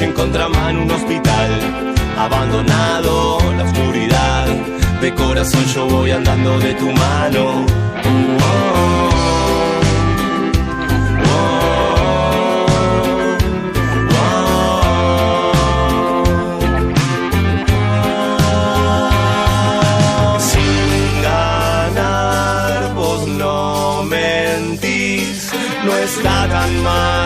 Calle en un hospital abandonado, la oscuridad. De corazón yo voy andando de tu mano. Oh, mentís, no está tan mal,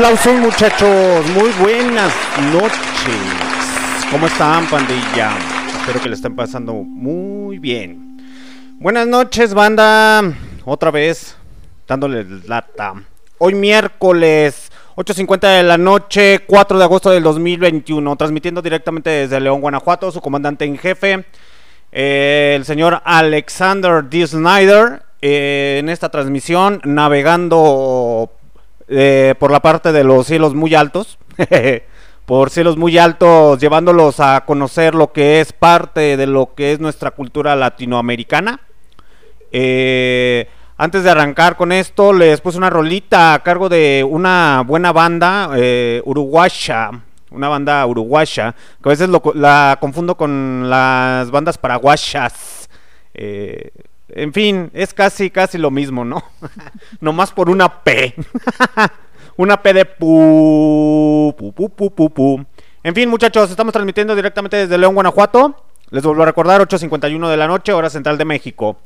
Aplausos muchachos, muy buenas noches. ¿Cómo están pandilla? Espero que le estén pasando muy bien. Buenas noches banda, otra vez dándole lata. Hoy miércoles 8.50 de la noche, 4 de agosto del 2021, transmitiendo directamente desde León, Guanajuato, su comandante en jefe, eh, el señor Alexander D. Snyder, eh, en esta transmisión navegando eh, por la parte de los cielos muy altos, por cielos muy altos, llevándolos a conocer lo que es parte de lo que es nuestra cultura latinoamericana. Eh, antes de arrancar con esto, les puse una rolita a cargo de una buena banda eh, uruguaya. Una banda uruguaya, que a veces la confundo con las bandas paraguayas. Eh, en fin, es casi, casi lo mismo, ¿no? Nomás por una P. una P de pu, pu, pu, pu, pu, pu. En fin, muchachos, estamos transmitiendo directamente desde León, Guanajuato. Les vuelvo a recordar, 8.51 de la noche, hora central de México.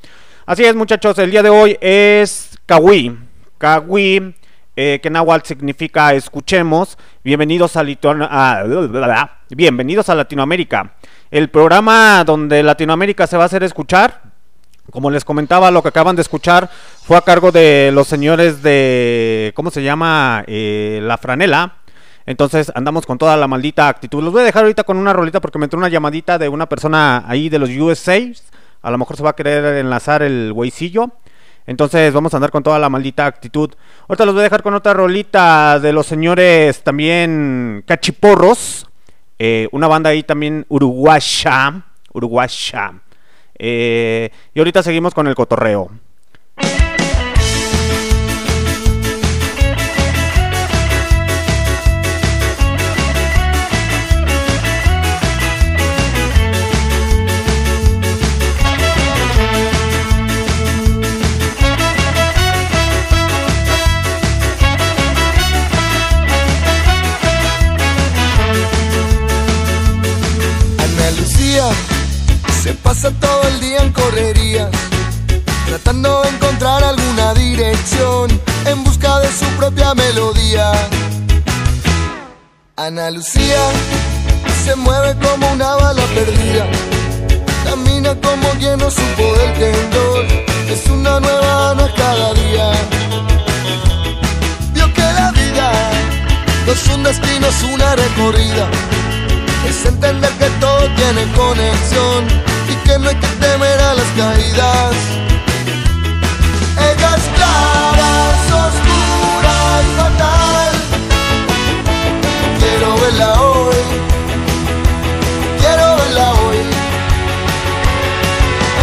Así es, muchachos, el día de hoy es Kawi. Kawi, eh, que Nahuatl significa escuchemos. Bienvenidos a, Bienvenidos a Latinoamérica. El programa donde Latinoamérica se va a hacer escuchar. Como les comentaba, lo que acaban de escuchar fue a cargo de los señores de. ¿Cómo se llama? Eh, la franela. Entonces andamos con toda la maldita actitud. Los voy a dejar ahorita con una rolita porque me entró una llamadita de una persona ahí de los USA. A lo mejor se va a querer enlazar el güeycillo. Entonces vamos a andar con toda la maldita actitud. Ahorita los voy a dejar con otra rolita de los señores también cachiporros. Eh, una banda ahí también uruguaya. Uruguaya. Eh, y ahorita seguimos con el cotorreo. Pasa todo el día en correrías, tratando de encontrar alguna dirección en busca de su propia melodía. Ana Lucía se mueve como una bala perdida, camina como quien no supo del temblor, es una nueva Ana cada día. Vio que la vida no es un destino, es una recorrida es entender que todo tiene conexión y que no hay que temer a las caídas. Ella es clara, oscura y fatal. Quiero verla hoy, quiero verla hoy.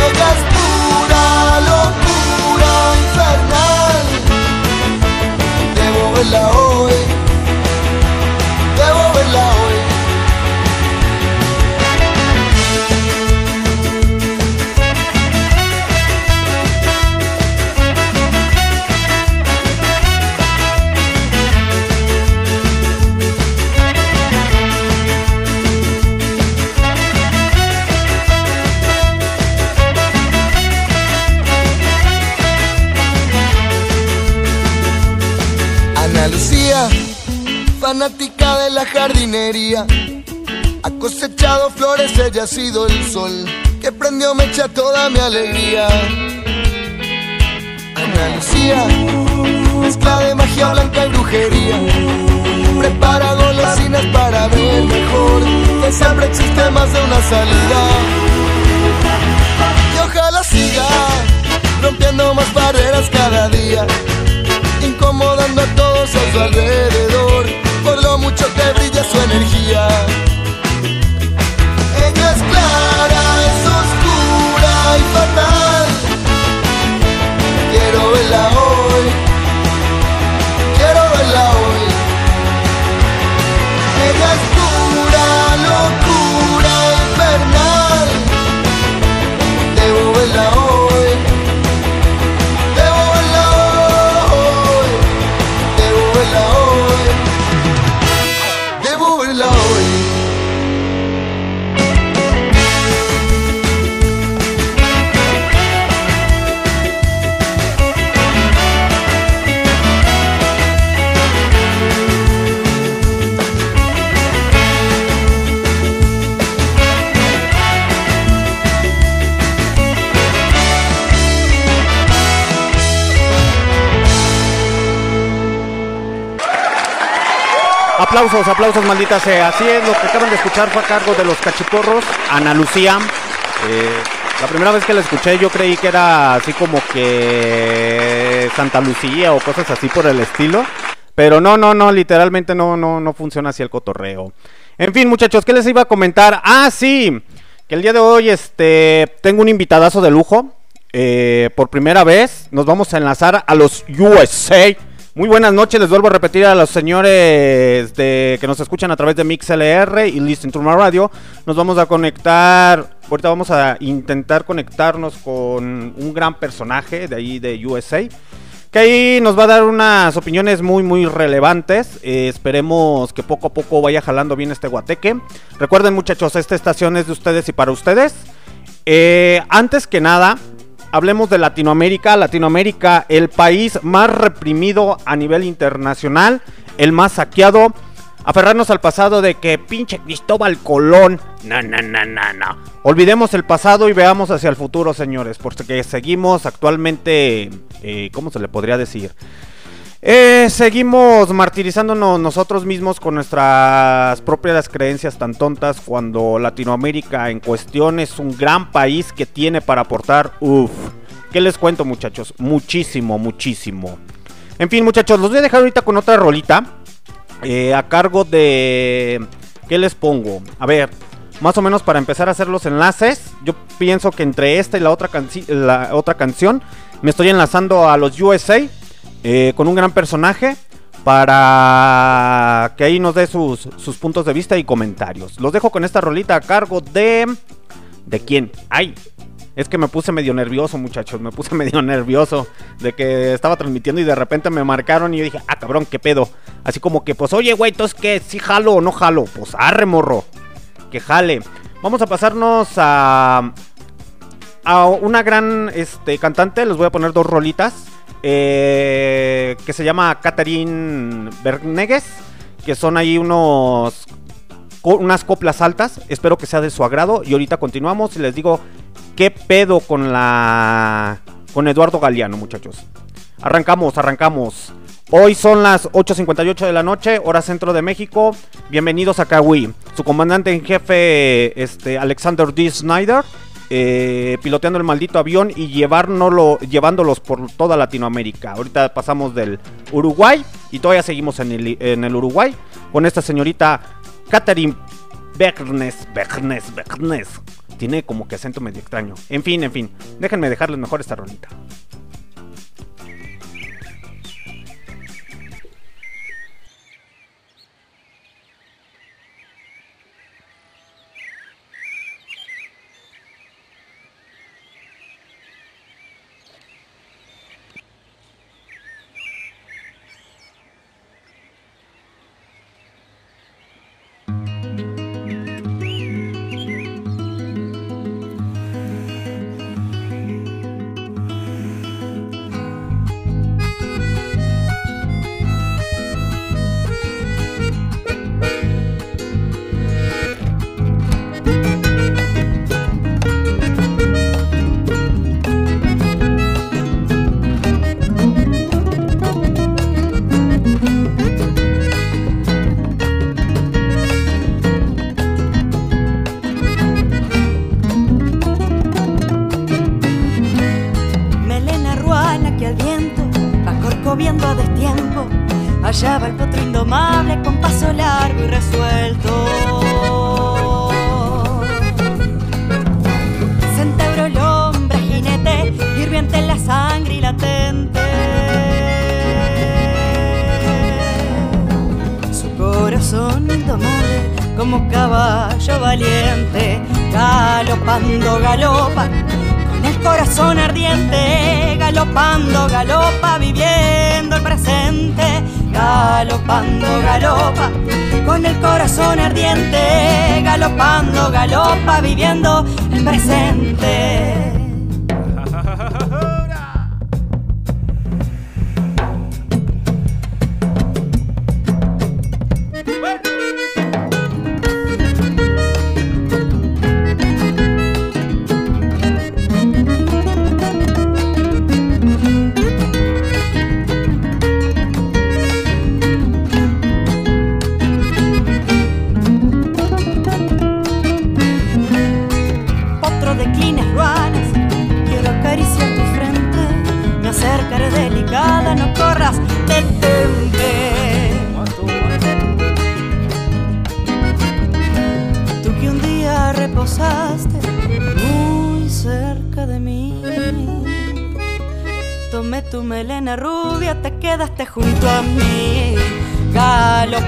Ella es pura locura infernal. Debo verla hoy, debo verla hoy. Fanática de la jardinería. Ha cosechado flores, ella ha sido el sol que prendió mecha toda mi alegría. Ana Lucía, mezcla de magia blanca y brujería. Prepara golosinas para ver mejor, que siempre existe más de una salida. Y ojalá siga rompiendo más barreras cada día incomodando a todos a su alrededor, por lo mucho que brilla su energía. Ella es clara, es oscura y fatal. Quiero verla hoy, Aplausos, aplausos, maldita sea. Así es, lo que acaban de escuchar fue a cargo de los cachiporros, Ana Lucía. Eh, la primera vez que la escuché yo creí que era así como que Santa Lucía o cosas así por el estilo. Pero no, no, no, literalmente no, no, no funciona así el cotorreo. En fin, muchachos, ¿qué les iba a comentar? Ah, sí, que el día de hoy este, tengo un invitadazo de lujo. eh, por primera vez nos vamos a enlazar a los USA. Muy buenas noches, les vuelvo a repetir a los señores de, que nos escuchan a través de MixLR y Listen to My Radio. Nos vamos a conectar, ahorita vamos a intentar conectarnos con un gran personaje de ahí de USA. Que ahí nos va a dar unas opiniones muy muy relevantes. Eh, esperemos que poco a poco vaya jalando bien este guateque. Recuerden muchachos, esta estación es de ustedes y para ustedes. Eh, antes que nada, hablemos de Latinoamérica. Latinoamérica, el país más reprimido a nivel internacional, el más saqueado. Aferrarnos al pasado de que pinche Cristóbal Colón. No, no, no, no, no. Olvidemos el pasado y veamos hacia el futuro, señores. Porque seguimos actualmente. Eh, ¿Cómo se le podría decir? Eh, seguimos martirizándonos nosotros mismos con nuestras propias creencias tan tontas cuando Latinoamérica en cuestión es un gran país que tiene para aportar. Uf, ¿qué les cuento muchachos? Muchísimo, muchísimo. En fin muchachos, los voy a dejar ahorita con otra rolita. Eh, a cargo de... ¿Qué les pongo? A ver, más o menos para empezar a hacer los enlaces. Yo pienso que entre esta y la otra, la otra canción me estoy enlazando a los USA eh, con un gran personaje para que ahí nos dé sus, sus, puntos de vista y comentarios. Los dejo con esta rolita a cargo de... ¿De quién? ¡Ay! Es que me puse medio nervioso, muchachos. Me puse medio nervioso de que estaba transmitiendo y de repente me marcaron y yo dije, ah, cabrón, qué pedo. Así como que, pues, oye, güey, entonces que si jalo o no jalo. Pues arre, morro. Que jale. Vamos a pasarnos a. A una gran este, cantante. Les voy a poner dos rolitas. Eh, que se llama Catherine Bernegues, que son ahí unos unas coplas altas. Espero que sea de su agrado. Y ahorita continuamos y les digo qué pedo con la. con Eduardo Galeano, muchachos. Arrancamos, arrancamos. Hoy son las 8.58 de la noche, hora centro de México. Bienvenidos a Kawi. Su comandante en jefe, este, Alexander D. Snyder, eh, piloteando el maldito avión y llevándolos por toda Latinoamérica. Ahorita pasamos del Uruguay y todavía seguimos en el, Uruguay con esta señorita Catherine Bernes, Bernes, Bernes. Tiene como que acento medio extraño. En fin, en fin, déjenme dejarles mejor esta rolita.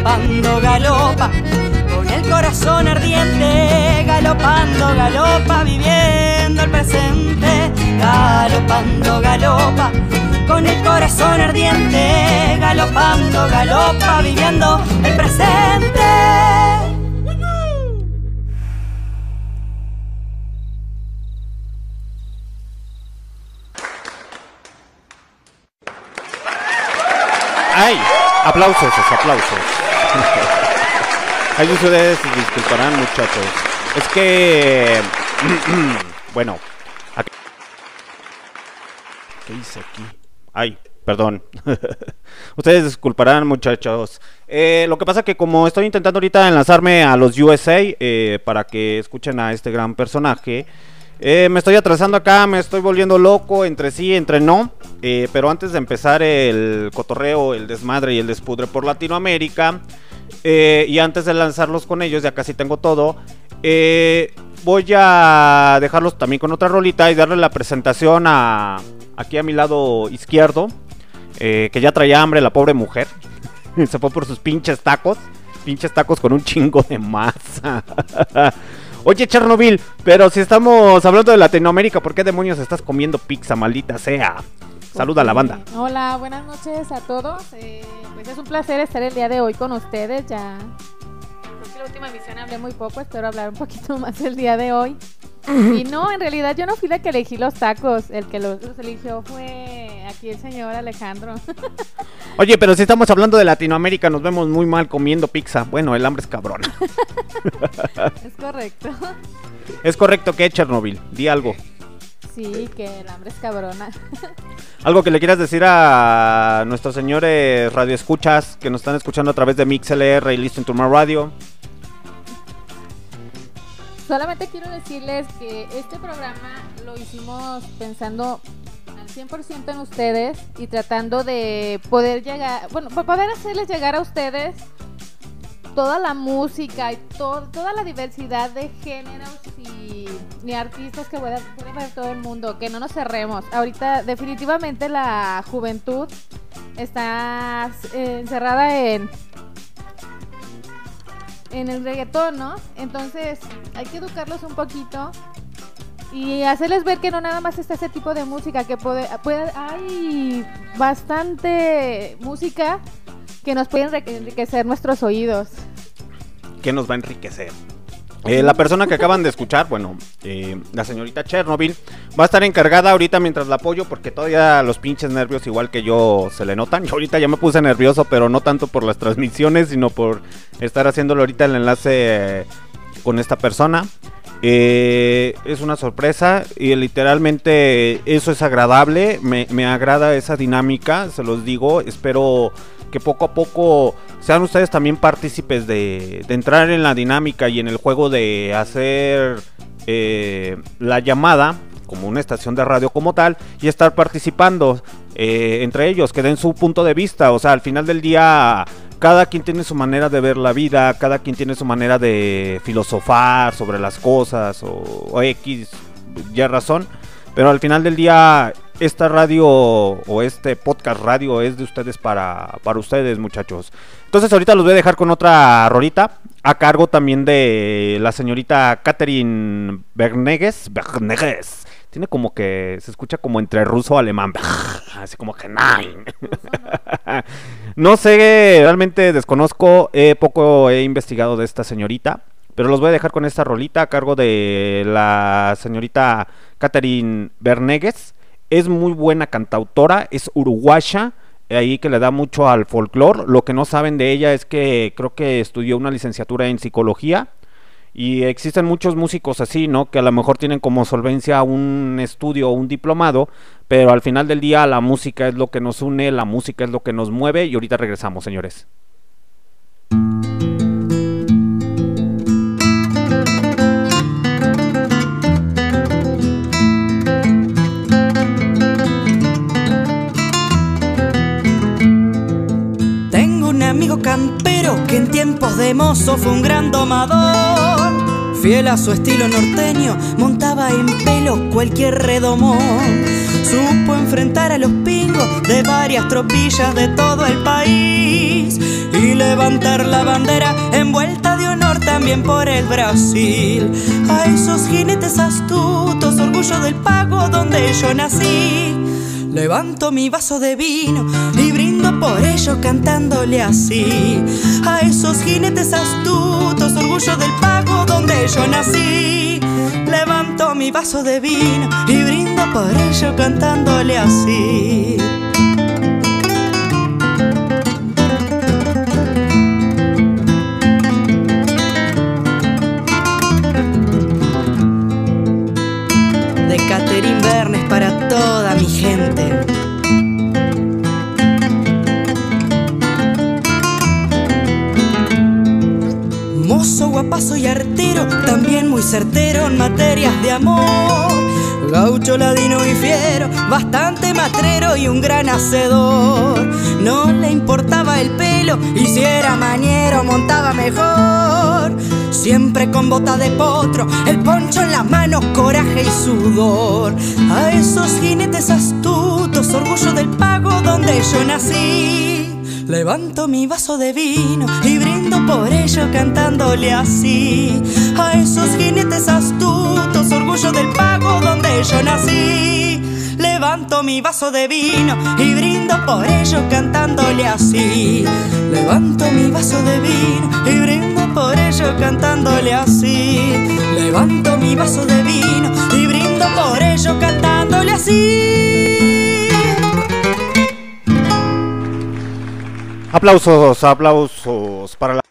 Galopando, galopa, con el corazón ardiente. Galopando, galopa, viviendo el presente. Galopando, galopa, con el corazón ardiente. Galopando, galopa, viviendo el presente. ¡Ay! Aplausos, aplausos. Ay, ustedes disculparán, muchachos. Es que. bueno. ¿Qué hice aquí? Ay, perdón. ustedes disculparán, muchachos. Eh, lo que pasa que como estoy intentando ahorita enlazarme a los USA eh, para que escuchen a este gran personaje. Eh, me estoy atrasando acá, me estoy volviendo loco entre sí, entre no. Eh, pero antes de empezar el cotorreo, el desmadre y el despudre por Latinoamérica, eh, y antes de lanzarlos con ellos, ya casi tengo todo, voy a dejarlos también con otra rolita y darle la presentación a aquí a mi lado izquierdo, que ya traía hambre la pobre mujer. Se fue por sus pinches tacos, pinches tacos con un chingo de masa. Oye, Chernobyl, pero si estamos hablando de Latinoamérica, ¿por qué demonios estás comiendo pizza, maldita sea? Saluda a la banda. Hola, buenas noches a todos. Eh, pues es un placer estar el día de hoy con ustedes. Ya creo que la última emisión hablé muy poco, espero hablar un poquito más el día de hoy. Y no, en realidad yo no fui la que elegí los tacos, el que los, eligió fue aquí el señor Alejandro. Oye, pero si estamos hablando de Latinoamérica, nos vemos muy mal comiendo pizza. Bueno, el hambre es cabrón. es correcto. Es correcto que Chernobyl, di algo. Sí, que el hambre es cabrona. Algo que le quieras decir a nuestros señores radioescuchas que nos están escuchando a través de MixLR y Listen to My Radio. Solamente quiero decirles que este programa lo hicimos pensando al 100% en ustedes y tratando de poder llegar, bueno, poder hacerles llegar a ustedes toda la música y toda la diversidad de géneros y, artistas que puede, ver todo el mundo, que no nos cerremos. Ahorita definitivamente la juventud está encerrada en en el reggaetón, ¿no? Entonces hay que educarlos un poquito y hacerles ver que no nada más está ese tipo de música, que puede, puede hay bastante música que nos puede enriquecer nuestros oídos. Que nos va a enriquecer. Eh, la persona que acaban de escuchar, bueno, eh, la señorita Chernobyl, va a estar encargada ahorita mientras la apoyo porque todavía los pinches nervios igual que yo se le notan. Yo ahorita ya me puse nervioso, pero no tanto por las transmisiones, sino por estar haciéndolo ahorita el enlace eh, con esta persona. es una sorpresa y literalmente eso es agradable, me, me agrada esa dinámica, se los digo, espero que poco a poco sean ustedes también partícipes de, entrar en la dinámica y en el juego de hacer eh, la llamada como una estación de radio como tal y estar participando eh, entre ellos, que den su punto de vista, o sea, al final del día cada quien tiene su manera de ver la vida, cada quien tiene su manera de filosofar sobre las cosas o, o X, ya razón, pero al final del día esta radio o este podcast radio es de ustedes para, para ustedes, muchachos. Entonces ahorita los voy a dejar con otra rolita a cargo también de la señorita Catherine Bernegues. Bernegues. Tiene como que se escucha como entre ruso alemán. Así como que nine. no sé, realmente desconozco, poco he investigado de esta señorita. Pero los voy a dejar con esta rolita a cargo de la señorita Catherine Bernegues es muy buena cantautora, es uruguaya, ahí que le da mucho al folclore. Lo que no saben de ella es que creo que estudió una licenciatura en psicología. Y existen muchos músicos así, ¿no? Que a lo mejor tienen como solvencia un estudio o un diplomado, pero al final del día la música es lo que nos une, la música es lo que nos mueve y ahorita regresamos, señores. Campero que en tiempos de mozo fue un gran domador. Fiel a su estilo norteño, montaba en pelo cualquier redomón. Supo enfrentar a los domingo de varias tropillas de todo el país y levantar la bandera envuelta de honor también por el Brasil. A esos jinetes astutos, orgullo del pago donde yo nací. Levanto mi vaso de vino y brindo por ello cantándole así. A esos jinetes astutos, orgullo del pago donde yo nací. Levanto mi vaso de vino y brindo por ello cantándole así. Mozo, guapazo y artero, también muy certero en materias de amor. Gaucho, ladino y fiero, bastante matrero y un gran hacedor. No le importaba el pelo y si era mañero montaba mejor. Siempre con bota de potro, el poncho en las manos, coraje y sudor. A esos jinetes astutos, orgullo del pago donde yo nací. Levanto mi vaso de vino y brindo por ello cantándole así. A esos jinetes astutos, orgullo del pago donde yo nací. Levanto mi vaso de vino y brindo por ello cantándole así. Levanto mi vaso de vino y brindo por ello cantándole así. Levanto mi vaso de vino y brindo por ello cantándole así. Aplausos, aplausos para la...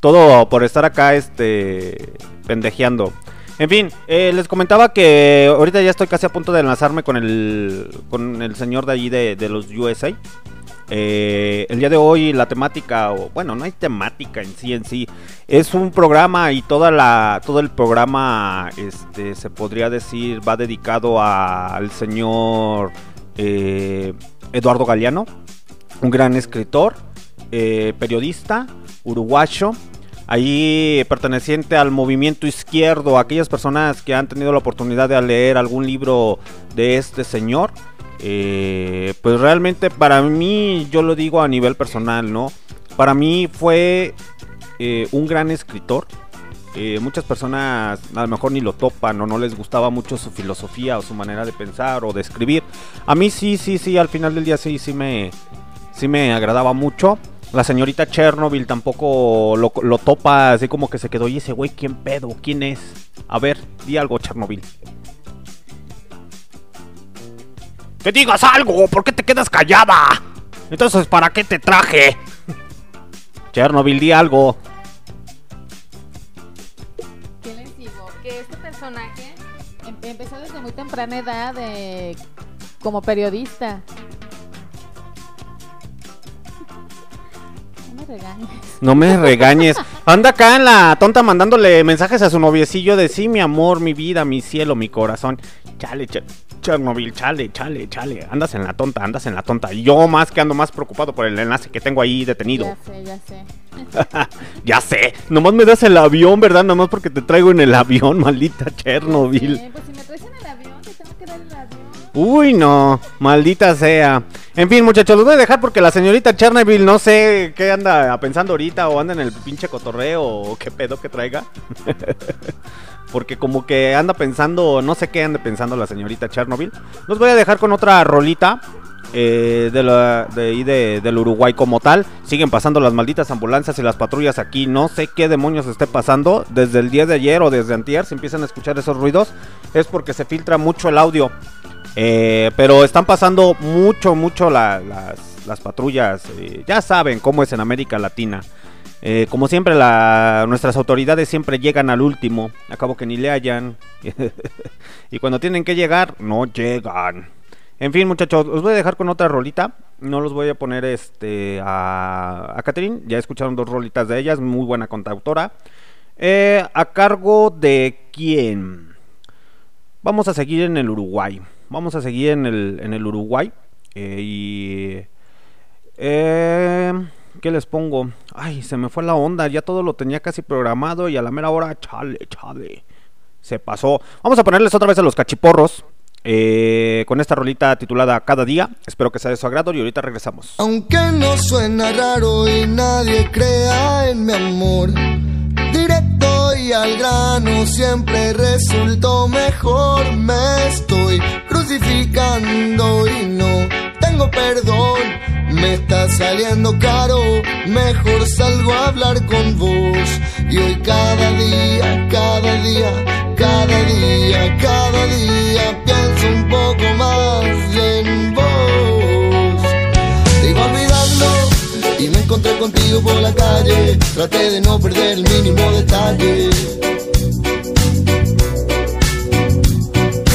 Todo por estar acá, este, pendejeando. En fin, eh, les comentaba que ahorita ya estoy casi a punto de enlazarme con el, con el señor de allí de, los USA. Eh, el día de hoy la temática, bueno, no hay temática en sí en sí, es un programa y toda la, todo el programa, este, se podría decir, va dedicado al señor eh, Eduardo Galeano, un gran escritor, eh, periodista, uruguayo, ahí perteneciente al movimiento izquierdo, aquellas personas que han tenido la oportunidad de leer algún libro de este señor, eh, pues realmente para mí, yo lo digo a nivel personal, ¿no? Para mí fue eh, un gran escritor. Eh, muchas personas a lo mejor ni lo topan o no les gustaba mucho su filosofía o su manera de pensar o de escribir. A mí sí, sí, sí, al final del día sí, sí me, sí me agradaba mucho. La señorita Chernobyl tampoco lo, lo topa, así como que se quedó, y ese güey, ¿quién pedo? ¿Quién es? A ver, di algo, Chernobyl. ¡Que digas algo! ¿Por qué te quedas callada? Entonces, ¿para qué te traje? Chernobyl, di algo. ¿Qué les digo? Que este personaje em- empezó desde muy temprana edad de- como periodista. Regañes. No me regañes. Anda acá en la tonta mandándole mensajes a su noviecillo de sí, mi amor, mi vida, mi cielo, mi corazón. Chale, ch- Chernobyl, chale, chale, chale. Andas en la tonta, andas en la tonta. Yo más que ando más preocupado por el enlace que tengo ahí detenido. Ya sé, ya sé. Ya sé, nomás me das el avión, ¿verdad? Nomás porque te traigo en el avión, maldita Chernobyl. Pues si me traes en el avión, te tengo que dar el avión. Uy, no, maldita sea. En fin, muchachos, los voy a dejar porque la señorita Chernobyl no sé qué anda pensando ahorita o anda en el pinche cotorreo o qué pedo que traiga. porque como que anda pensando, no sé qué anda pensando la señorita Chernobyl. Los voy a dejar con otra rolita. eh, de la, de, de- del Uruguay como tal siguen pasando las malditas ambulancias y las patrullas aquí no sé qué demonios esté pasando desde el día de ayer o desde antier se empiezan a escuchar esos ruidos es porque se filtra mucho el audio eh, pero están pasando mucho, mucho la- las, las patrullas. eh, ya saben cómo es en América Latina. Eh, como siempre, la- nuestras autoridades siempre llegan al último. Acabo que ni le hallan. y cuando tienen que llegar, no llegan. En fin, muchachos, os voy a dejar con otra rolita. No los voy a poner este a, a Catherine. Ya escucharon dos rolitas de ellas. Muy buena contautora. A cargo de quién? Vamos a seguir en el Uruguay. Vamos a seguir en el, en el Uruguay. Eh, y. Eh, ¿Qué les pongo? Ay, se me fue la onda. Ya todo lo tenía casi programado. Y a la mera hora, chale, chale. Se pasó. Vamos a ponerles otra vez a los cachiporros. eh, con esta rolita titulada Cada día. Espero que sea de su agrado. Y ahorita regresamos. Aunque no suena raro y nadie crea en mi amor, directo y al grano siempre resultó mejor. Me estoy crucificando y no tengo perdón. Me está saliendo caro, mejor salgo a hablar con vos. Y hoy cada día, cada día, cada día, cada día pienso un poco más en vos. Y me encontré contigo por la calle. Traté de no perder el mínimo detalle.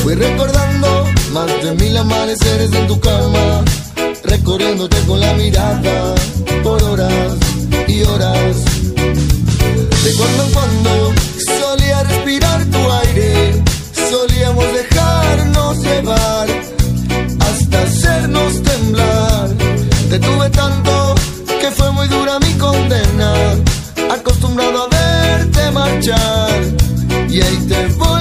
Fui recordando más de mil amaneceres en tu cama, recorriéndote con la mirada por horas y horas. De cuando en cuando solía respirar tu aire, solíamos dejarnos llevar hasta hacernos temblar. Te tuve tanto acostumbrado a verte marchar. Y ahí te volví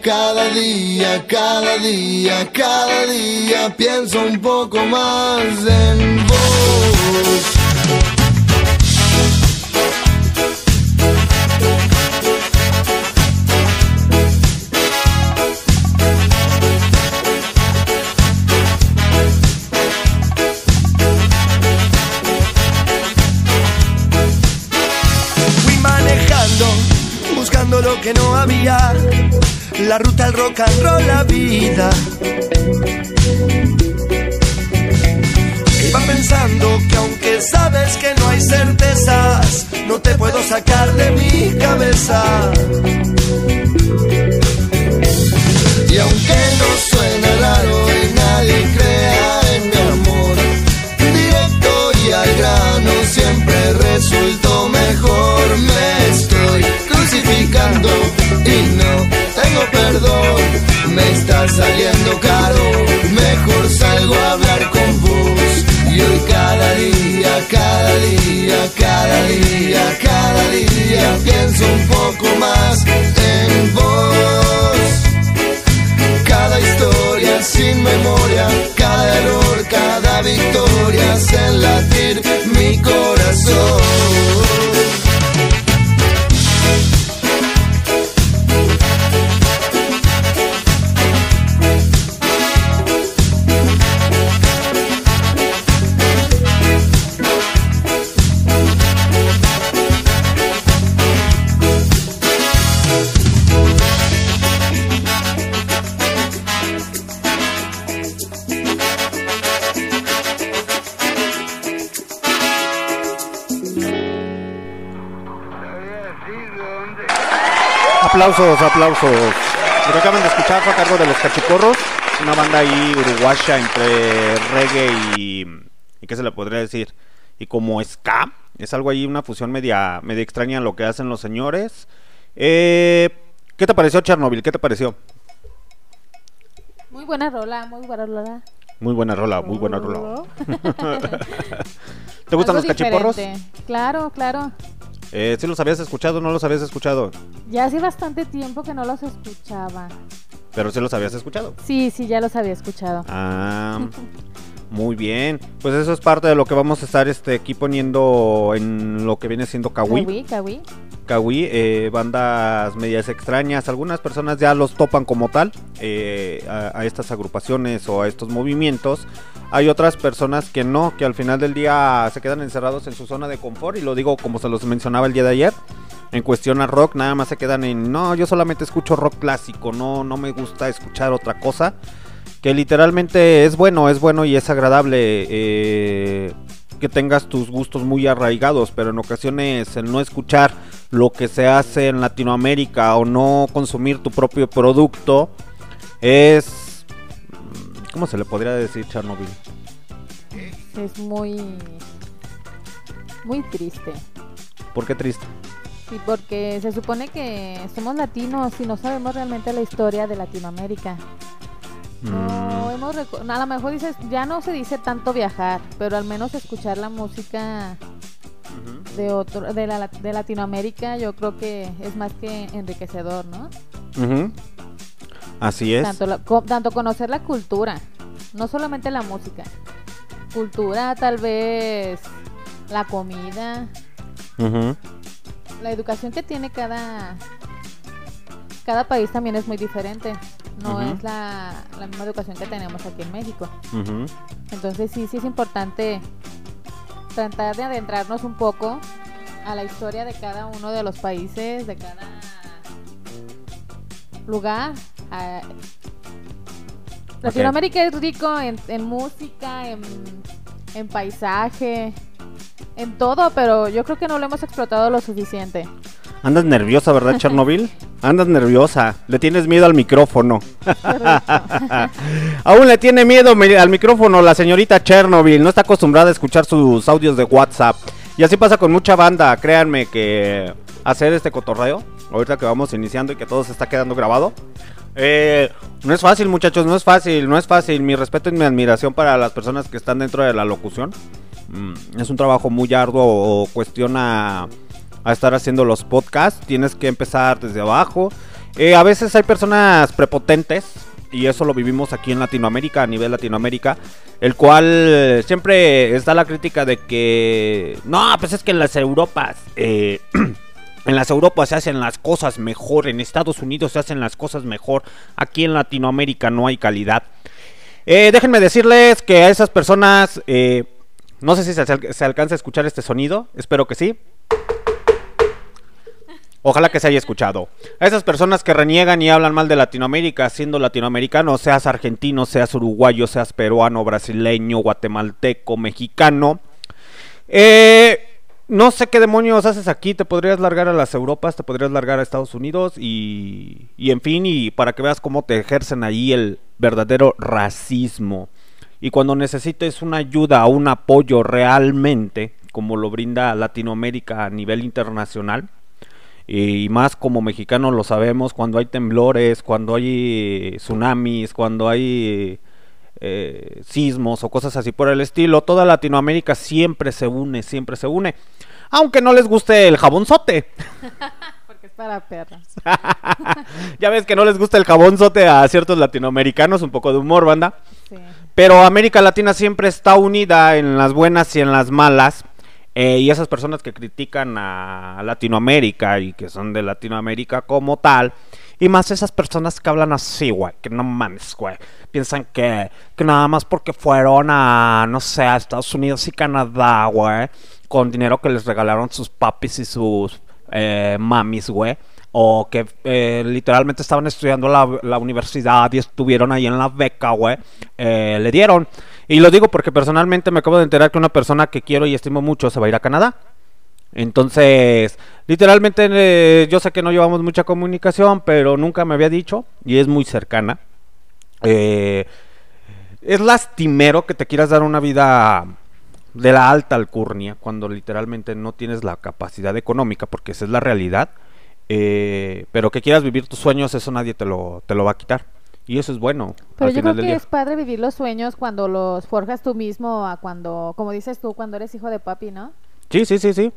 cada día, cada día, cada día pienso un poco más en vos. Fui manejando, buscando lo que no había. La ruta al rock and roll, la vida. Iba pensando que aunque sabes que no hay certezas, no te puedo sacar de mi cabeza. Y aunque no suena raro y nadie crea en mi amor, directo y al grano siempre resultó mejor. Me estoy crucificando y no perdón. Me está saliendo caro, mejor salgo a hablar con vos. Y hoy cada día, cada día, cada día, cada día pienso un poco más en vos. Cada historia sin memoria, cada error, cada victoria hace latir mi corazón. Aplausos, aplausos. Lo que acaban de escuchar fue a cargo de los cachiporros, una banda ahí uruguaya entre reggae y, y qué se le podría decir, y como ska, es algo ahí, una fusión media, media extraña lo que hacen los señores. Eh, ¿Qué te pareció Chernobyl? ¿Qué te pareció? Muy buena rola, muy buena rola. Muy buena rola, muy buena rola. ¿Te gustan Algo los cachiporros? diferente. Claro, claro. Eh, ¿Sí los habías escuchado o no los habías escuchado? Ya hace bastante tiempo que no los escuchaba. Pero sí los habías escuchado. Sí, sí, ya los había escuchado. Ah, muy bien. Pues eso es parte de lo que vamos a estar este, aquí poniendo en lo que viene siendo Kawi. Kawi, Kawi. Kawi, eh, bandas medias extrañas. Algunas personas ya los topan como tal eh, a, a estas agrupaciones o a estos movimientos. Hay otras personas que no, que al final del día se quedan encerrados en su zona de confort. Y lo digo como se los mencionaba el día de ayer. En cuestión a rock, nada más se quedan en. No, yo solamente escucho rock clásico. No, no me gusta escuchar otra cosa. Que literalmente es bueno, es bueno y es agradable. eh, que tengas tus gustos muy arraigados, pero en ocasiones el no escuchar lo que se hace en Latinoamérica o no consumir tu propio producto es... ¿Cómo se le podría decir Chernobyl? Es muy. Muy triste. ¿Por qué triste? Sí, porque se supone que somos latinos y no sabemos realmente la historia de Latinoamérica. No Mm, hemos a lo mejor dices, ya no se dice tanto viajar, pero al menos escuchar la música de otro de, la, de Latinoamérica yo creo que es más que enriquecedor, ¿no? ujú. Así es. Tanto, la- co- tanto conocer la cultura, no solamente la música. Cultura, tal vez la comida, la educación que tiene cada cada país también es muy diferente. No es la, la misma educación que tenemos aquí en México. Entonces sí, sí es importante tratar de adentrarnos un poco a la historia de cada uno de los países, de cada lugar. Ah, Latinoamérica es rico en, en música, en, en paisaje, en todo, pero yo creo que no lo hemos explotado lo suficiente. Andas nerviosa, ¿verdad, Chernobyl? Andas nerviosa. Le tienes miedo al micrófono. Aún le tiene miedo mi- al micrófono la señorita Chernobyl. No está acostumbrada a escuchar sus audios de WhatsApp. Y así pasa con mucha banda. Créanme que hacer este cotorreo, ahorita que vamos iniciando y que todo se está quedando grabado. Eh, no es fácil, muchachos, no es fácil, no es fácil. Mi respeto y mi admiración para las personas que están dentro de la locución. Mm, es un trabajo muy arduo o cuestiona a estar haciendo los podcasts. Tienes que empezar desde abajo. Eh, a veces hay personas prepotentes. Y eso lo vivimos aquí en Latinoamérica, a nivel Latinoamérica. El cual siempre está la crítica de que... No, pues es que en las Europas... eh, en las Europas se hacen las cosas mejor. En Estados Unidos se hacen las cosas mejor. Aquí en Latinoamérica no hay calidad. Eh, déjenme decirles que a esas personas... eh, no sé si se, se alcanza a escuchar este sonido. Espero que sí. Ojalá que se haya escuchado. A esas personas que reniegan y hablan mal de Latinoamérica, siendo latinoamericano, seas argentino, seas uruguayo, seas peruano, brasileño, guatemalteco, mexicano. Eh, no sé qué demonios haces aquí. Te podrías largar a las Europas, te podrías largar a Estados Unidos y, y en fin, y para que veas cómo te ejercen ahí el verdadero racismo. Y cuando necesites una ayuda un apoyo realmente, como lo brinda Latinoamérica a nivel internacional, y más como mexicanos lo sabemos, cuando hay temblores, cuando hay tsunamis, cuando hay eh, sismos o cosas así por el estilo, toda Latinoamérica siempre se une, siempre se une. Aunque no les guste el jabonzote. Porque es para perros. ya ves que no les gusta el jabonzote a ciertos latinoamericanos, un poco de humor, banda. Sí. Pero América Latina siempre está unida en las buenas y en las malas. eh, y esas personas que critican a Latinoamérica y que son de Latinoamérica como tal. Y más esas personas que hablan así, güey. Que no mames, güey. Piensan que, que nada más porque fueron a, no sé, a Estados Unidos y Canadá, güey. Con dinero que les regalaron sus papis y sus eh, mamis, güey. O que eh, literalmente estaban estudiando la, la universidad y estuvieron ahí en la beca, güey. eh, le dieron. Y lo digo porque personalmente me acabo de enterar que una persona que quiero y estimo mucho se va a ir a Canadá. Entonces, literalmente eh, yo sé que no llevamos mucha comunicación, pero nunca me había dicho y es muy cercana. Eh, es lastimero que te quieras dar una vida de la alta alcurnia cuando literalmente no tienes la capacidad económica, porque esa es la realidad. eh, pero que quieras vivir tus sueños, eso nadie te lo, te lo va a quitar. Y eso es bueno. Pero yo creo que día. es padre vivir los sueños cuando los forjas tú mismo, a cuando, como dices tú, cuando eres hijo de papi, ¿no? Sí, sí, sí, sí.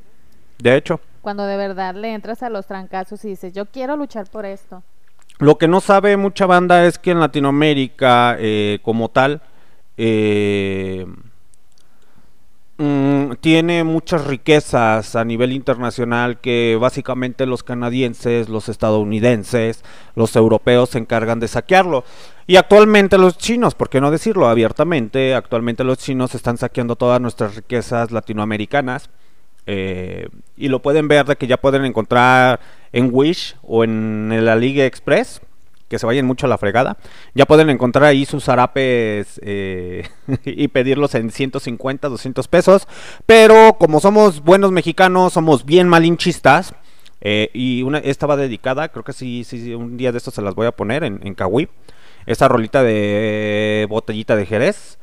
De hecho. Cuando de verdad le entras a los trancazos y dices, yo quiero luchar por esto. Lo que no sabe mucha banda es que en Latinoamérica, eh, como tal, eh, mm, tiene muchas riquezas a nivel internacional que básicamente los canadienses, los estadounidenses, los europeos se encargan de saquearlo. Y actualmente los chinos, por qué no decirlo abiertamente, actualmente los chinos están saqueando todas nuestras riquezas latinoamericanas. Eh, y lo pueden ver de que ya pueden encontrar en Wish o en la Liga Express que se vayan mucho a la fregada. Ya pueden encontrar ahí sus zarapes eh, y pedirlos en 150, 200 pesos. Pero como somos buenos mexicanos, somos bien malinchistas. Eh, y una, esta va dedicada, creo que sí, sí, un día de estos se las voy a poner en, en Kawi. Esta rolita de botellita de Jerez.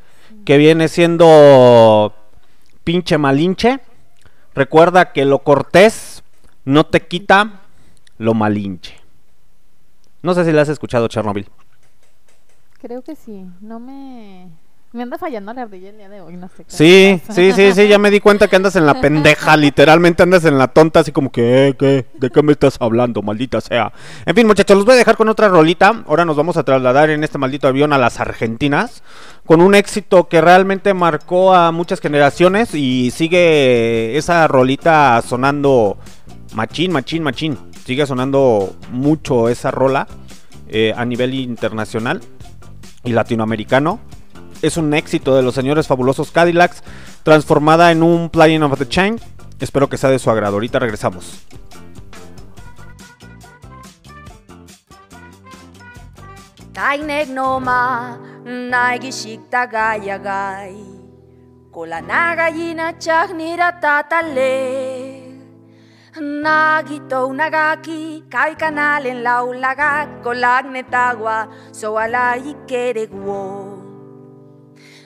Que viene siendo pinche malinche. Recuerda que lo cortés no te quita lo malinche. No sé si la has escuchado, Chernobyl. Creo que sí. No me. Me anda fallando la ardilla el día de hoy, no sé qué. Sí, sí, sí, sí, ya me di cuenta que andas en la pendeja, literalmente andas en la tonta, así como que, eh, ¿qué? ¿De qué me estás hablando, maldita sea? En fin, muchachos, los voy a dejar con otra rolita. Ahora nos vamos a trasladar en este maldito avión a las Argentinas, con un éxito que realmente marcó a muchas generaciones y sigue esa rolita sonando machín, machín, machín. Sigue sonando mucho esa rola eh, a nivel internacional y latinoamericano. Es un éxito de los señores fabulosos Cadillacs, transformada en un Playing of the Chain. Espero que sea de su agrado. Ahorita regresamos. Tainek noma, naigishikta gayagai. Kolanaga yina chagnira tatale. Nagito nagaki, kai kanalen laulagak, kolagnetagua, soala ikeregwo.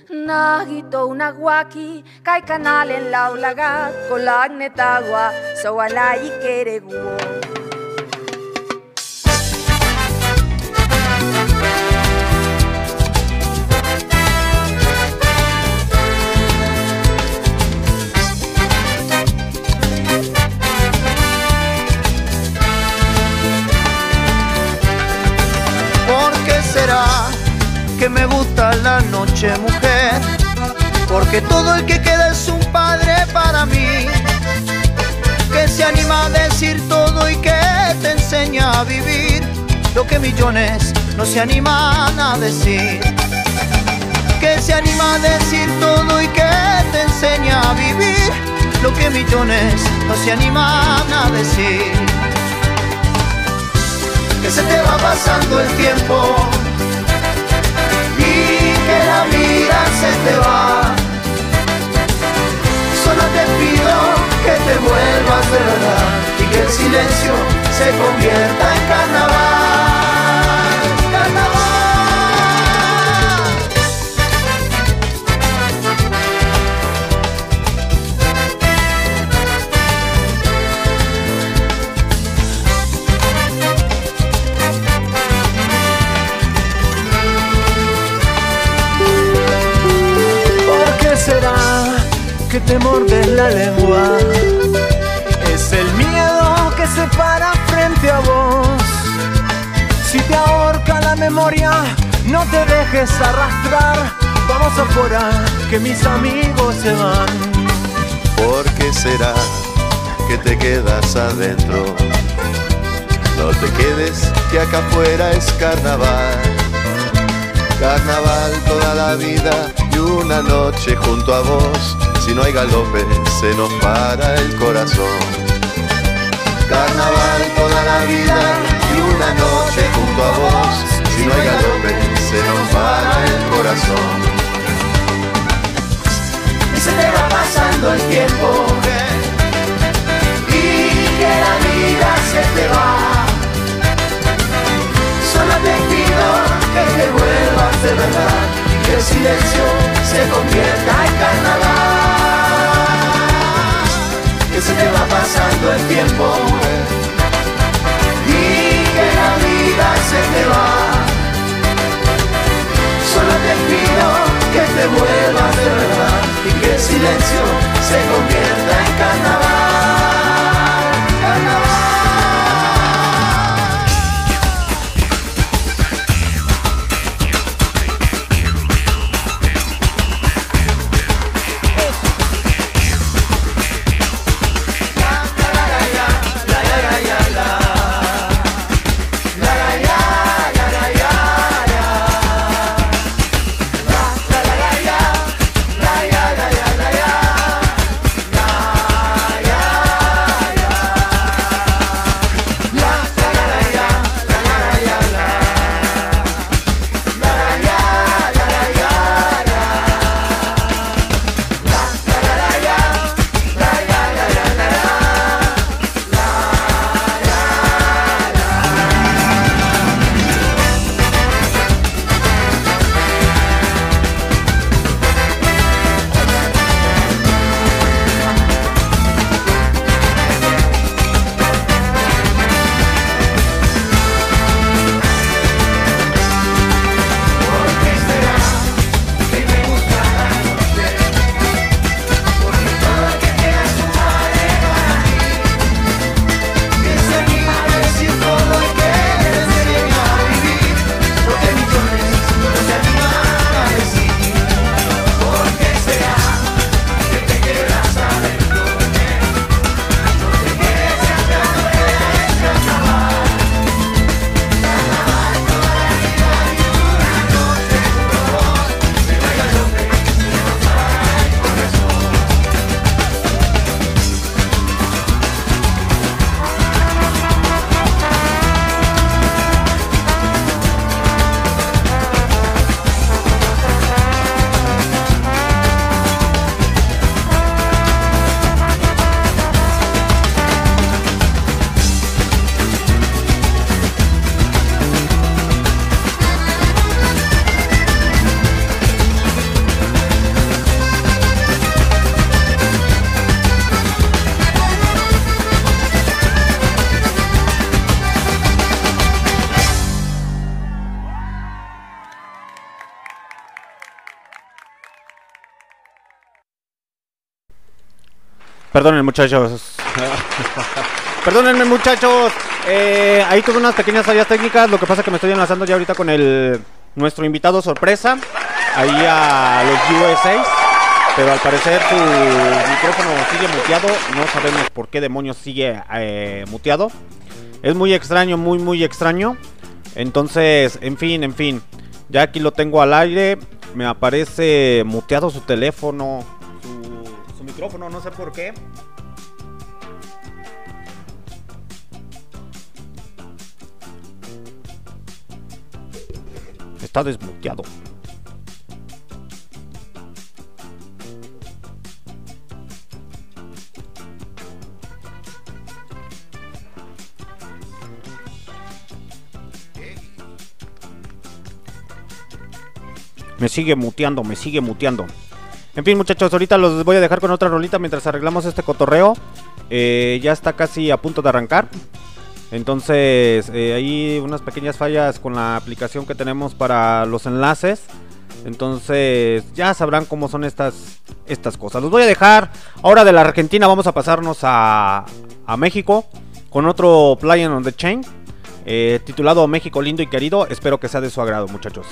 Nagito naguaki, kai kanalen laulagak, kolagnetagua, soala ikeregwo. ¿Por qué será que me gusta la noche, mujer? Porque todo el que queda es un padre para mí. Que se anima a decir todo y que te enseña a vivir lo que millones no se animan a decir. Que se anima a decir todo y que te enseña a vivir lo que millones no se animan a decir que se te va pasando el tiempo y que la vida se te va. Solo te pido que te vuelvas de verdad y que el silencio se convierta en carnaval. Que te mordes la lengua? Es el miedo que se para frente a vos. Si te ahorca la memoria, no te dejes arrastrar. Vamos afuera, que mis amigos se van. ¿Por qué será que te quedas adentro? No te quedes, que acá afuera es carnaval. Carnaval toda la vida y una noche junto a vos. Si no hay galope, se nos para el corazón. Carnaval toda la vida y una noche junto a vos. Si no hay galope, se nos para el corazón. y se te va pasando el tiempo y que la vida se te va. Solo te pido que te vuelvas de verdad que el silencio se convierta en carnaval. Que se te va pasando el tiempo y que la vida se te va. Solo te pido que te vuelvas de verdad y que el silencio se convierta en carnaval. Perdonen muchachos. Perdónenme muchachos. Eh, ahí tuve unas pequeñas fallas técnicas. Lo que pasa es que me estoy enlazando ya ahorita con el nuestro invitado sorpresa. Ahí a los USA. Pero al parecer su micrófono sigue muteado. No sabemos por qué demonios sigue eh, muteado. Es muy extraño, muy, muy extraño. Entonces, en fin, en fin. Ya aquí lo tengo al aire. Me aparece muteado su teléfono. Su, su micrófono, no sé por qué. Está desmuteado. Me sigue muteando, me sigue muteando. En fin, muchachos, ahorita los voy a dejar con otra rolita mientras arreglamos este cotorreo. Eh, ya está casi a punto de arrancar. Entonces, eh, hay unas pequeñas fallas con la aplicación que tenemos para los enlaces. Entonces, ya sabrán cómo son estas, estas cosas. Los voy a dejar. Ahora de la Argentina vamos a pasarnos a, a México con otro Play on the Chain. eh, titulado México lindo y querido. Espero que sea de su agrado, muchachos.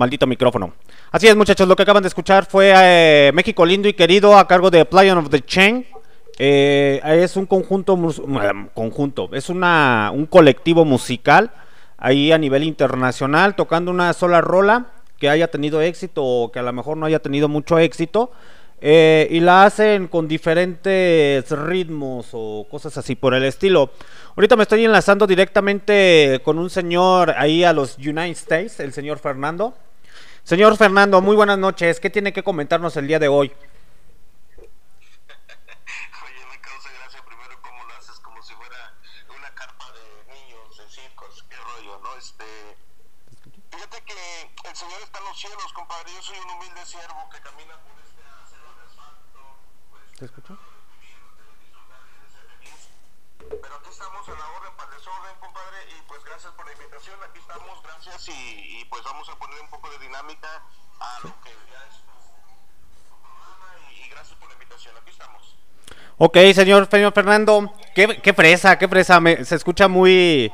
Maldito micrófono. Así es, muchachos, lo que acaban de escuchar fue eh, México Lindo y Querido a cargo de Play of the Chain. Eh, es un conjunto, mm, conjunto, es una, un colectivo musical ahí a nivel internacional tocando una sola rola que haya tenido éxito o que a lo mejor no haya tenido mucho éxito. eh, y la hacen con diferentes ritmos o cosas así por el estilo. Ahorita me estoy enlazando directamente con un señor ahí a los United States, el señor Fernando. Señor Fernando, muy buenas noches. ¿Qué tiene que comentarnos el día de hoy? Oye, me causa gracia primero cómo lo haces como si fuera una carpa de niños en circos, qué rollo, ¿no? Este, fíjate que el Señor está en los cielos, compadre, yo soy un humilde siervo que camina por este acero de asfalto, ¿Te escucho? Y, y pues vamos a poner un poco de dinámica a lo que ya es y, y gracias por la invitación, aquí estamos. Ok, señor, señor Fernando, qué, qué fresa, qué fresa, me- se escucha muy,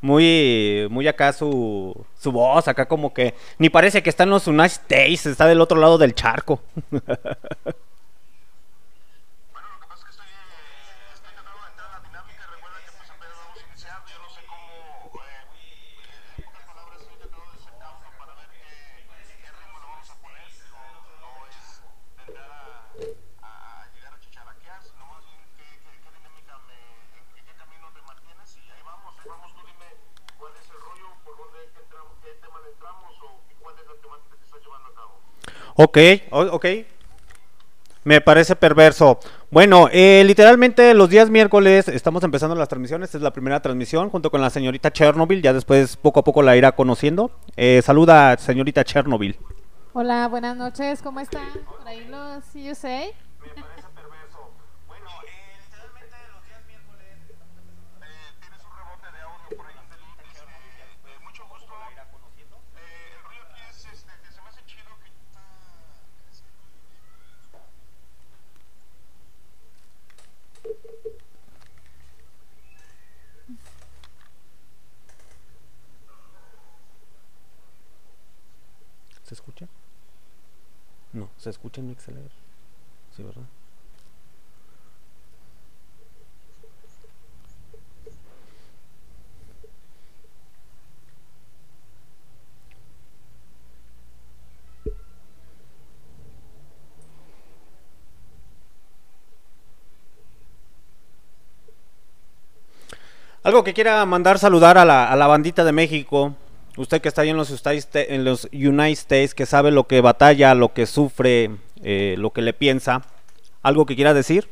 muy, muy acá su, su voz, acá como que ni parece que está en los United States, está del otro lado del charco. Ok, ok. Me parece perverso. Bueno, eh, literalmente los días miércoles estamos empezando las transmisiones. Es la primera transmisión junto con la señorita Chernobyl. Ya después poco a poco la irá conociendo. Eh, saluda, señorita Chernobyl. Hola, buenas noches, ¿cómo están? Por ahí los USA. Me parece perverso. Bueno, eh, literalmente los días miércoles eh, tienes un rebote de audio por ahí en Delete. Este, eh, mucho gusto. Eh, el rollo aquí es este, que se me hace chido que ¿Se escucha? No, ¿se escucha en Mixler? Sí, ¿verdad? Algo que quiera mandar saludar a la, a la bandita de México. Usted que está ahí en los, en los United States, que sabe lo que batalla, lo que sufre, eh, lo que le piensa. ¿Algo que quiera decir?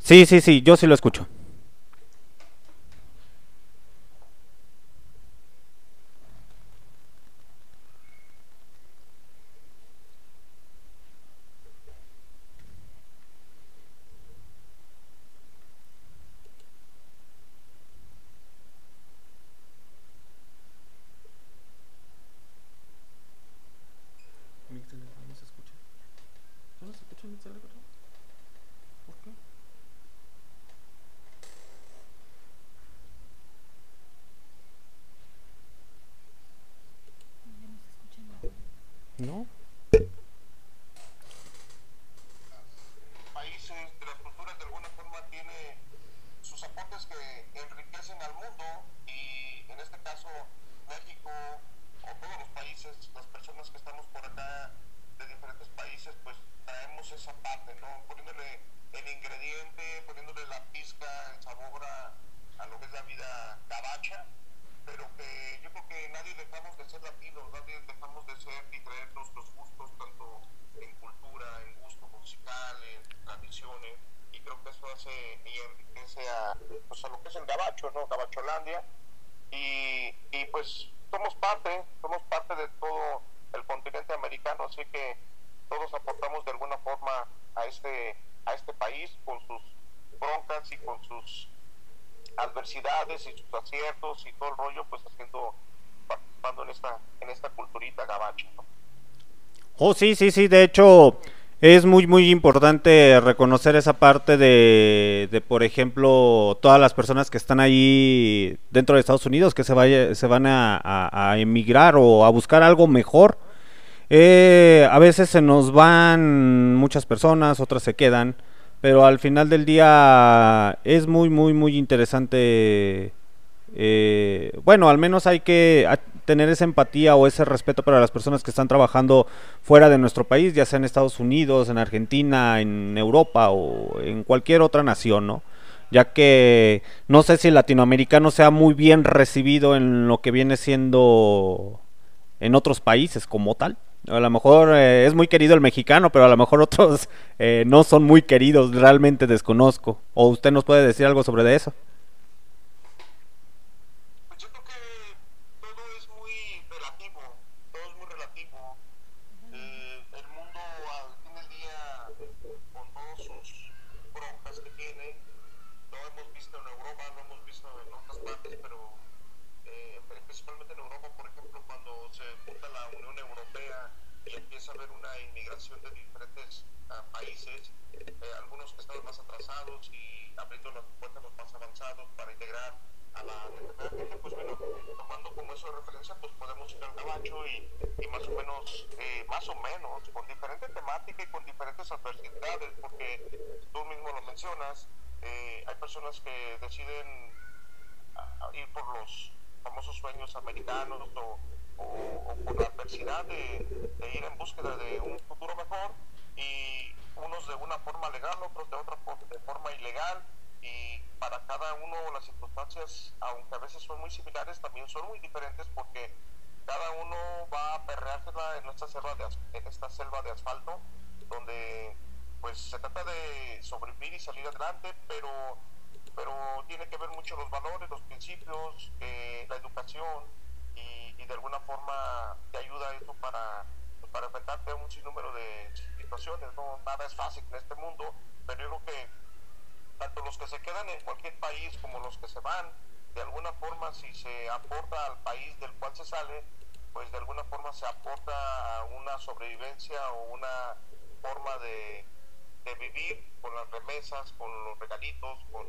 Sí, sí, sí, yo sí lo escucho. ¿No? países, de las culturas de alguna forma tiene sus aportes que enriquecen al mundo y en este caso México o todos los países, las personas que estamos por acá de diferentes países, pues traemos esa parte, ¿no? Poniéndole el ingrediente, poniéndole la pizca, el sabor a, a lo que es la vida gabacha, pero que yo creo que nadie dejamos de ser latinos, nadie dejamos de ser y traer nuestros gustos tanto en cultura, en gusto musical, en tradiciones, y creo que eso hace y enriquece a, pues a lo que es el gabacho, ¿no? Gabacholandia, y, y pues somos parte, somos parte de todo el continente americano, así que todos aportamos de alguna forma a este, a este país con sus broncas y con sus adversidades y sus aciertos y todo el rollo, pues haciendo, participando en esta, en esta culturita gabacha, ¿no? Oh, sí, sí, sí. De hecho, Es muy, muy importante reconocer esa parte de, de, por ejemplo, todas las personas que están ahí dentro de Estados Unidos, que se, vaya, se van a, a- emigrar o a buscar algo mejor. Eh, a veces se nos van muchas personas, otras se quedan, pero al final del día es muy, muy, muy interesante. eh, bueno, al menos hay que tener esa empatía o ese respeto para las personas que están trabajando fuera de nuestro país, ya sea en Estados Unidos, en Argentina, en Europa o en cualquier otra nación, ¿no? Ya que no sé si el latinoamericano sea muy bien recibido en lo que viene siendo en otros países como tal. A lo mejor eh, es muy querido el mexicano, pero a lo mejor otros eh, no son muy queridos, realmente desconozco. ¿O usted nos puede decir algo sobre eso? Pues yo creo que todo es muy relativo, todo es muy relativo. Eh, el mundo al fin del día, con todas sus broncas que tiene, lo hemos visto en Europa, lo hemos visto en otras partes, pero eh, principalmente en Europa, por ejemplo, cuando se junta la Unión Europea y empieza a haber una inmigración de diferentes ah, países, eh, algunos que estaban más atrasados y abriendo las puertas a los más avanzados para integrar a la determinada gente, pues bueno, tomando como eso de referencia, pues podemos y, y más o menos, eh, más o menos, con diferente temática y con diferentes adversidades, porque tú mismo lo mencionas, eh, hay personas que deciden a- a ir por los famosos sueños americanos o, o, o por la adversidad de, de ir en búsqueda de un futuro mejor y unos de una forma legal, otros de otra de forma ilegal y para cada uno las circunstancias, aunque a veces son muy similares, también son muy diferentes porque cada uno va a perreársela en esta selva de, en esta selva de asfalto donde pues se trata de sobrevivir y salir adelante, pero pero tiene que ver mucho los valores, los principios, eh, la educación y, de alguna forma te ayuda eso para, pues, para enfrentarte a un sinnúmero de situaciones. ¿no? Nada es fácil en este mundo, pero yo creo que tanto los que se quedan en cualquier país como los que se van, de alguna forma si se aporta al país del cual se sale, pues de alguna forma se aporta a una sobrevivencia o una forma de, de vivir con las remesas, con los regalitos, con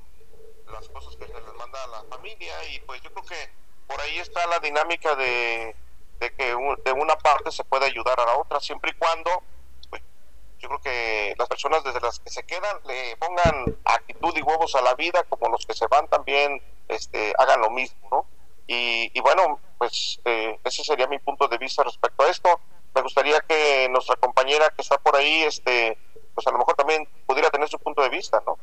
las cosas que se les manda a la familia. Y pues yo creo que por ahí está la dinámica de, de que de una parte se puede ayudar a la otra siempre y cuando yo creo que las personas desde las que se quedan le pongan actitud y huevos a la vida como los que se van también este hagan lo mismo no y, bueno pues eh, ese sería mi punto de vista respecto a esto. Me gustaría que nuestra compañera que está por ahí este pues a lo mejor también pudiera tener su punto de vista no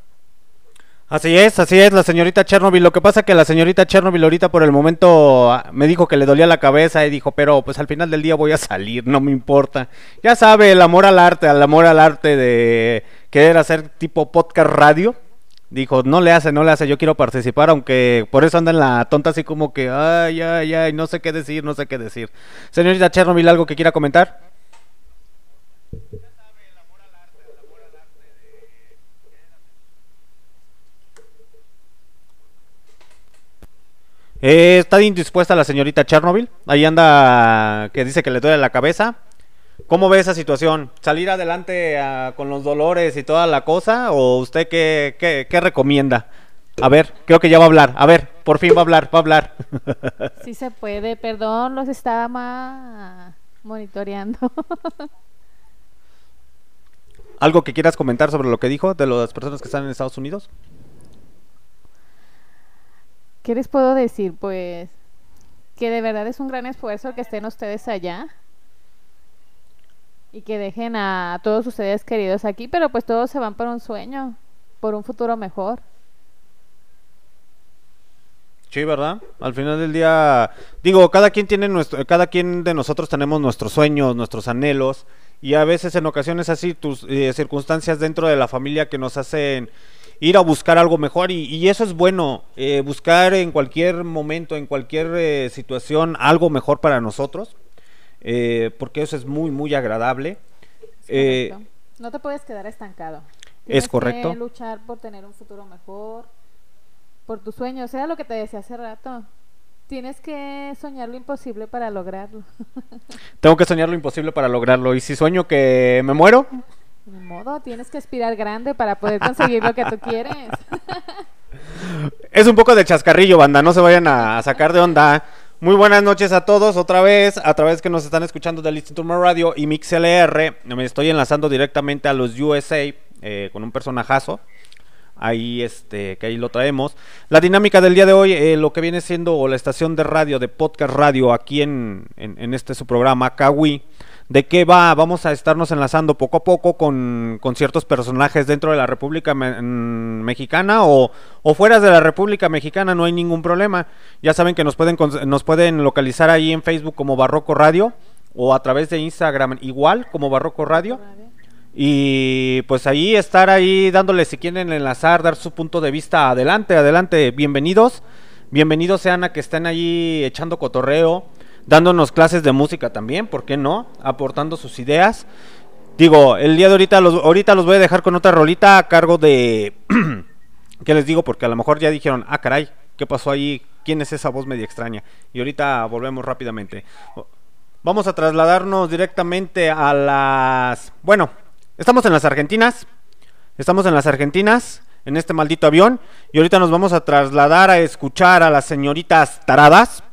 Así es, así es, la señorita Chernobyl. Lo que pasa que la señorita Chernobyl ahorita por el momento ah, me dijo que le dolía la cabeza y dijo, pero pues al final del día voy a salir, no me importa. Ya sabe, el amor al arte, el amor al arte de querer hacer tipo podcast radio. Dijo, no le hace, no le hace, yo quiero participar, aunque por eso anda en la tonta así como que, ay, ay, ay, no sé qué decir, no sé qué decir. Señorita Chernobyl, ¿algo que quiera comentar? Eh, está indispuesta la señorita Chernobyl. Ahí anda que dice que le duele la cabeza. ¿Cómo ve esa situación? ¿Salir adelante ah, con los dolores y toda la cosa? ¿O usted qué, qué, qué recomienda? A ver, creo que ya va a hablar. A ver, por fin va a hablar, va a hablar. Sí se puede, perdón, los estaba monitoreando. ¿Algo que quieras comentar sobre lo que dijo de las personas que están en Estados Unidos? ¿Qué les puedo decir? Pues que de verdad es un gran esfuerzo que estén ustedes allá y que dejen a todos ustedes queridos aquí, pero pues todos se van por un sueño, por un futuro mejor. Sí, ¿verdad? Al final del día, digo, cada quien tiene nuestro, cada quien de nosotros tenemos nuestros sueños, nuestros anhelos, y a veces en ocasiones así tus eh, circunstancias dentro de la familia que nos hacen ir a buscar algo mejor y, y eso es bueno, eh, buscar en cualquier momento, en cualquier eh, situación algo mejor para nosotros, eh, porque eso es muy, muy agradable. Eh. No te puedes quedar estancado. Es correcto. Que luchar por tener un futuro mejor, por tus sueños. Era lo que te decía hace rato. Tienes que soñar lo imposible para lograrlo. tengo que soñar lo imposible para lograrlo, y si sueño que me muero, Ni modo, tienes que aspirar grande para poder conseguir lo que tú quieres. Es un poco de chascarrillo, banda, no se vayan a, sacar de onda. Muy buenas noches a todos, otra vez, a través que nos están escuchando del Instituto Radio y MixLR. Me estoy enlazando directamente a los USA eh, con un personajazo. Ahí, este, que ahí lo traemos. La dinámica del día de hoy, eh, lo que viene siendo la estación de radio, de podcast radio, aquí en, en, en este su programa, Kawi. ¿De qué va? Vamos a estarnos enlazando poco a poco con, con ciertos personajes dentro de la República Me- Mexicana o, o fuera de la República Mexicana, no hay ningún problema. Ya saben que nos pueden, nos pueden localizar ahí en Facebook como Barroco Radio o a través de Instagram igual como Barroco Radio. Y pues ahí estar ahí dándole si quieren enlazar, dar su punto de vista adelante, adelante, bienvenidos. Bienvenidos sean a que estén ahí echando cotorreo, dándonos clases de música también, ¿por qué no? Aportando sus ideas. Digo, el día de ahorita los, ahorita los voy a dejar con otra rolita a cargo de... ¿Qué les digo? Porque a lo mejor ya dijeron, ah, caray, ¿qué pasó ahí? ¿Quién es esa voz media extraña? Y ahorita volvemos rápidamente. Vamos a trasladarnos directamente a las... Bueno, estamos en las Argentinas. Estamos en las Argentinas, en este maldito avión. Y ahorita nos vamos a trasladar a escuchar a las señoritas taradas.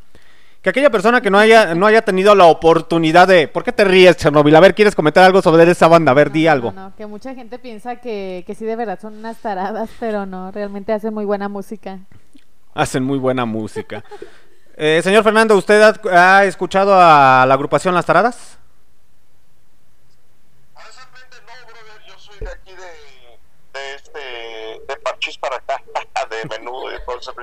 Que aquella persona que no haya, no haya tenido la oportunidad de... ¿Por qué te ríes, Chernobyl? A ver, ¿quieres comentar algo sobre esa banda? A ver, di algo. No, que mucha gente piensa que, que sí de verdad son unas taradas, pero no, realmente hacen muy buena música. Hacen muy buena música. Eh, señor Fernando, ¿usted ha, ha escuchado a la agrupación Las Taradas? de aquí de, de este de Parchís para acá, de menudo y todo eso.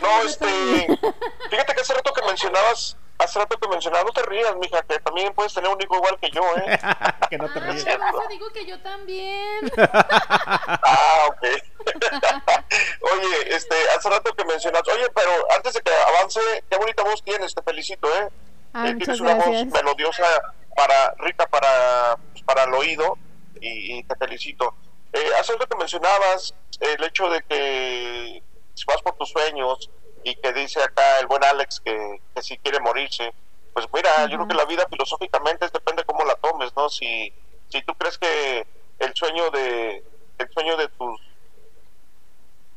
No, este, fíjate que hace rato que mencionabas, hace rato que mencionabas, no te rías, mija, que también puedes tener un hijo igual que yo, ¿eh? que no te Ah, ¿qué pasa? Digo que yo también. Ah, ok. oye, este, hace rato que mencionas, oye, pero antes de que avance, qué bonita voz tienes, te felicito, ¿eh? Ay, Eh, tienes una gracias. voz melodiosa, para, rica para, pues, para el oído, y, y te felicito. Eh, hace rato que mencionabas el hecho de que si vas por tus sueños y que dice acá el buen Alex que, que si quiere morirse, pues mira, yo creo que la vida filosóficamente depende cómo la tomes, ¿no? Si, si tú crees que el sueño de el sueño de tus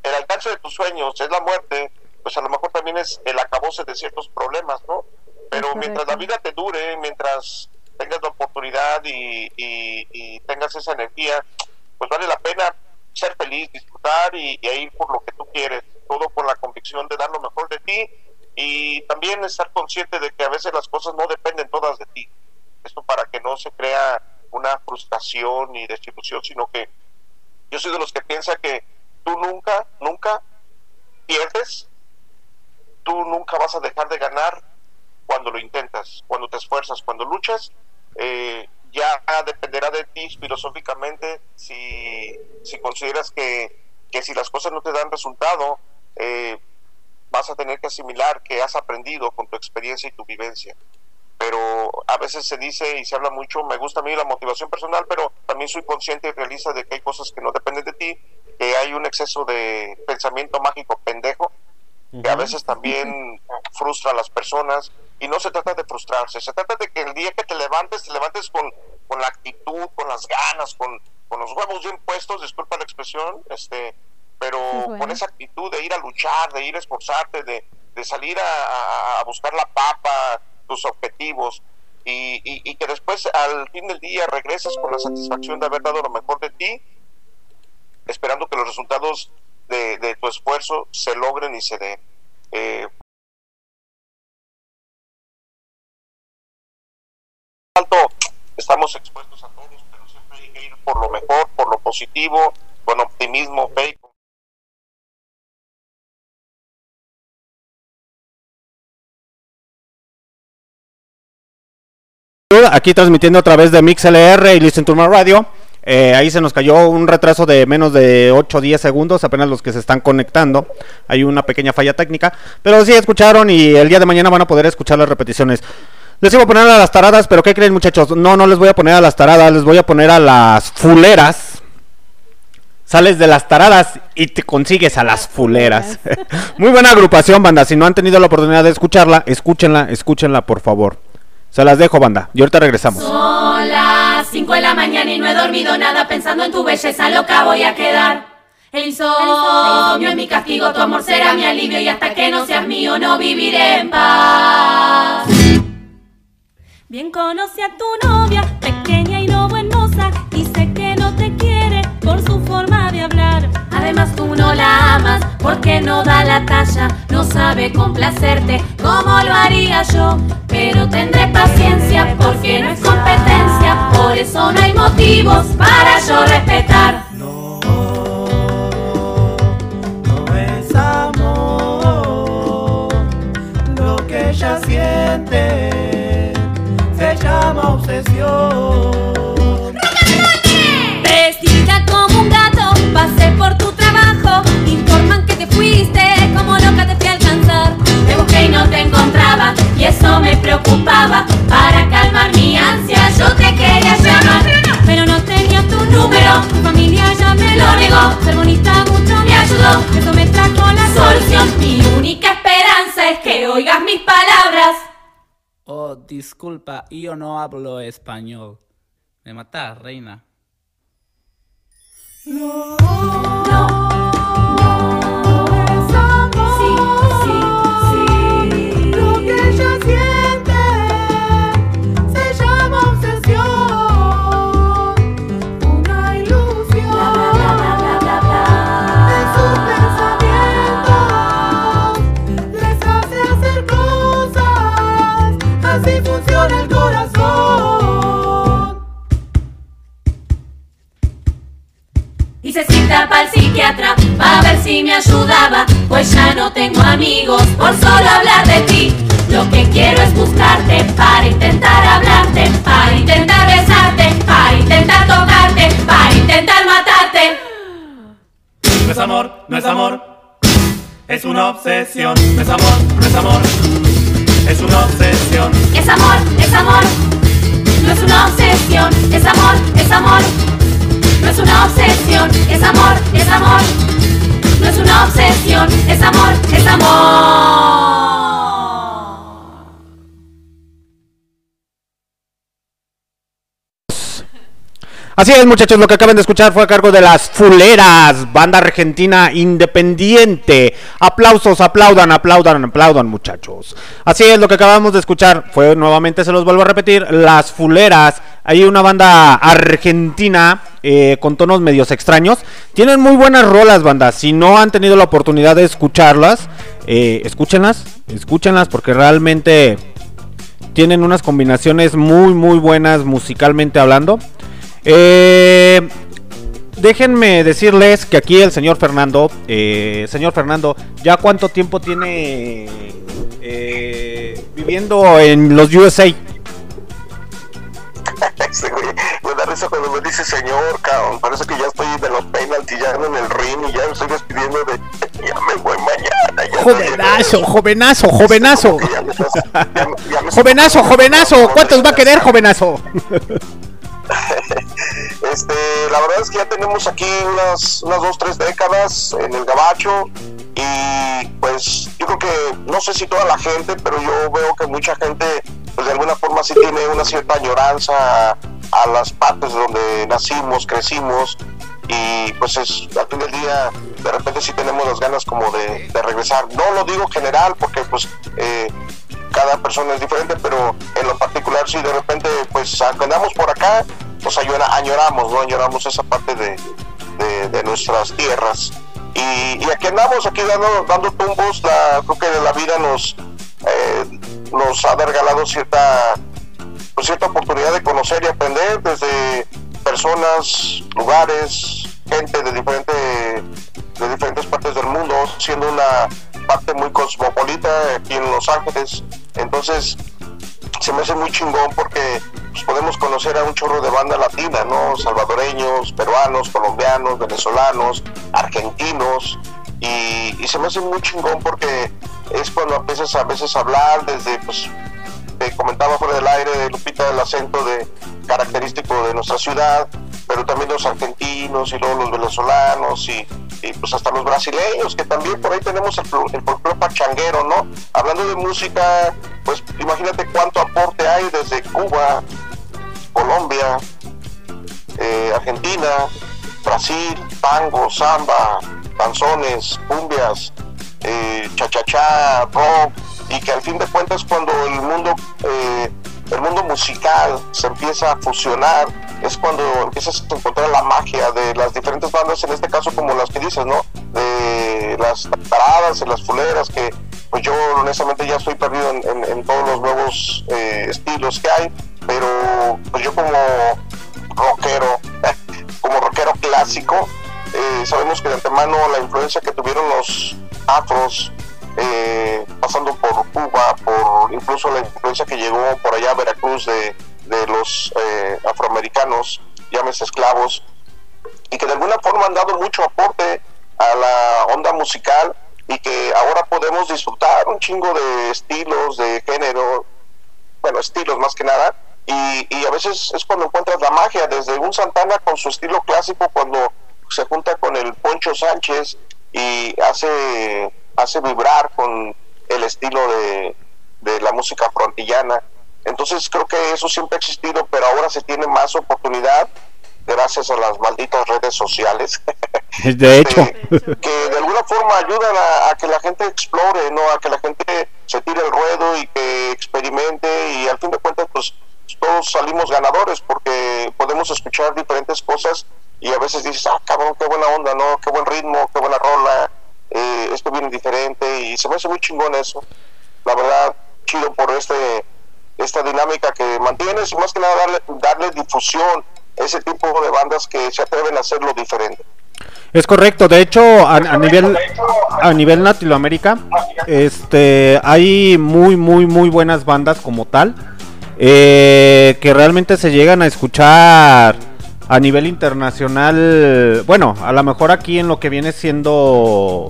el alcance de tus sueños es la muerte, pues a lo mejor también es el acabose de ciertos problemas, ¿no? Pero mientras la vida te dure, mientras tengas la oportunidad y, y- y tengas esa energía, pues vale la pena ser feliz, disfrutar y, y ir por lo que tú quieres, todo con la convicción de dar lo mejor de ti y también estar consciente de que a veces las cosas no dependen todas de ti. Esto para que no se crea una frustración y desilusión, sino que yo soy de los que piensa que tú nunca, nunca pierdes, tú nunca vas a dejar de ganar cuando lo intentas, cuando te esfuerzas, cuando luchas, eh, ya dependerá de ti filosóficamente si, si consideras que, que si las cosas no te dan resultado, eh, vas a tener que asimilar que has aprendido con tu experiencia y tu vivencia. Pero a veces se dice y se habla mucho, me gusta a mí la motivación personal, pero también soy consciente y realista de que hay cosas que no dependen de ti, que hay un exceso de pensamiento mágico pendejo, que a veces también frustra a las personas y no se trata de frustrarse, se trata de que el día que te levantes, te levantes con, con la actitud, con las ganas, con, con los huevos bien puestos, disculpa la expresión, este, pero bueno. con esa actitud de ir a luchar, de ir a esforzarte, de, de salir a, a- a buscar la papa, tus objetivos, y, y- y que después al fin del día regreses con la satisfacción de haber dado lo mejor de ti, esperando que los resultados de, de tu esfuerzo se logren y se den. Eh, tanto estamos expuestos a todos, pero siempre hay que ir por lo mejor, por lo positivo, con optimismo, fe. y Aquí transmitiendo a través de MixLR y Listen to My Radio. Eh, ahí se nos cayó un retraso de menos de 8 o 10 segundos, apenas los que se están conectando. Hay una pequeña falla técnica, pero sí escucharon y el día de mañana van a poder escuchar las repeticiones. Les iba a poner a las taradas, pero ¿qué creen muchachos? No, no les voy a poner a las taradas, les voy a poner a las fuleras. Sales de las taradas y te consigues a las fuleras. Muy buena agrupación, banda. Si no han tenido la oportunidad de escucharla, escúchenla, escúchenla, por favor. Se las dejo, banda. Y ahorita regresamos. Son las las 5 de la mañana y no he dormido nada pensando en tu belleza loca voy a quedar. El insomnio es mi castigo, tu amor será mi alivio y hasta que no seas mío no viviré en paz. Bien conocí a tu novia, pequeña y no hermosa, Además tú no la amas porque no da la talla, no sabe complacerte como lo haría yo. Pero tendré paciencia porque no es competencia, por eso no hay motivos para yo respetar. No es amor lo que ella siente, se llama obsesión. Vestida como un gato, pasé por tu me preocupaba. Para calmar mi ansia yo te quería llamar. Pero no tenía tu Número. tu familia ya me Lo negó. Ser bonita mucho Me ayudó. eso me trajo la Solución, mi única esperanza es que oigas mis palabras. Oh, disculpa, yo no hablo español. Me matas, reina. Sí, Hice cita para el psiquiatra para ver si me ayudaba, pues ya no tengo amigos por solo hablar de ti. Lo que quiero es buscarte para intentar hablarte, para intentar besarte, para intentar tocarte, para intentar matarte. No es amor, no es amor, es una obsesión. No es amor, no es amor, es una obsesión. Es amor, es amor, no es una obsesión. Es amor, es amor, no es una obsesión. Es amor, es amor, no es una obsesión. Es amor, es amor. Así es, muchachos, lo que acaban de escuchar fue a cargo de las Fuleras, banda argentina independiente. Aplausos, aplaudan, aplaudan, aplaudan, muchachos. Así es, lo que acabamos de escuchar fue nuevamente, se los vuelvo a repetir, las Fuleras. Hay una banda argentina eh, con tonos medios extraños. Tienen muy buenas rolas, banda. Si no han tenido la oportunidad de escucharlas, eh, escúchenlas, escúchenlas porque realmente tienen unas combinaciones muy, muy buenas musicalmente hablando. Eh, déjenme decirles que aquí el señor Fernando, eh, señor Fernando, ¿ya cuánto tiempo tiene eh, viviendo en los USA? Este güey, me da risa cuando me dice señor, cabrón. Parece que ya estoy de los penaltis, ya ando en el ring y ya me estoy despidiendo de. Ya me voy mañana. Ya Jovenazo, jovenazo, jovenazo. Ya me estás- ya me- ya me- Jovenazo, jovenazo. ¿Cuántos va a querer, jovenazo? Este, la verdad es que ya tenemos aquí unas, unas dos, tres décadas en el gabacho y pues yo creo que, no sé si toda la gente, pero yo veo que mucha gente pues de alguna forma sí tiene una cierta añoranza a, las partes donde nacimos, crecimos y pues es, al fin del día de repente sí tenemos las ganas como de, de regresar. No lo digo general porque pues... eh, cada persona es diferente, pero en lo particular si de repente pues andamos por acá, pues añora- añoramos, ¿no? Añoramos esa parte de, de- de nuestras tierras. Y, y aquí andamos, aquí dando, dando tumbos, la, creo que la vida nos, eh, nos ha regalado cierta, pues, cierta oportunidad de conocer y aprender desde personas, lugares, gente de, diferente, de diferentes partes del mundo, siendo una parte muy cosmopolita aquí en Los Ángeles. Entonces, se me hace muy chingón porque pues, podemos conocer a un chorro de banda latina, ¿no? Salvadoreños, peruanos, colombianos, venezolanos, argentinos. Y, y se me hace muy chingón porque es cuando empiezas a veces a hablar desde, pues, te comentaba fuera del aire, Lupita, el acento de característico de nuestra ciudad, pero también los argentinos y luego los venezolanos y, pues hasta los brasileños, que también por ahí tenemos el, el folclore pachanguero, ¿no? Hablando de música, pues imagínate cuánto aporte hay desde Cuba, Colombia, eh, Argentina, Brasil, tango, samba, canzones, cumbias, eh, cha-cha-cha, rock, y que al fin de cuentas cuando el mundo, eh, el mundo musical se empieza a fusionar, es cuando empiezas a encontrar la magia de las diferentes bandas, en este caso como las que dices, ¿no? De las paradas, las fuleras, que pues yo honestamente ya estoy perdido en, en- en todos los nuevos eh, estilos que hay, pero pues yo como rockero, como rockero clásico, eh, sabemos que de antemano la influencia que tuvieron los afros, eh, pasando por Cuba, por incluso la influencia que llegó por allá a Veracruz de, de los eh, afroamericanos, llámese esclavos, y que de alguna forma han dado mucho aporte a la onda musical y que ahora podemos disfrutar un chingo de estilos, de género, bueno, estilos más que nada, y, y a veces es cuando encuentras la magia, desde un Santana con su estilo clásico, cuando se junta con el Poncho Sánchez y hace, hace vibrar con el estilo de, de la música frontillana. Entonces creo que eso siempre ha existido, pero ahora se tiene más oportunidad gracias a las malditas redes sociales. De hecho. que de alguna forma ayudan a, a que la gente explore, ¿no? A que la gente se tire el ruedo y que experimente y al fin de cuentas pues todos salimos ganadores porque podemos escuchar diferentes cosas y a veces dices, ah, cabrón, qué buena onda, ¿no? Qué buen ritmo, qué buena rola, eh, esto viene diferente y se me hace muy chingón eso. La verdad, chido por este esta dinámica que mantienes y más que nada darle, darle difusión a ese tipo de bandas que se atreven a hacerlo diferente. Es correcto, de hecho a, nivel a nivel Latinoamérica este hay muy muy muy buenas bandas como tal eh, que realmente se llegan a escuchar a nivel internacional, bueno, a lo mejor aquí en lo que viene siendo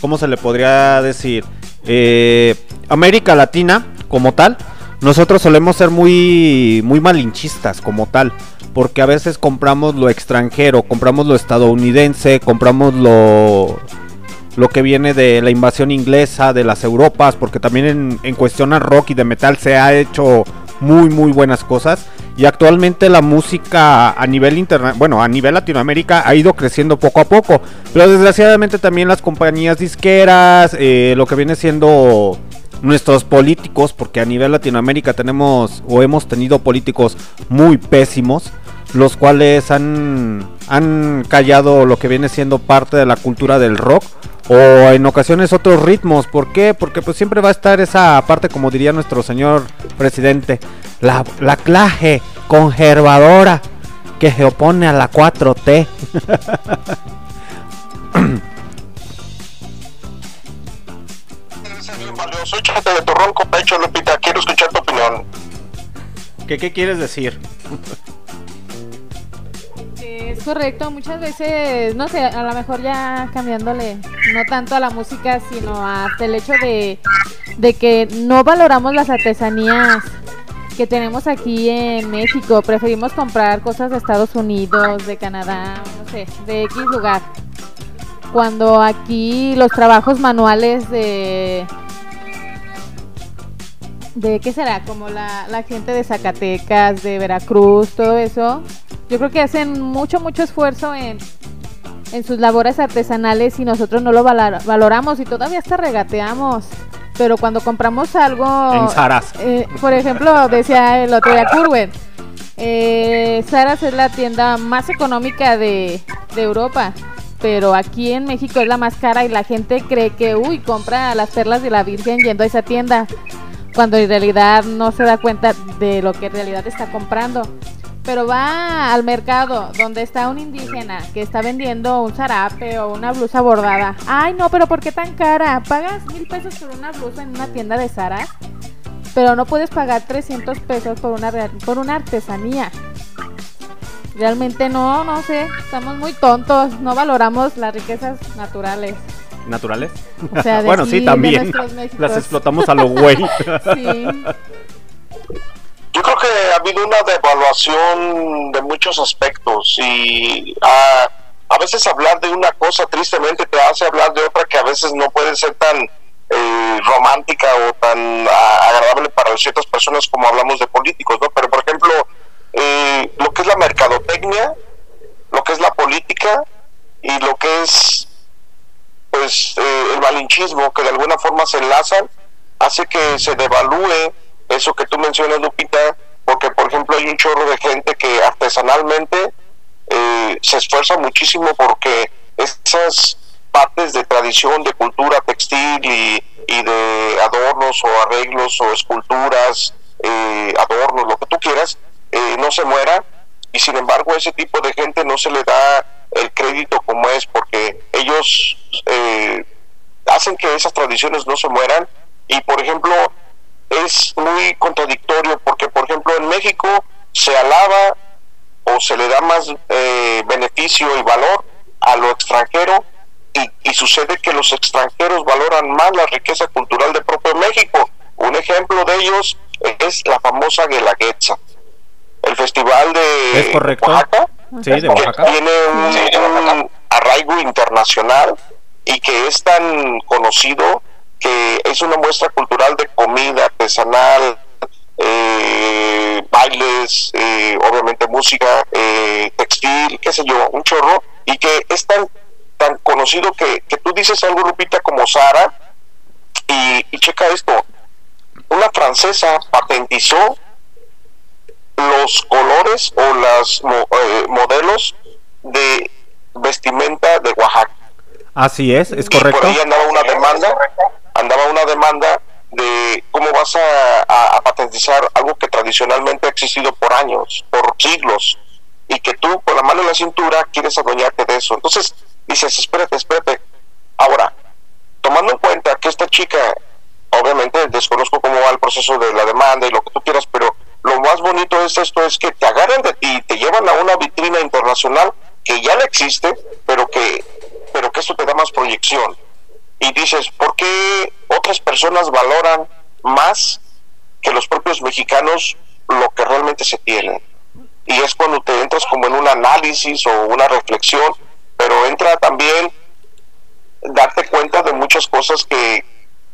¿cómo se le podría decir? Eh, América Latina como tal, nosotros solemos ser muy muy malinchistas como tal porque a veces compramos lo extranjero, compramos lo estadounidense, compramos lo lo que viene de la invasión inglesa, de las Europas, porque también en, en cuestión a rock y de metal se ha hecho muy muy buenas cosas. Y actualmente la música a nivel interna bueno, a nivel Latinoamérica ha ido creciendo poco a poco, pero desgraciadamente también las compañías disqueras, eh, lo que viene siendo nuestros políticos, porque a nivel Latinoamérica tenemos o hemos tenido políticos muy pésimos, los cuales han, han callado lo que viene siendo parte de la cultura del rock o en ocasiones otros ritmos. ¿Por qué? Porque pues siempre va a estar esa parte, como diría nuestro señor presidente, la, la clase conservadora que se opone a la 4T. Valioso, échate de ronco pecho, Lupita, quiero escuchar tu opinión. ¿Qué, ¿Qué quieres decir? Es correcto, muchas veces, no sé, a lo mejor ya cambiándole, no tanto a la música, sino hasta el hecho de, de que no valoramos las artesanías que tenemos aquí en México. Preferimos comprar cosas de Estados Unidos, de Canadá, no sé, de X lugar. Cuando aquí los trabajos manuales de... ¿De qué será? Como la, la gente de Zacatecas, de Veracruz, todo eso. Yo creo que hacen mucho, mucho esfuerzo en, en sus labores artesanales y nosotros no lo valor- valoramos y todavía hasta regateamos. Pero cuando compramos algo... En Saras. eh, por ejemplo, decía el otro día Curwen, eh, Saras es la tienda más económica de, de Europa. Pero aquí en México es la más cara y la gente cree que, uy, compra las perlas de la Virgen yendo a esa tienda. Cuando en realidad no se da cuenta de lo que en realidad está comprando. Pero va al mercado donde está un indígena que está vendiendo un zarape o una blusa bordada. Ay, no, pero ¿por qué tan cara? Pagas mil pesos por una blusa en una tienda de Zara, pero no puedes pagar 300 pesos por una, real- por una artesanía. Realmente no, no sé, estamos muy tontos, no valoramos las riquezas naturales. ¿Naturales? O sea, de bueno, sí, también. Las explotamos a lo güey. Sí. Yo creo que ha habido una devaluación de muchos aspectos y a, a veces hablar de una cosa tristemente te hace hablar de otra que a veces no puede ser tan eh, romántica o tan ah, agradable para ciertas personas como hablamos de políticos, ¿no? Pero por ejemplo, eh, lo que es la mercadotecnia lo que es la política y lo que es pues eh, el malinchismo que de alguna forma se enlazan hace que se devalúe eso que tú mencionas Lupita porque por ejemplo hay un chorro de gente que artesanalmente eh, se esfuerza muchísimo porque esas partes de tradición, de cultura textil y, de adornos o arreglos o esculturas, eh, adornos, lo que tú quieras, eh, no se muera. Y sin embargo a ese tipo de gente no se le da el crédito como es porque ellos eh, hacen que esas tradiciones no se mueran. Y por ejemplo es muy contradictorio porque por ejemplo en México se alaba o se le da más eh, beneficio y valor a lo extranjero y, y sucede que los extranjeros valoran más la riqueza cultural de propio México. Un ejemplo de ellos es la famosa Guelaguetza, el festival de ¿Es correcto? Oaxaca, Sí, de que tiene un, un arraigo internacional y que es tan conocido que es una muestra cultural de comida artesanal, eh, bailes, eh, obviamente música, eh, textil, qué sé yo, un chorro, y que es tan, tan conocido que, que tú dices algo, Lupita, como Sara, y, y checa esto, una francesa patentizó los colores o los modelos de vestimenta de Oaxaca. Así es, es Y por correcto. ahí andaba una demanda, andaba una demanda de cómo vas a, patentizar algo que tradicionalmente ha existido por años, por siglos, y que tú con la mano en la cintura quieres adueñarte de eso. Entonces dices, espérate, espérate. Ahora, tomando en cuenta que esta chica, obviamente desconozco cómo va el proceso de la demanda y lo que tú quieras, pero lo más bonito es esto, es que te agarran de ti, te llevan a una vitrina internacional que ya no existe, pero que, pero que esto te da más proyección. Y dices, ¿por qué otras personas valoran más que los propios mexicanos lo que realmente se tiene? Y es cuando te entras como en un análisis o una reflexión, pero entra también darte cuenta de muchas cosas que,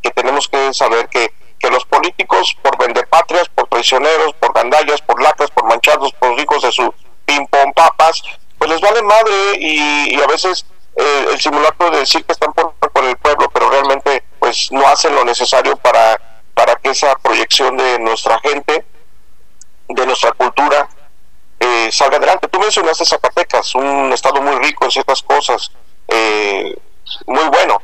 que tenemos que saber que, que los políticos por vendepatrias, por traicioneros, por gandallas, por lacras, por manchados, por hijos de su ping-pong papas, pues les vale madre y a veces eh, el simulacro de decir que están por, el pueblo, pero realmente pues no hacen lo necesario para, para que esa proyección de nuestra gente, de nuestra cultura, eh, salga adelante. Tú mencionaste Zacatecas, un estado muy rico en ciertas cosas, eh, muy bueno,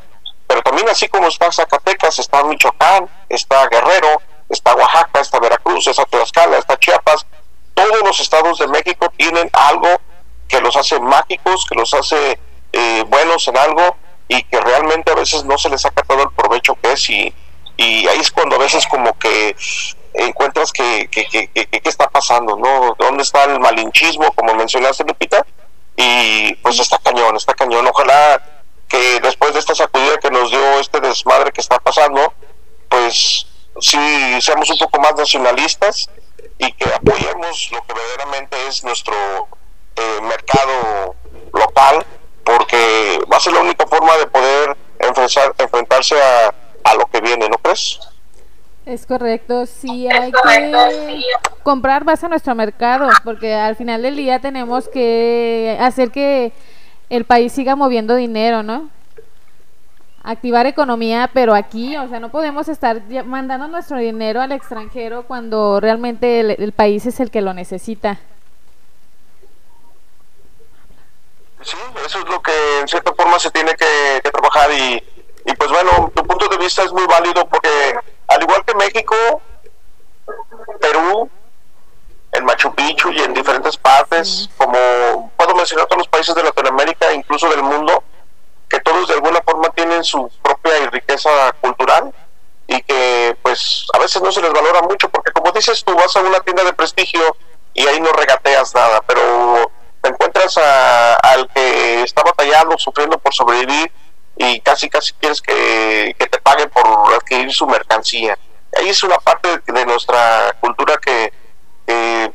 pero también así como está Zacatecas, está Michoacán, está Guerrero, está Oaxaca, está Veracruz, está Tlaxcala, está Chiapas, todos los estados de México tienen algo que los hace mágicos, que los hace eh, buenos en algo y que realmente a veces no se les saca todo el provecho que es y, ahí es cuando a veces como que encuentras que, que, está pasando, ¿no? ¿Dónde está el malinchismo, como mencionaste, Lupita? Y pues está cañón, está cañón. Ojalá que después de esta sacudida que nos dio este desmadre que está pasando, pues sí seamos un poco más nacionalistas y que apoyemos lo que verdaderamente es nuestro eh, mercado local, porque va a ser la única forma de poder enfrentar, enfrentarse a, a lo que viene, ¿no crees? Es correcto, sí hay que comprar más a nuestro mercado, porque al final del día tenemos que hacer que el país siga moviendo dinero, ¿no? Activar economía, pero aquí, o sea, no podemos estar mandando nuestro dinero al extranjero cuando realmente el, el país es el que lo necesita. Sí, eso es lo que en cierta forma se tiene que, que trabajar y, y pues bueno, tu punto de vista es muy válido porque al igual que México, Perú, en Machu Picchu y en diferentes partes, como puedo mencionar todos los países de Latinoamérica, incluso del mundo, que todos de alguna forma tienen su propia riqueza cultural y que pues a veces no se les valora mucho porque como dices tú vas a una tienda de prestigio y ahí no regateas nada, pero a- al que está batallando, sufriendo por sobrevivir y casi casi quieres que, te paguen por adquirir su mercancía. Ahí es una parte de nuestra cultura que,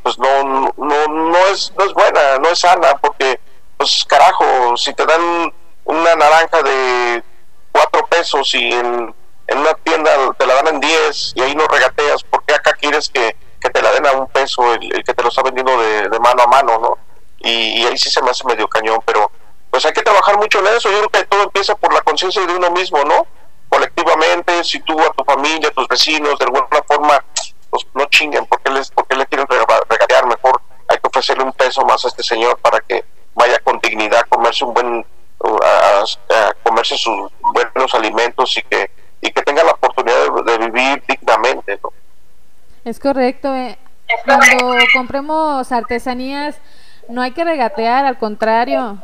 pues no, no, no es no es buena, no es sana, porque pues carajo, si te dan una naranja de cuatro pesos y en, una tienda te la dan en 10 y ahí no regateas, ¿por qué acá quieres que, te la den a un peso el, que te lo está vendiendo de mano a mano, no? Y, y ahí sí se me hace medio cañón, pero pues hay que trabajar mucho en eso. Yo creo que todo empieza por la conciencia de uno mismo, ¿no? Colectivamente, si tú a tu familia, a tus vecinos, de alguna forma, pues no chinguen, porque les, porque le quieren rega- regatear? Mejor hay que ofrecerle un peso más a este señor para que vaya con dignidad a comerse un buen, uh, a, a comerse sus buenos alimentos y que, y que tenga la oportunidad de, de vivir dignamente, ¿no? Es correcto. eh. Cuando compremos artesanías, no hay que regatear, al contrario.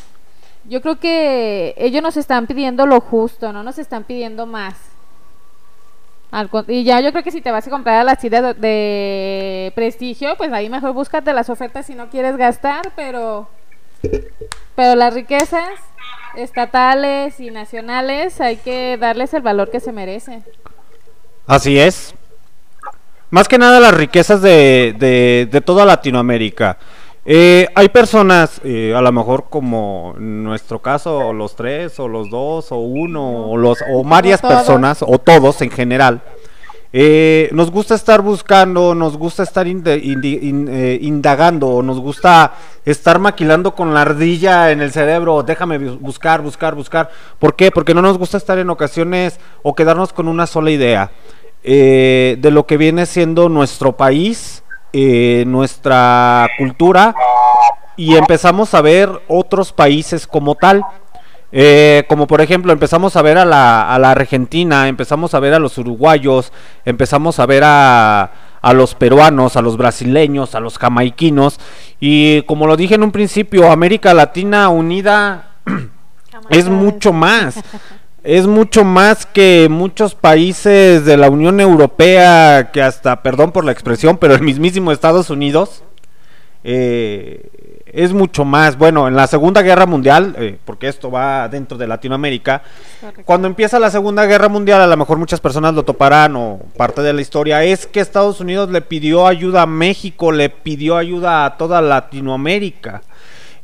Yo creo que ellos nos están pidiendo lo justo, no nos están pidiendo más. Y ya yo creo que si te vas a comprar a las tiendas de, prestigio, pues ahí mejor búscate las ofertas si no quieres gastar, pero pero las riquezas estatales y nacionales hay que darles el valor que se merecen. Así es. Más que nada las riquezas de, de toda Latinoamérica. Eh, hay personas, eh, a lo mejor como en nuestro caso, o los tres, o los dos, o uno, o, los, o varias personas, o todos en general. eh, nos gusta estar buscando, nos gusta estar eh, indagando, nos gusta estar maquilando con la ardilla en el cerebro, déjame bu- buscar, buscar, buscar. ¿Por qué? Porque no nos gusta estar en ocasiones o quedarnos con una sola idea eh, de lo que viene siendo nuestro país, eh, nuestra cultura, y empezamos a ver otros países como tal. Eh, como por ejemplo empezamos a ver a la, a la Argentina, empezamos a ver a los uruguayos, empezamos a ver a, a los peruanos, a los brasileños, a los jamaiquinos y como lo dije en un principio, América Latina unida es mucho más. Es mucho más que muchos países de la Unión Europea, que hasta, perdón por la expresión, pero el mismísimo Estados Unidos. eh, es mucho más. Bueno, en la Segunda Guerra Mundial, eh, porque esto va dentro de Latinoamérica, cuando empieza la Segunda Guerra Mundial, a lo mejor muchas personas lo toparán o parte de la historia, es que Estados Unidos le pidió ayuda a México, le pidió ayuda a toda Latinoamérica.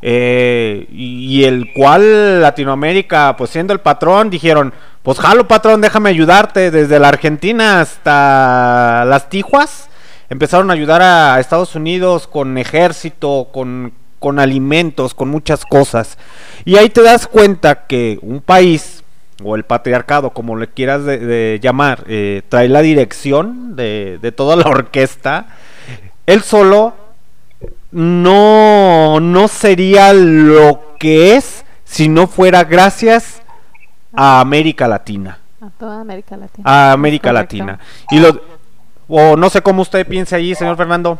Eh, y, el cual Latinoamérica, pues siendo el patrón, dijeron, pues jalo patrón, déjame ayudarte desde la Argentina hasta las Tijuas. Empezaron a ayudar a Estados Unidos con ejército, con, con alimentos, con muchas cosas. Y ahí te das cuenta que un país, o el patriarcado, como le quieras llamar, eh, trae la dirección de, de toda la orquesta. Él solo no, no sería lo que es si no fuera gracias a América Latina. A toda América Latina. A América Correcto. Latina. Y lo, o no sé cómo usted piense allí, señor Fernando.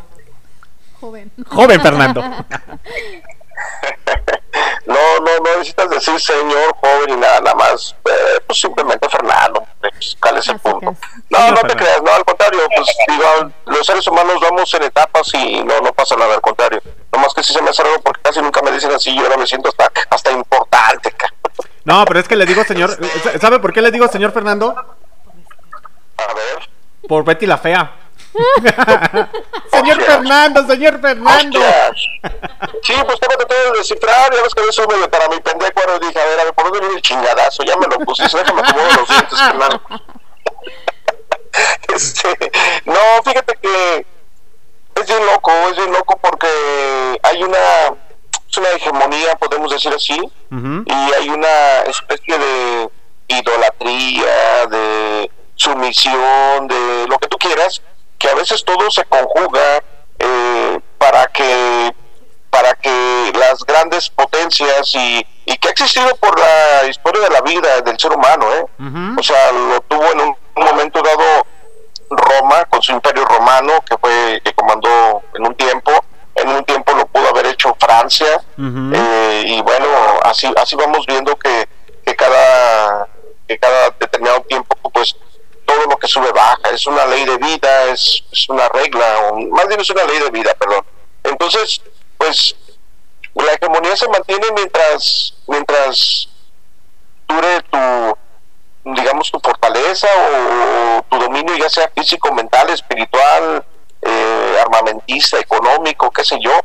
Joven. Joven Fernando. No, no, no necesitas decir señor, joven y nada, nada más. eh, pues simplemente Fernando. Pues, ¿Cuál es el punto? No, no te creas, no, al contrario. Pues digo, los seres humanos vamos en etapas y no, no pasa nada, al contrario. Nomás que sí se me hace raro porque casi nunca me dicen así y ahora me siento hasta, hasta importante. No, pero es que le digo, señor. ¿Sabe por qué le digo, señor Fernando? A ver. Por Betty la Fea. señor Fernando, señor Fernando. Sí, pues tengo que todo descifrar. Ya ves que eso me para mi pendejo. Ahora dije, a ver, a ver, ¿por dónde viene el chingadazo? Ya me lo pusiste, déjame acomodar los dientes, Fernando. Este, no, fíjate que es bien loco, es bien loco porque hay una, es una hegemonía, podemos decir así, y hay una especie de idolatría, de sumisión, de lo que tú quieras, que a veces todo se conjuga eh, para que para que las grandes potencias y, y que ha existido por la historia de la vida del ser humano, ¿eh? o sea, lo tuvo en un, un momento dado Roma con su imperio romano que fue que comandó en un tiempo, en un tiempo lo pudo haber hecho Francia eh, y bueno así así vamos viendo que, que cada que cada determinado tiempo pues todo lo que sube baja es una ley de vida es, una regla más bien es una ley de vida perdón. Entonces pues la hegemonía se mantiene mientras mientras dure tu digamos tu fortaleza o, tu dominio ya sea físico mental espiritual eh, armamentista económico qué sé yo.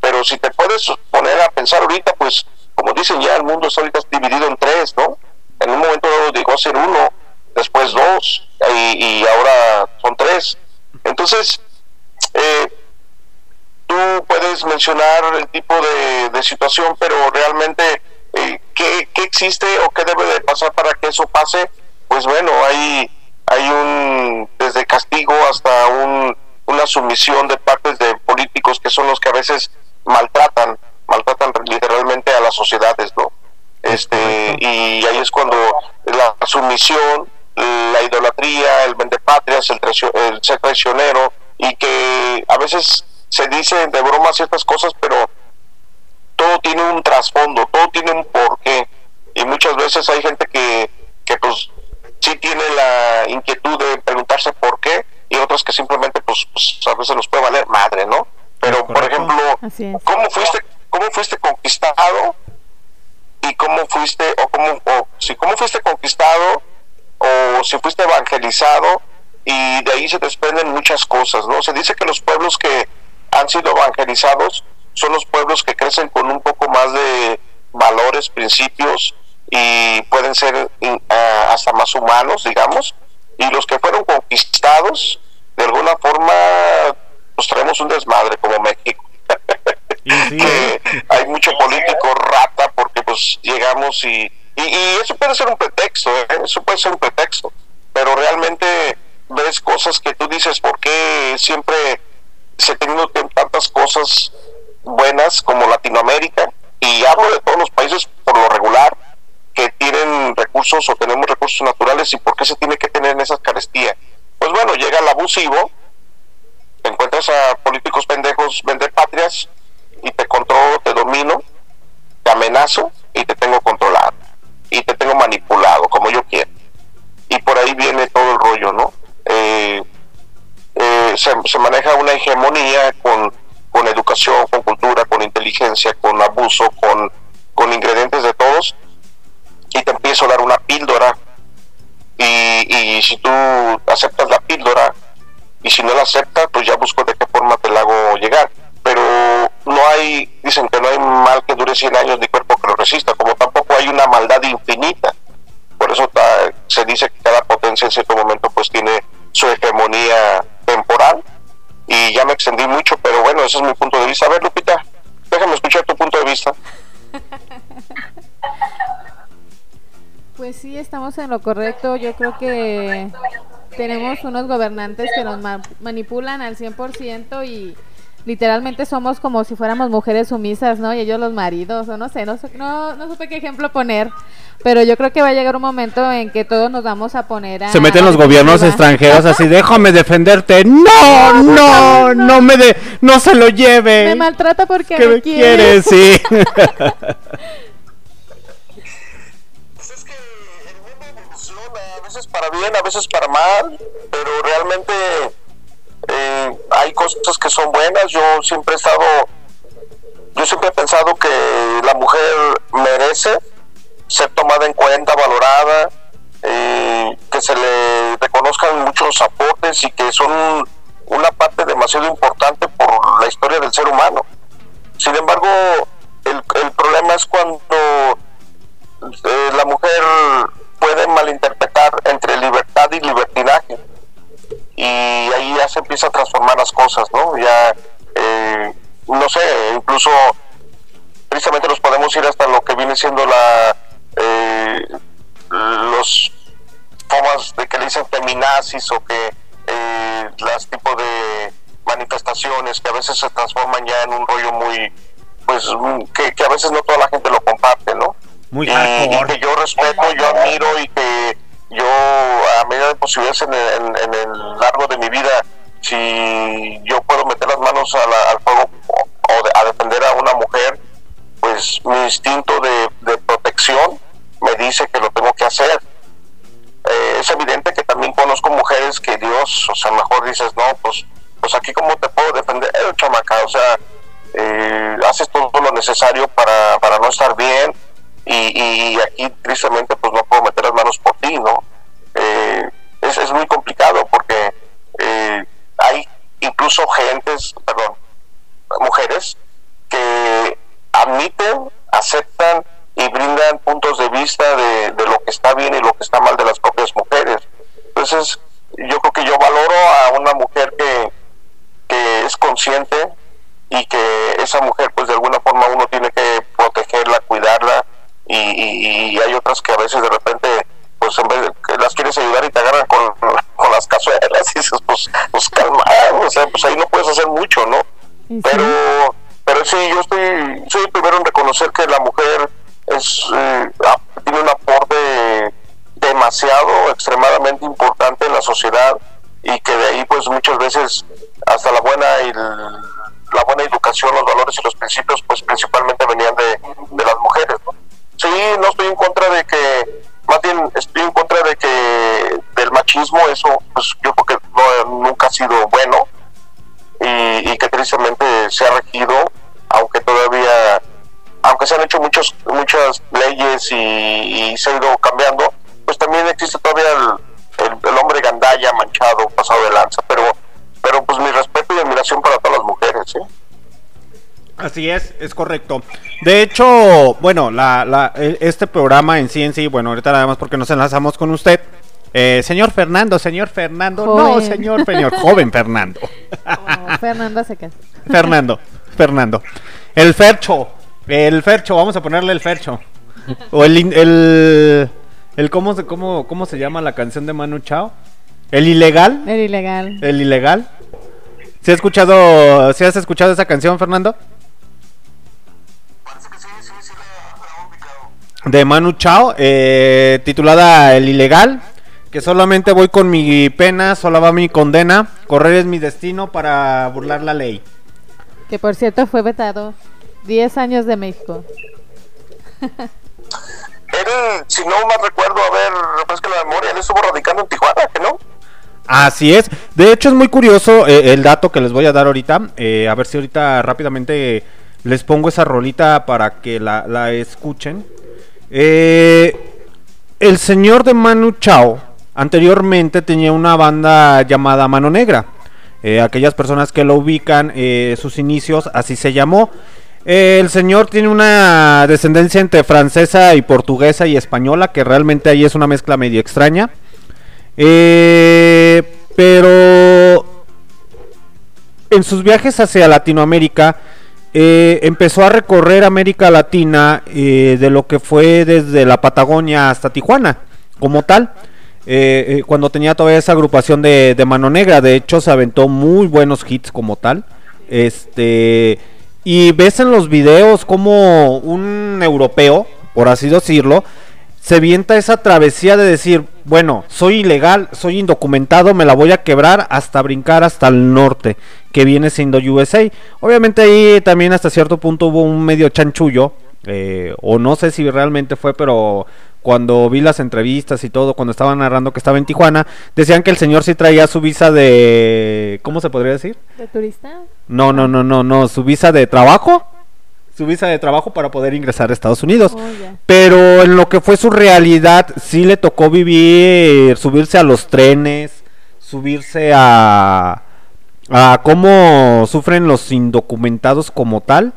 Pero si te puedes poner a pensar ahorita pues como dicen ya el mundo ahorita dividido en tres no en un momento llegó a ser uno después dos y, y ahora son tres entonces eh, tú puedes mencionar el tipo de, de situación, pero realmente eh, ¿qué, qué existe o qué debe de pasar para que eso pase? Pues bueno, hay, hay un, desde castigo hasta un, una sumisión de partes de políticos que son los que a veces maltratan, maltratan literalmente a las sociedades, ¿no? Este, y ahí es cuando la sumisión, la idolatría, el vendepatrias, el, el ser traicionero, y que a veces se dicen de broma ciertas cosas, pero todo tiene un trasfondo, todo tiene un porqué. Y muchas veces hay gente que, que pues sí tiene la inquietud de preguntarse por qué, y otras que simplemente pues, pues, a veces nos puede valer madre, ¿no? Pero por ejemplo. ¿cómo fuiste, cómo fuiste conquistado? y cómo fuiste o cómo o si cómo fuiste conquistado o si fuiste evangelizado y de ahí se desprenden muchas cosas no se dice que los pueblos que han sido evangelizados son los pueblos que crecen con un poco más de valores principios y pueden ser ah, hasta más humanos digamos y los que fueron conquistados de alguna forma pues traemos un desmadre como México. Que hay mucho político rata porque pues llegamos y, y, y eso puede ser un pretexto, ¿eh? eso puede ser un pretexto, pero realmente ves cosas que tú dices, ¿por qué siempre se tenido tantas cosas buenas como Latinoamérica? Y hablo de todos los países por lo regular que tienen recursos o tenemos recursos naturales y por qué se tiene que tener en esa carestía. Pues bueno, llega el abusivo, te encuentras a políticos pendejos vender patrias y te controlo, te domino, te amenazo y te tengo controlado y te tengo manipulado como yo quiero. Y por ahí viene todo el rollo, ¿no? Eh, eh, se, se maneja una hegemonía con, con educación, con cultura, con inteligencia, con abuso, con, con ingredientes de todos y te empiezo a dar una píldora y, y si tú aceptas la píldora y si no la aceptas pues ya busco de qué forma te la hago llegar no hay dicen que no hay mal que dure 100 años ni cuerpo que lo resista como tampoco hay una maldad infinita. Por eso ta- se dice que cada potencia en cierto momento pues tiene su hegemonía temporal. Y ya me extendí mucho pero bueno ese es mi punto de vista. A ver Lupita déjame escuchar tu punto de vista. Pues sí, estamos en lo correcto. Yo creo que tenemos unos gobernantes que nos ma- manipulan al 100% y literalmente somos como si fuéramos mujeres sumisas, ¿no? Y ellos los maridos, o no sé, no, sé- no, no supe qué ejemplo poner. Pero yo creo que va a llegar un momento en que todos nos vamos a poner a... Se meten los gobiernos extranjeros así, déjame defenderte. No, no, no me de, no se lo lleve. Me maltrata porque ¿Qué me quiere. quiere? Sí. a veces para bien, a veces para mal, pero realmente eh, hay cosas que son buenas. Yo siempre he estado, yo siempre he pensado que la mujer merece ser tomada en cuenta, valorada, eh, que se le reconozcan muchos aportes y que son una parte demasiado importante por la historia del ser humano. Sin embargo, el, el problema es cuando eh, la mujer puede malinterpretar entre libertad y libertinaje y ahí ya se empieza a transformar las cosas, ¿no? Ya, eh, no sé, incluso precisamente nos podemos ir hasta lo que viene siendo la eh, los formas de que le dicen feminazis o que eh, las tipos de manifestaciones que a veces se transforman ya en un rollo muy pues mm, que, que a veces no toda la gente lo comparte, ¿no? Muy y, y que yo respeto, yo admiro y que yo a medida de posibilidades en el, largo de mi vida, si yo puedo meter las manos a la- al fuego o, a defender a una mujer, pues mi instinto de, de protección me dice que lo tengo que hacer. Eh, es evidente que también conozco mujeres que Dios, o sea, mejor dices, no, pues, pues aquí cómo te puedo defender, eh, chamaca, o sea, eh, haces todo lo necesario para, para no estar bien y, y aquí tristemente pues no puedo meter las manos por ti, ¿no? Eh, es, es muy complicado porque eh, hay incluso gentes, perdón, mujeres que admiten, aceptan y brindan puntos de vista de, de lo que está bien y lo que está mal de las propias mujeres. Entonces, yo creo que yo valoro a una mujer que, que es consciente y, y que esa mujer pues de alguna forma uno tiene que protegerla, cuidarla y, y- y hay otras que a veces de repente pues en vez de que las quieres ayudar y te agarran con, con las cazuelas y dices pues, pues calma, o sea pues ahí no puedes hacer mucho, ¿no? Pero, pero sí, yo estoy, soy el primero en reconocer que la mujer es eh, tiene un aporte demasiado, extremadamente importante en la sociedad y que de ahí pues muchas veces hasta la buena y la buena educación, los valores y los principios pues principalmente venían de, de las mujeres. ¿no? Sí, no estoy en contra de que, más bien estoy en contra de que del machismo, eso pues yo creo que no, nunca ha sido bueno y, y que tristemente se ha regido, aunque todavía, aunque se han hecho muchos, muchas leyes y, se ha ido cambiando, pues también existe todavía el, el- hombre gandalla, manchado, pasado de lanza, pero, pero pues mi respeto y admiración para todas las mujeres, ¿sí? Así es, es correcto. De hecho, bueno, la, la- el- este programa en sí en sí, bueno, ahorita nada más porque nos enlazamos con usted. Eh, señor Fernando, señor Fernando, no, señor, señor, joven Fernando. Oh, Fernanda se casa. Fernando, Fernando. El Fercho, el Fercho, vamos a ponerle el Fercho. O el, el, el ¿cómo, se, cómo, ¿cómo se llama la canción de Manu Chao? El ilegal, El ilegal. el ilegal. ¿Se ha escuchado, ¿sí has escuchado esa canción, Fernando? De Manu Chao, eh, titulada El Ilegal, que solamente voy con mi pena, solo va mi condena, correr es mi destino para burlar la ley. Que por cierto fue vetado 10 años de México. Él, si no mal recuerdo, a ver, refresca la memoria, él estuvo radicando en Tijuana, ¿que no? Así es, de hecho es muy curioso eh, el dato que les voy a dar ahorita, eh, a ver si ahorita rápidamente les pongo esa rolita para que la, la escuchen. Eh, el señor de Manu Chao anteriormente tenía una banda llamada Mano Negra. Eh, aquellas personas que lo ubican, eh, sus inicios, así se llamó. Eh, el señor tiene una descendencia entre francesa y portuguesa y española, que realmente ahí es una mezcla medio extraña. Pero en sus viajes hacia Latinoamérica eh, empezó a recorrer América Latina eh, de lo que fue desde la Patagonia hasta Tijuana, como tal. eh, cuando tenía todavía esa agrupación de, de Mano Negra, de hecho se aventó muy buenos hits como tal. Este y ves en los videos como un europeo, por así decirlo, se vienta esa travesía de decir, bueno, soy ilegal, soy indocumentado, me la voy a quebrar hasta brincar hasta el norte, que viene siendo USA. Obviamente ahí también hasta cierto punto hubo un medio chanchullo, eh, o no sé si realmente fue, pero cuando vi las entrevistas y todo, cuando estaban narrando que estaba en Tijuana, decían que el señor sí traía su visa de... ¿Cómo se podría decir? ¿De turista? No, no, no, no, no, su visa de trabajo. Su visa de trabajo para poder ingresar a Estados Unidos. Oh. Pero en lo que fue su realidad, sí le tocó vivir, subirse a los trenes, subirse a, a cómo sufren los indocumentados como tal.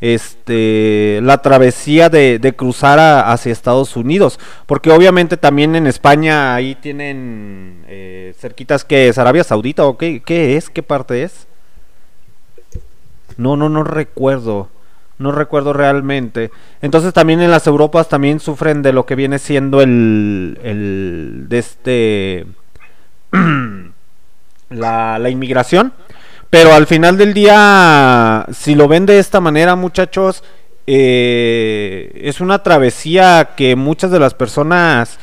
Este, la travesía de, de cruzar a- hacia Estados Unidos, porque obviamente también en España ahí tienen eh, cerquitas que es Arabia Saudita o qué, qué es, qué parte es. No, no, no recuerdo. No recuerdo realmente. Entonces también en las Europas también sufren de lo que viene siendo el, el de este la, la inmigración. Pero al final del día, si lo ven de esta manera, muchachos, eh, es una travesía que muchas de las personas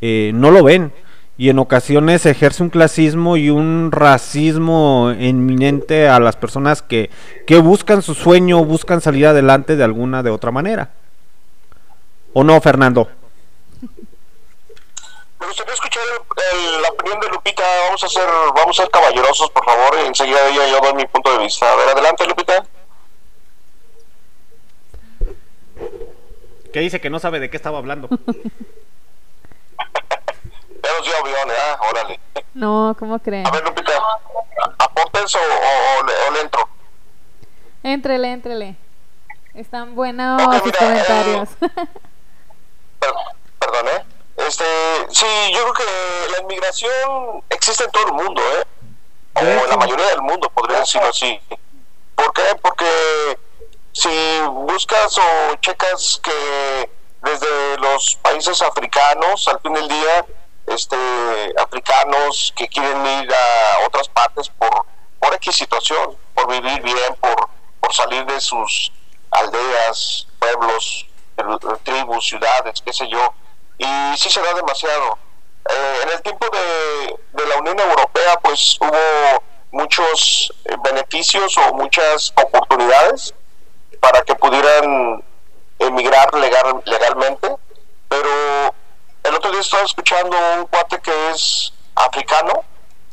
eh, no lo ven. Y en ocasiones ejerce un clasismo y un racismo inminente a las personas que, que buscan su sueño, buscan salir adelante de alguna de otra manera. ¿O no, Fernando? Me gustaría escuchar el- el- la opinión de Lupita. Vamos a ser, vamos a ser caballerosos, por favor. y Enseguida ella yo doy mi punto de vista. A ver, adelante, Lupita. Que dice que no sabe de qué estaba hablando. Ya nos dio avión, ¿eh? Órale. No, ¿cómo creen? A ver, Lupita, ¿aportes o, o- o le, o le entro? Éntrele, éntrele. Están buenos Ok, sus mira, comentarios. Perdón, ¿eh? Este, sí, yo creo que la inmigración existe en todo el mundo, ¿eh? O en la mayoría del mundo, podría decirlo así. ¿Por qué? Porque si buscas o checas que desde los países africanos, al fin del día, este, africanos que quieren ir a otras partes por, por X situación, por vivir bien, por, por salir de sus aldeas, pueblos, tribus, ciudades, qué sé yo, y sí se da demasiado. Eh, en el tiempo de, de la Unión Europea, pues hubo muchos eh, beneficios o muchas oportunidades para que pudieran emigrar legal, legalmente, pero el otro día estaba escuchando un cuate que es africano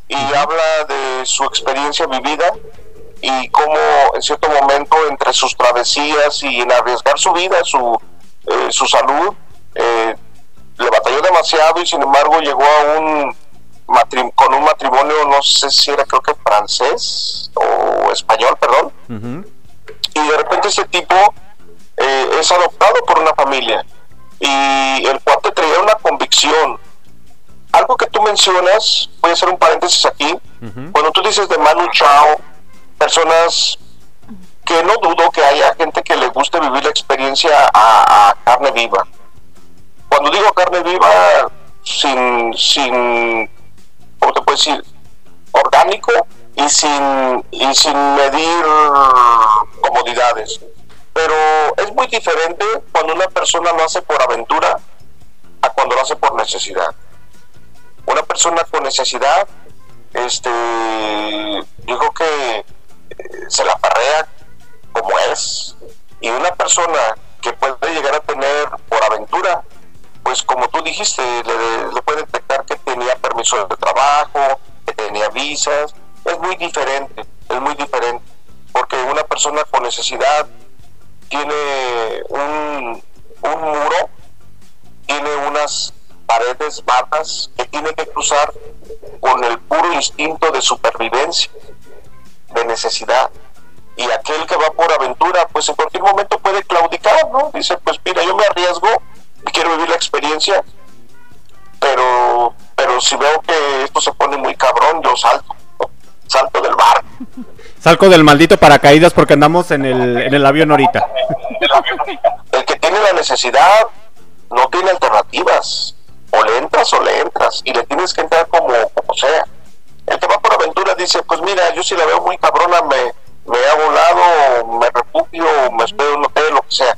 y habla de su experiencia vivida y cómo en cierto momento entre sus travesías y en arriesgar su vida, su, eh, su salud, eh, le batalló demasiado y sin embargo llegó a un con un matrimonio, no sé si era creo que francés o español, perdón, y de repente ese tipo eh, es adoptado por una familia y el cuate traía una convicción. Algo que tú mencionas, voy a hacer un paréntesis aquí, cuando tú dices de Manu Chao, personas que no dudo que haya gente que le guste vivir la experiencia a, a carne viva. Cuando digo carne viva, sin, sin, ¿cómo te puedo decir? Orgánico y sin, y sin medir comodidades. Pero es muy diferente cuando una persona lo hace por aventura a cuando lo hace por necesidad. Una persona con necesidad, este, digo que eh, se la parrea como es. Y una persona que puede llegar a tener por aventura, pues como tú dijiste, le, le puede detectar que tenía permiso de trabajo, que tenía visas, es muy diferente, es muy diferente, porque una persona con necesidad tiene un, un muro, tiene unas paredes bajas que tiene que cruzar con el puro instinto de supervivencia, de necesidad. Y aquel que va por aventura, pues en cualquier momento puede claudicar, ¿no? Dice, pues mira, yo me arriesgo y quiero vivir la experiencia, pero, pero si veo que esto se pone muy cabrón, yo salto. Salto del barco. Salgo del maldito paracaídas porque andamos en el, en el avión ahorita. El que tiene la necesidad no tiene alternativas. O le entras o le entras. Y le tienes que entrar como, como sea. El que va por aventura dice, pues mira, yo si la veo muy cabrona, me, me hago un lado, me refugio, me espero en un hotel, lo que sea.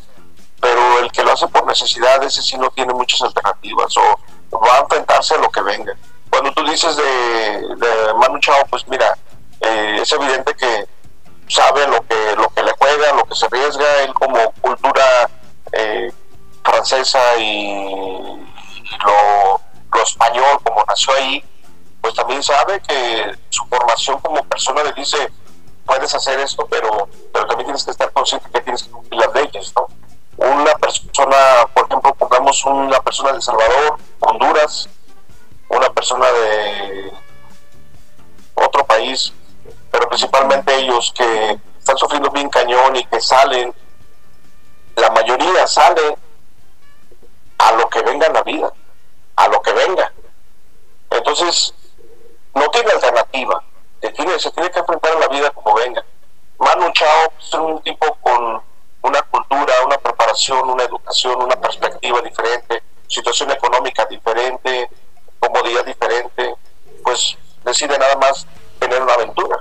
Pero el que lo hace por necesidad, ese sí no tiene muchas alternativas. O va a enfrentarse a lo que venga. Cuando tú dices de, Manu Chao, pues mira, eh, es evidente que sabe lo que lo que le juega, lo que se arriesga, él como cultura eh, francesa y, lo, español, como nació ahí, pues también sabe que su formación como persona le dice, puedes hacer esto, pero, pero también tienes que estar consciente que tienes que cumplir las leyes, ¿no? Una persona, por ejemplo, pongamos una persona de Salvador, Honduras, persona de otro país, pero principalmente ellos que están sufriendo bien cañón y que salen, la mayoría sale a lo que venga en la vida, a lo que venga. Entonces, no tiene alternativa, se tiene, tiene que enfrentar a la vida como venga. Manu Chao es un tipo con una cultura, una preparación, una educación, una perspectiva diferente, situación económica diferente, comodidad diferente, pues decide nada más tener una aventura.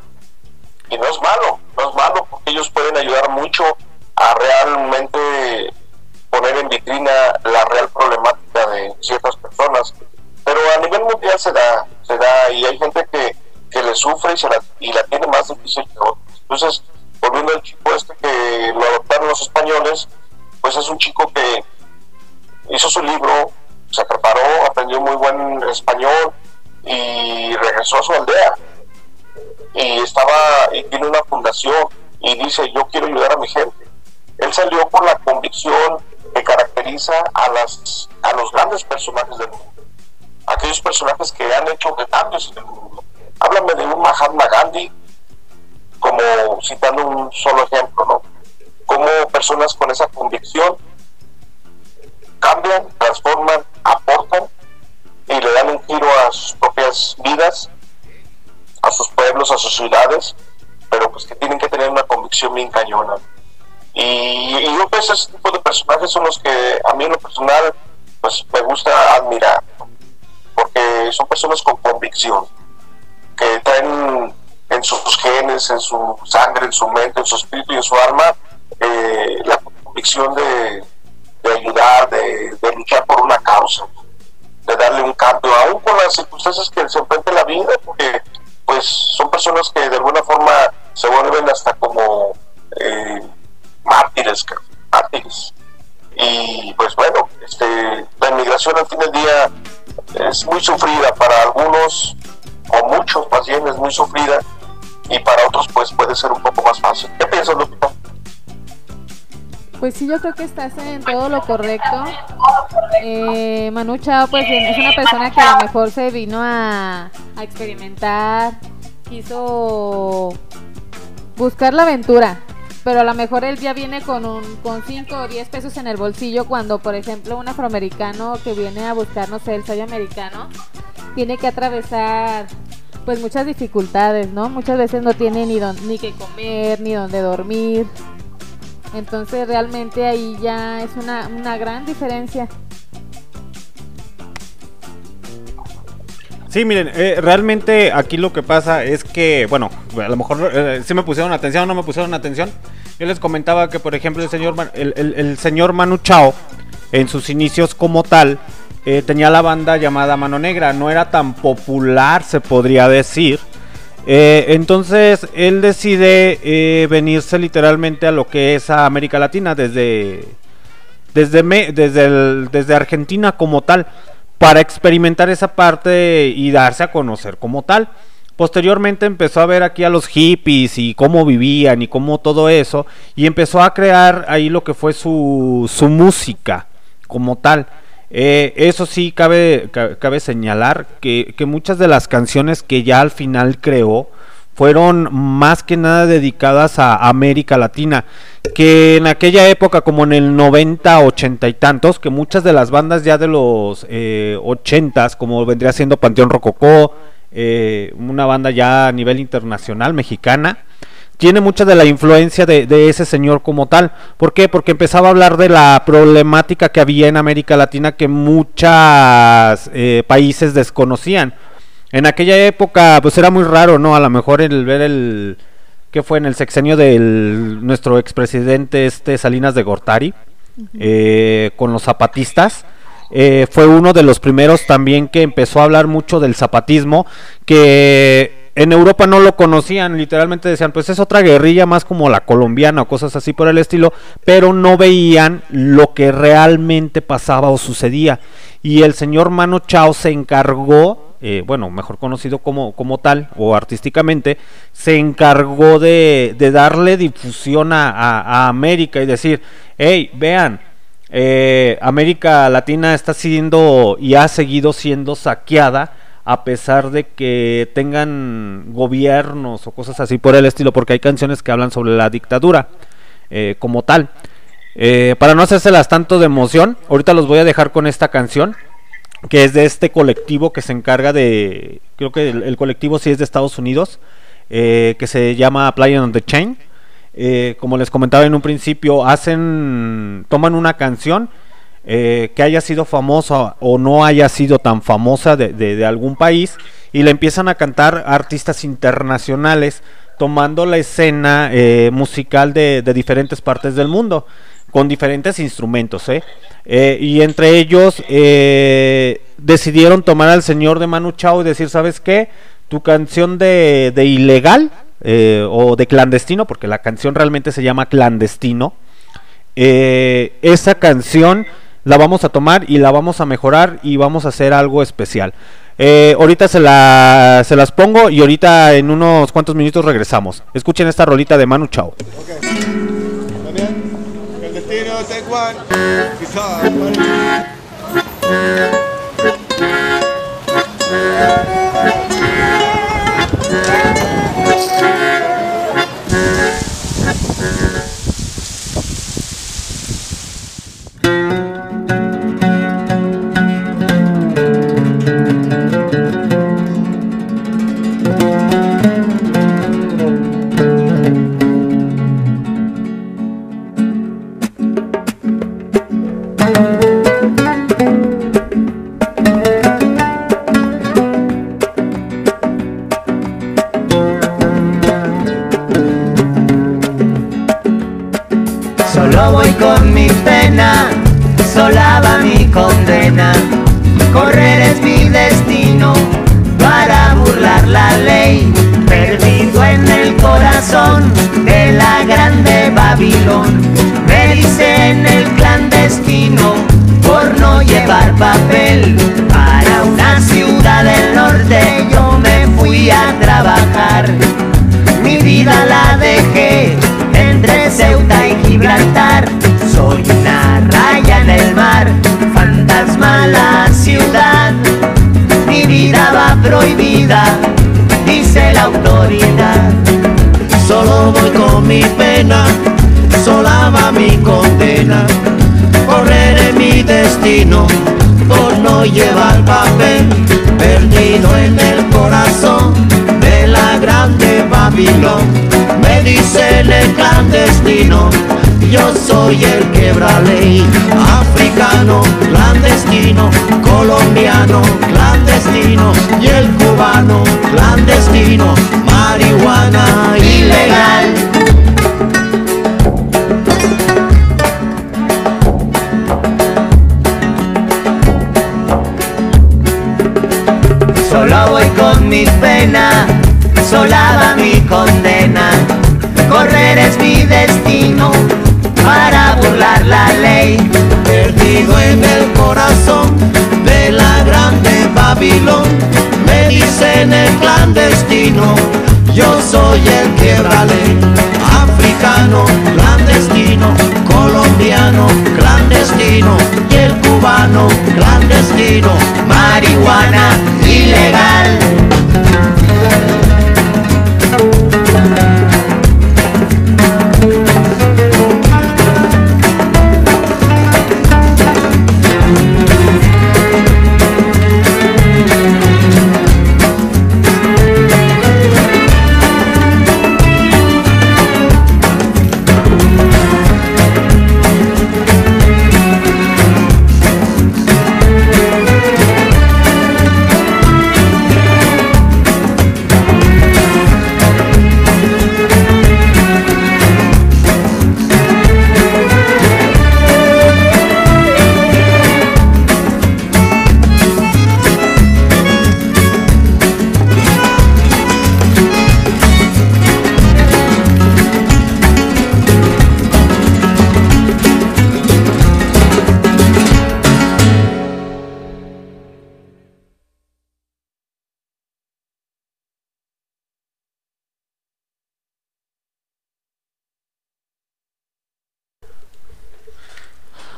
Y no es malo, no es malo, porque ellos pueden ayudar mucho a realmente poner en vitrina la real problemática de ciertas personas. Pero a nivel mundial se da, se da, y hay gente que, que le sufre y, se la, y la tiene más difícil que otros. Entonces, volviendo al chico este que lo adoptaron los españoles, pues es un chico que hizo su libro, se preparó, aprendió muy buen español y regresó a su aldea. Y estaba, y tiene una fundación y dice, yo quiero ayudar a mi gente. Él salió por la convicción que caracteriza a, las, a los grandes personajes del mundo. Aquellos personajes que han hecho cambios en el mundo. Háblame de un Mahatma Gandhi, como citando un solo ejemplo, ¿no? Como personas con esa convicción cambian, transforman, aportan y le dan un giro a sus propias vidas, a sus pueblos, a sus ciudades, pero pues que tienen que tener una convicción bien cañona. Y, y yo pues ese tipo de personajes son los que a mí en lo personal pues me gusta admirar, porque son personas con convicción, que traen en sus genes, en su sangre, en su mente, en su espíritu y en su alma eh, la convicción de, de ayudar, de, luchar por una causa, de darle un cambio, aún con las circunstancias que se enfrenta la vida, porque pues son personas que de alguna forma se vuelven hasta como eh, mártires, mártires. Y pues bueno, este, la inmigración al fin del día es muy sufrida para algunos, o muchos más bien es muy sufrida, y para otros pues puede ser un poco más fácil. ¿Qué piensas, Lupita? Pues sí, yo creo que estás en todo lo correcto. Eh, Manu Chao, pues bien, es una persona que a lo mejor se vino a, a experimentar, quiso buscar la aventura, pero a lo mejor él ya viene con un con 5 o 10 pesos en el bolsillo cuando, por ejemplo, un afroamericano que viene a buscar, no sé, el sueño americano, tiene que atravesar pues muchas dificultades, ¿no? Muchas veces no tiene ni, don, ni que comer, ni donde dormir. Entonces realmente ahí ya es una, una gran diferencia. Sí, miren, eh, realmente aquí lo que pasa es que, bueno, a lo mejor eh, sí me pusieron atención o no me pusieron atención. Yo les comentaba que, por ejemplo, el señor, el, el- el señor Manu Chao, en sus inicios como tal, eh, tenía la banda llamada Mano Negra. No era tan popular, se podría decir. Eh, entonces él decide eh, venirse literalmente a lo que es a América Latina desde desde, desde, desde Argentina como tal, para experimentar esa parte y darse a conocer como tal. Posteriormente empezó a ver aquí a los hippies y cómo vivían y cómo todo eso, y empezó a crear ahí lo que fue su, su música como tal. Eh, eso sí, cabe, ca- cabe señalar que, que muchas de las canciones que ya al final creó fueron más que nada dedicadas a América Latina, que en aquella época, como en el 90, 80 y tantos, que muchas de las bandas ya de los eh, 80s, como vendría siendo Panteón Rococó, eh, una banda ya a nivel internacional mexicana, tiene mucha de la influencia de, de ese señor como tal. ¿Por qué? Porque empezaba a hablar de la problemática que había en América Latina que muchos países desconocían. En aquella época, pues era muy raro, ¿no? A lo mejor el ver el... que fue en el sexenio de nuestro expresidente este Salinas de Gortari, eh, con los zapatistas. Eh, fue uno de los primeros también que empezó a hablar mucho del zapatismo, que en Europa no lo conocían, literalmente decían, pues es otra guerrilla más como la colombiana o cosas así por el estilo, pero no veían lo que realmente pasaba o sucedía. Y el señor Mano Chao se encargó, eh, bueno, mejor conocido como, como tal o artísticamente, se encargó de, de darle difusión a, a- América y decir, hey, vean, eh, América Latina está siendo y ha seguido siendo saqueada a pesar de que tengan gobiernos o cosas así por el estilo, porque hay canciones que hablan sobre la dictadura eh, como tal. Eh, para no hacérselas tanto de emoción, ahorita los voy a dejar con esta canción, que es de este colectivo que se encarga de, creo que el, colectivo sí es de Estados Unidos, eh, que se llama Play on the Chain. Como les comentaba en un principio, hacen, toman una canción eh, que haya sido famosa o no haya sido tan famosa de, algún país y la empiezan a cantar artistas internacionales tomando la escena eh, musical de, diferentes partes del mundo con diferentes instrumentos ¿eh? Y entre ellos decidieron tomar al señor de Manu Chao y decir sabes qué tu canción de, ilegal o de clandestino porque la canción realmente se llama clandestino esa canción la vamos a tomar y la vamos a mejorar y vamos a hacer algo especial. Eh, ahorita se, la, se las pongo y ahorita en unos cuantos minutos regresamos. Escuchen esta rolita de Manu Chao. Correr es mi destino para burlar la ley. Perdido en el corazón de la grande Babilón. Me dicen el clandestino por no llevar papel. Para una ciudad del norte yo me fui a trabajar. Mi vida la dejé entre Ceuta y Gibraltar. Soy una raya en el mar, la ciudad. Mi vida va prohibida, dice la autoridad. Solo voy con mi pena, sola va mi condena. Correré mi destino por no llevar papel, perdido en el corazón de la grande Babilón. Me dicen el clandestino, yo soy el quebra ley. Africano, clandestino, colombiano, clandestino y el cubano, clandestino, marihuana ilegal. Solo voy con mi pena, sola va mi condena. Correr es mi destino la ley. Perdido en el corazón de la grande Babilón, me dicen el clandestino, yo soy el quiebrale. Africano, clandestino, colombiano, clandestino y el cubano, clandestino, Marihuana ilegal.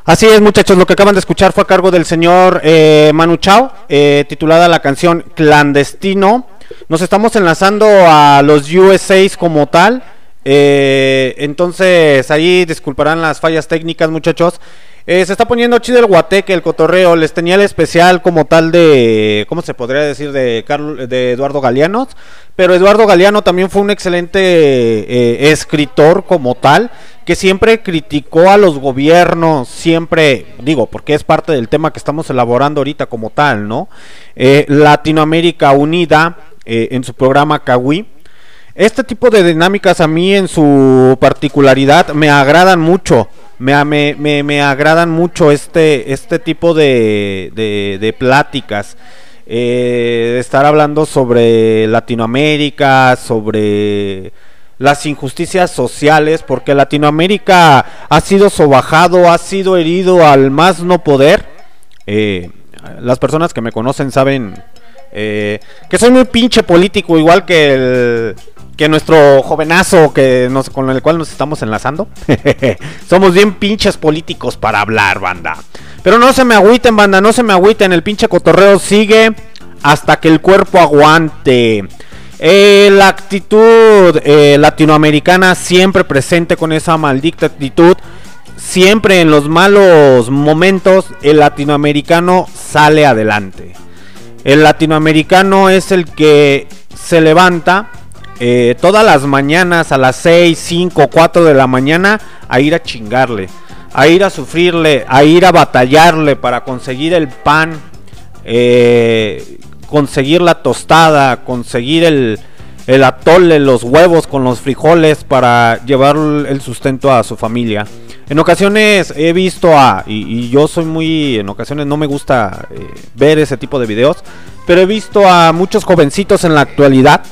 Así es, muchachos, lo que acaban de escuchar fue a cargo del señor eh, Manu Chao, eh, titulada la canción Clandestino. Nos estamos enlazando a los USAs como tal. eh, entonces, ahí disculparán las fallas técnicas, muchachos. Eh, se está poniendo chido el guateque, el cotorreo. Les tenía el especial como tal de. ¿Cómo se podría decir? De, Carl- de Eduardo Galeanos. Pero Eduardo Galeano también fue un excelente eh, escritor como tal. Que siempre criticó a los gobiernos. Siempre, digo, porque es parte del tema que estamos elaborando ahorita como tal, ¿no? Eh, Latinoamérica Unida en su programa Kawi. Este tipo de dinámicas a mí en su particularidad me agradan mucho. Me, me, me, me agradan mucho este, este tipo de, de, pláticas. Eh, de estar hablando sobre Latinoamérica, sobre las injusticias sociales, porque Latinoamérica ha sido sobajado, ha sido herido al más no poder. Eh, las personas que me conocen saben eh, que soy muy pinche político, igual que el, que nuestro jovenazo que nos, con el cual nos estamos enlazando. Somos bien pinches políticos para hablar, banda. Pero no se me agüiten, banda, no se me agüiten. El pinche cotorreo sigue hasta que el cuerpo aguante. Eh, la actitud eh, latinoamericana siempre presente con esa maldita actitud. Siempre en los malos momentos el latinoamericano sale adelante. El latinoamericano es el que se levanta eh, todas las mañanas a las 6, 5, 4 de la mañana a ir a chingarle, a ir a sufrirle, a ir a batallarle para conseguir el pan, eh, conseguir la tostada, conseguir el, el atole, los huevos con los frijoles para llevar el sustento a su familia. En ocasiones he visto a, y, yo soy muy, en ocasiones no me gusta eh, ver ese tipo de videos, pero he visto a muchos jovencitos en la actualidad,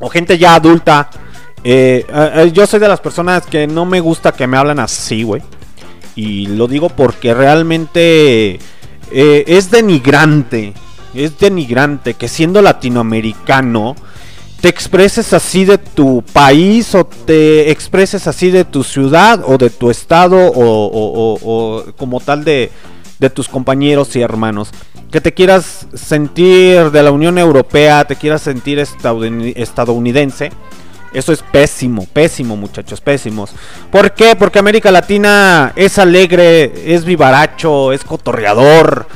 o gente ya adulta. eh, eh, yo soy de las personas que no me gusta que me hablan así, güey. Y lo digo porque realmente es denigrante. Es denigrante que siendo latinoamericano te expreses así de tu país o te expreses así de tu ciudad o de tu estado o, como tal de, tus compañeros y hermanos. Que te quieras sentir de la Unión Europea, te quieras sentir estadouni- estadounidense. Eso es pésimo, pésimo muchachos, pésimos. ¿Por qué? Porque América Latina es alegre, es vivaracho, es cotorreador.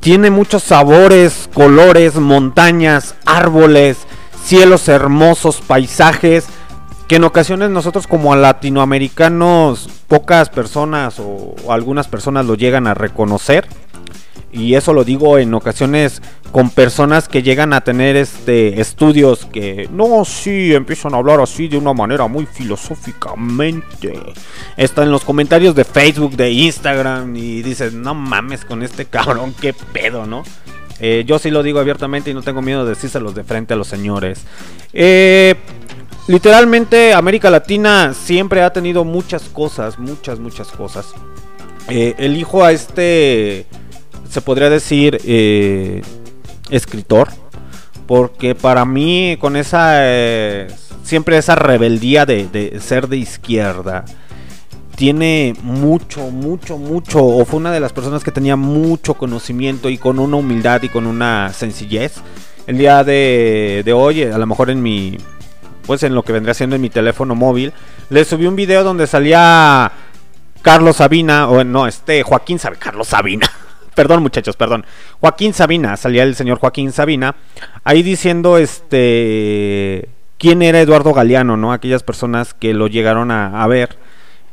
Tiene muchos sabores, colores, montañas, árboles, cielos hermosos, paisajes. Que en ocasiones nosotros como latinoamericanos, pocas personas o, algunas personas lo llegan a reconocer. Y eso lo digo en ocasiones con personas que llegan a tener este estudios que no, sí, empiezan a hablar así de una manera muy filosóficamente. Está en los comentarios de Facebook, de Instagram y dices, no mames con este cabrón, qué pedo, ¿no? Eh, yo sí lo digo abiertamente y no tengo miedo de decírselos de frente a los señores. Eh, literalmente América Latina siempre ha tenido muchas cosas, muchas, muchas cosas. Eh, elijo a este, se podría decir, eh, escritor. Porque para mí, con esa. siempre esa rebeldía de ser de izquierda. Tiene mucho, mucho, mucho. O fue una de las personas que tenía mucho conocimiento y con una humildad y con una sencillez. El día de, de hoy, a lo mejor en mi. Pues en lo que vendría siendo en mi teléfono móvil. Le subí un video donde salía Carlos Sabina, o no, este Joaquín Sabina, Carlos Sabina. perdón, muchachos, perdón. Joaquín Sabina, salía el señor Joaquín Sabina, ahí diciendo este quién era Eduardo Galeano, ¿no? Aquellas personas que lo llegaron a ver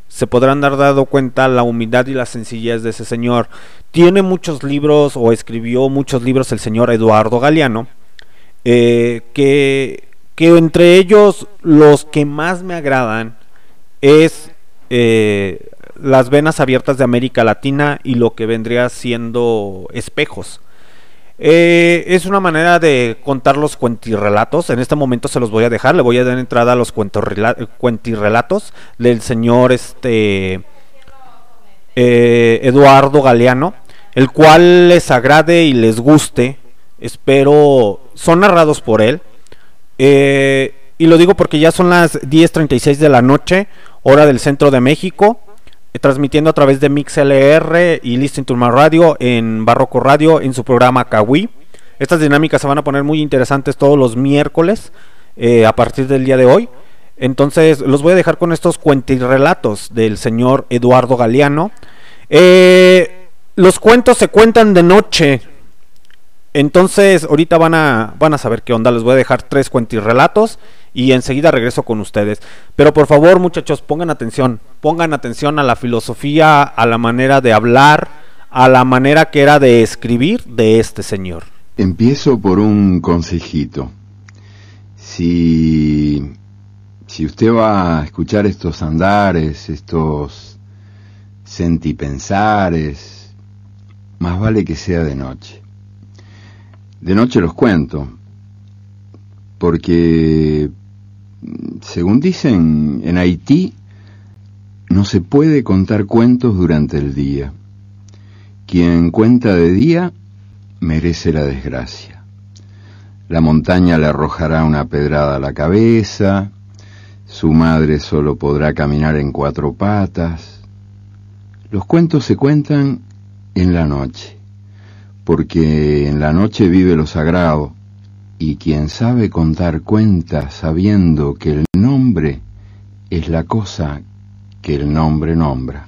se podrán dar dado cuenta la humildad y la sencillez de ese señor. Tiene muchos libros o escribió muchos libros el señor Eduardo Galeano, eh, que, que entre ellos los que más me agradan es eh, las venas abiertas de América Latina y lo que vendría siendo espejos. Eh, es una manera de contar los cuentirrelatos. En este momento se los voy a dejar. Le voy a dar entrada a los cuentirrelatos del señor este eh, Eduardo Galeano, el cual les agrade y les guste. Espero son narrados por él. Eh, y lo digo porque ya son las 10:36 de la noche, hora del centro de México transmitiendo a través de MixLR y Listen to My Radio en Barroco Radio en su programa Kawi. Estas dinámicas se van a poner muy interesantes todos los miércoles eh, a partir del día de hoy. Entonces los voy a dejar con estos cuentirrelatos del señor Eduardo Galeano. Eh, los cuentos se cuentan de noche. Entonces ahorita van a, van a saber qué onda. Les voy a dejar tres cuentirrelatos y enseguida regreso con ustedes. Pero por favor muchachos pongan atención. Pongan atención a la filosofía, a la manera de hablar, a la manera que era de escribir de este señor. Empiezo por un consejito. Si, si usted va a escuchar estos andares, estos sentipensares, más vale que sea de noche. De noche los cuento, porque, según dicen, en Haití no se puede contar cuentos durante el día. Quien cuenta de día merece la desgracia. La montaña le arrojará una pedrada a la cabeza, su madre solo podrá caminar en cuatro patas. Los cuentos se cuentan en la noche, porque en la noche vive lo sagrado, y quien sabe contar cuentas sabiendo que el nombre es la cosa que el nombre nombra.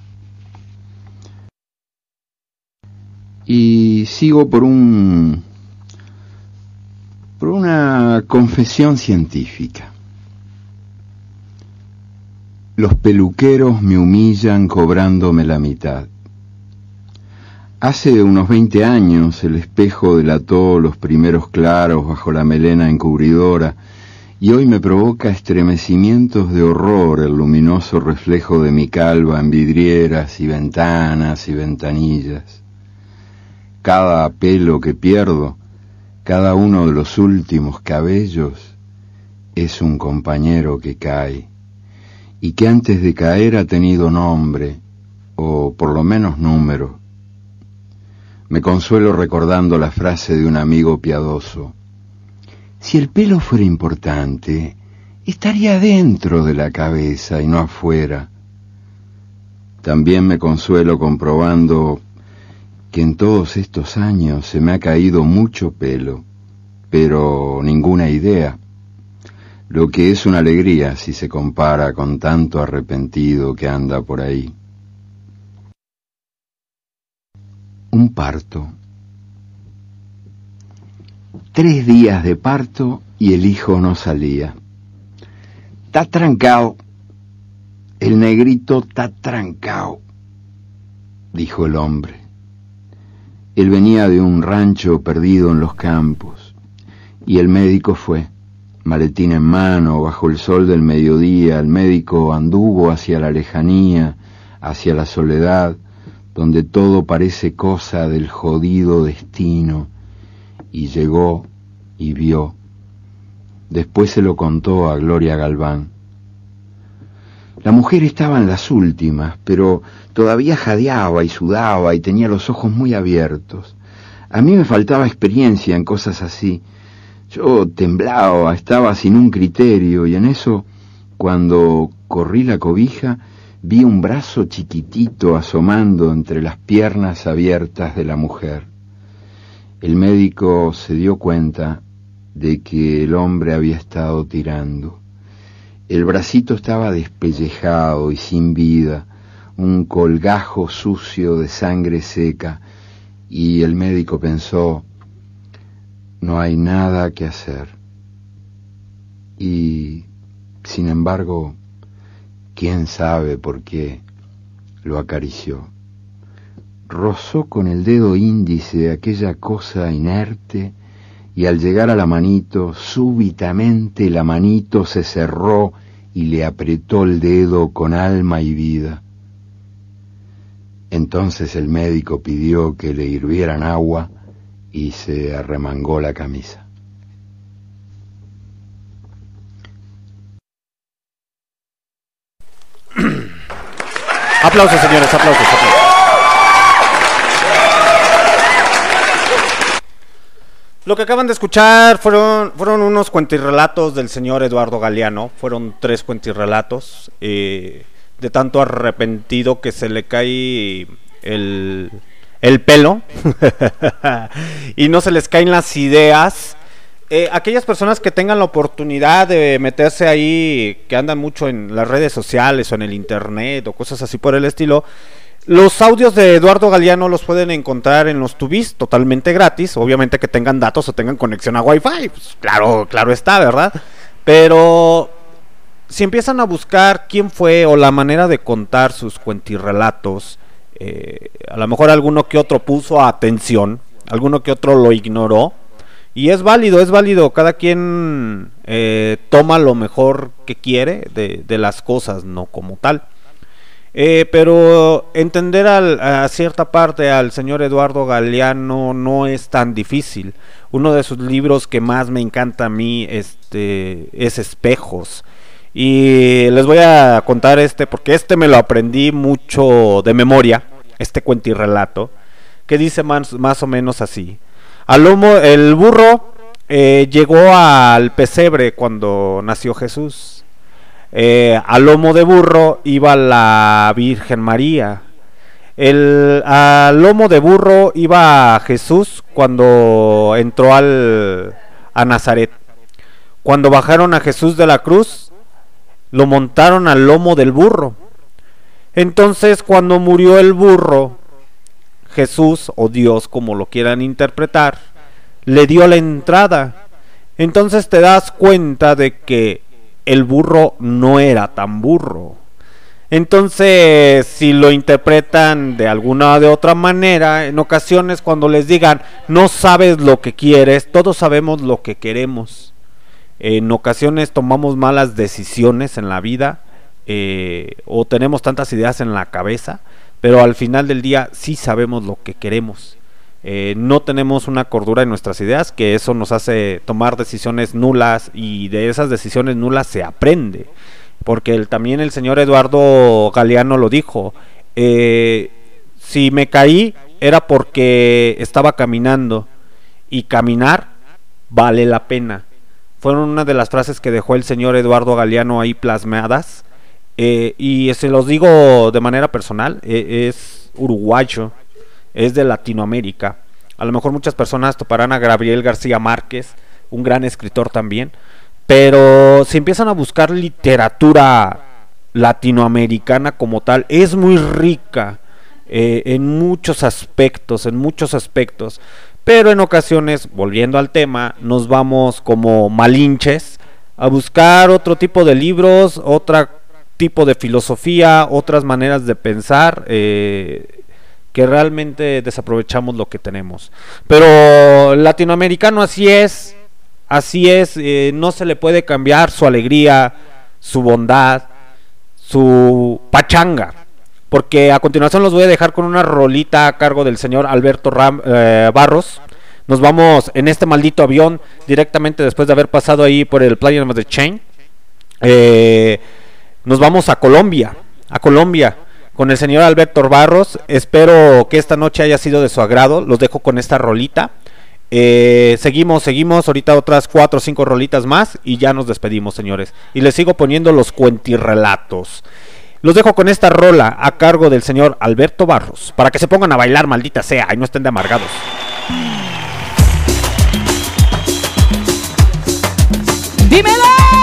Y sigo por un por una confesión científica. Los peluqueros me humillan cobrándome la mitad. Hace unos 20 años el espejo delató los primeros claros bajo la melena encubridora y hoy me provoca estremecimientos de horror el luminoso reflejo de mi calva en vidrieras y ventanas y ventanillas. Cada pelo que pierdo, cada uno de los últimos cabellos, es un compañero que cae, y que antes de caer ha tenido nombre, o por lo menos número. Me consuelo recordando la frase de un amigo piadoso. Si el pelo fuera importante, estaría dentro de la cabeza y no afuera. También me consuelo comprobando que en todos estos años se me ha caído mucho pelo, pero ninguna idea, lo que es una alegría si se compara con tanto arrepentido que anda por ahí. Un parto tres días de parto y el hijo no salía. Está trancado. El negrito está trancado, dijo el hombre. Él venía de un rancho perdido en los campos, y el médico fue, maletín en mano, bajo el sol del mediodía, el médico anduvo hacia la lejanía, hacia la soledad, donde todo parece cosa del jodido destino, y llegó y vio. Después se lo contó a Gloria Galván. La mujer estaba en las últimas, pero todavía jadeaba y sudaba y tenía los ojos muy abiertos. A mí me faltaba experiencia en cosas así. Yo temblaba, estaba sin un criterio y en eso, cuando corrí la cobija, vi un brazo chiquitito asomando entre las piernas abiertas de la mujer. El médico se dio cuenta de que el hombre había estado tirando. El bracito estaba despellejado y sin vida, un colgajo sucio de sangre seca, y el médico pensó, no hay nada que hacer. Y, sin embargo, quién sabe por qué lo acarició rozó con el dedo índice aquella cosa inerte y al llegar a la manito, súbitamente la manito se cerró y le apretó el dedo con alma y vida. Entonces el médico pidió que le hirvieran agua y se arremangó la camisa. Aplausos, señores, aplausos, aplausos. Lo que acaban de escuchar fueron, fueron unos cuentirrelatos del señor Eduardo Galeano. Fueron tres cuentirrelatos. Eh, de tanto arrepentido que se le cae el, el pelo. y no se les caen las ideas. Eh, aquellas personas que tengan la oportunidad de meterse ahí, que andan mucho en las redes sociales o en el internet o cosas así por el estilo, los audios de Eduardo Galeano los pueden encontrar en los tubis totalmente gratis, obviamente que tengan datos o tengan conexión a Wi-Fi, pues, claro, claro está, ¿verdad? Pero si empiezan a buscar quién fue o la manera de contar sus cuentirrelatos, eh, a lo mejor alguno que otro puso atención, alguno que otro lo ignoró, y es válido, es válido, cada quien eh, toma lo mejor que quiere de, las cosas, no como tal. Eh, pero entender a cierta parte al señor Eduardo Galeano no es tan difícil. Uno de sus libros que más me encanta a mí este, es Espejos. Y les voy a contar este porque este me lo aprendí mucho de memoria, este cuento y relato, que dice más o menos así. Al lomo, el burro eh, llegó al pesebre cuando nació Jesús eh, al lomo de burro iba la Virgen María. El, al lomo de burro iba Jesús cuando entró al, a Nazaret. Cuando bajaron a Jesús de la cruz, lo montaron al lomo del burro. Entonces cuando murió el burro, Jesús o Dios, como lo quieran interpretar, le dio la entrada. Entonces te das cuenta de que el burro no era tan burro. Entonces, si lo interpretan de alguna de otra manera, en ocasiones cuando les digan, no sabes lo que quieres, todos sabemos lo que queremos. En ocasiones tomamos malas decisiones en la vida eh, o tenemos tantas ideas en la cabeza, pero al final del día sí sabemos lo que queremos. Eh, no tenemos una cordura en nuestras ideas, que eso nos hace tomar decisiones nulas y de esas decisiones nulas se aprende. Porque también el señor Eduardo Galeano lo dijo, eh, si me caí era porque estaba caminando y caminar vale la pena. Fueron una de las frases que dejó el señor Eduardo Galeano ahí plasmadas. Eh, y se los digo de manera personal, eh, es uruguayo, es de Latinoamérica. A lo mejor muchas personas toparán a Gabriel García Márquez, un gran escritor también. Pero si empiezan a buscar literatura latinoamericana como tal, es muy rica eh, en muchos aspectos, en muchos aspectos. Pero en ocasiones, volviendo al tema, nos vamos como malinches a buscar otro tipo de libros, otro tipo de filosofía, otras maneras de pensar, eh, que realmente desaprovechamos lo que tenemos. Pero latinoamericano así es, así es, eh, no se le puede cambiar su alegría, su bondad, su pachanga. Porque a continuación los voy a dejar con una rolita a cargo del señor Alberto Ram- eh, Barros. Nos vamos en este maldito avión directamente después de haber pasado ahí por el Playa the Chain. Eh, nos vamos a Colombia, a Colombia con el señor Alberto Barros. Espero que esta noche haya sido de su agrado. Los dejo con esta rolita. Eh, seguimos, seguimos. Ahorita otras cuatro o cinco rolitas más y ya nos despedimos, señores. Y les sigo poniendo los cuentirrelatos. Los dejo con esta rola a cargo del señor Alberto Barros para que se pongan a bailar, maldita sea, y no estén de amargados. ¡Dímelo!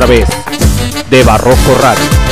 Través de Barroco Radio.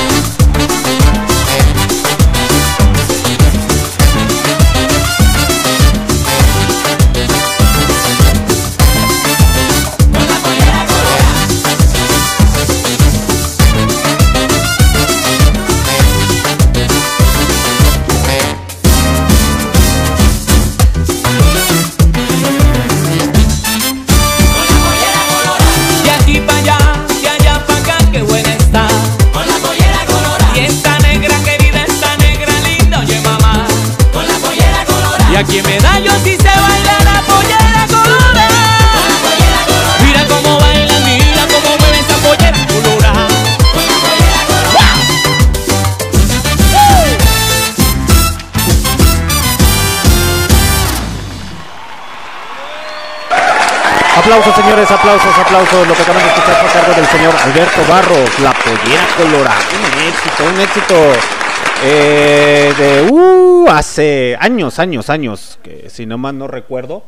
Lo que acaban de escuchar a cargo del señor Alberto Barros, La Pollera Colorada. Un éxito, un éxito eh, de uh, hace años, años, años, que si no mal no recuerdo.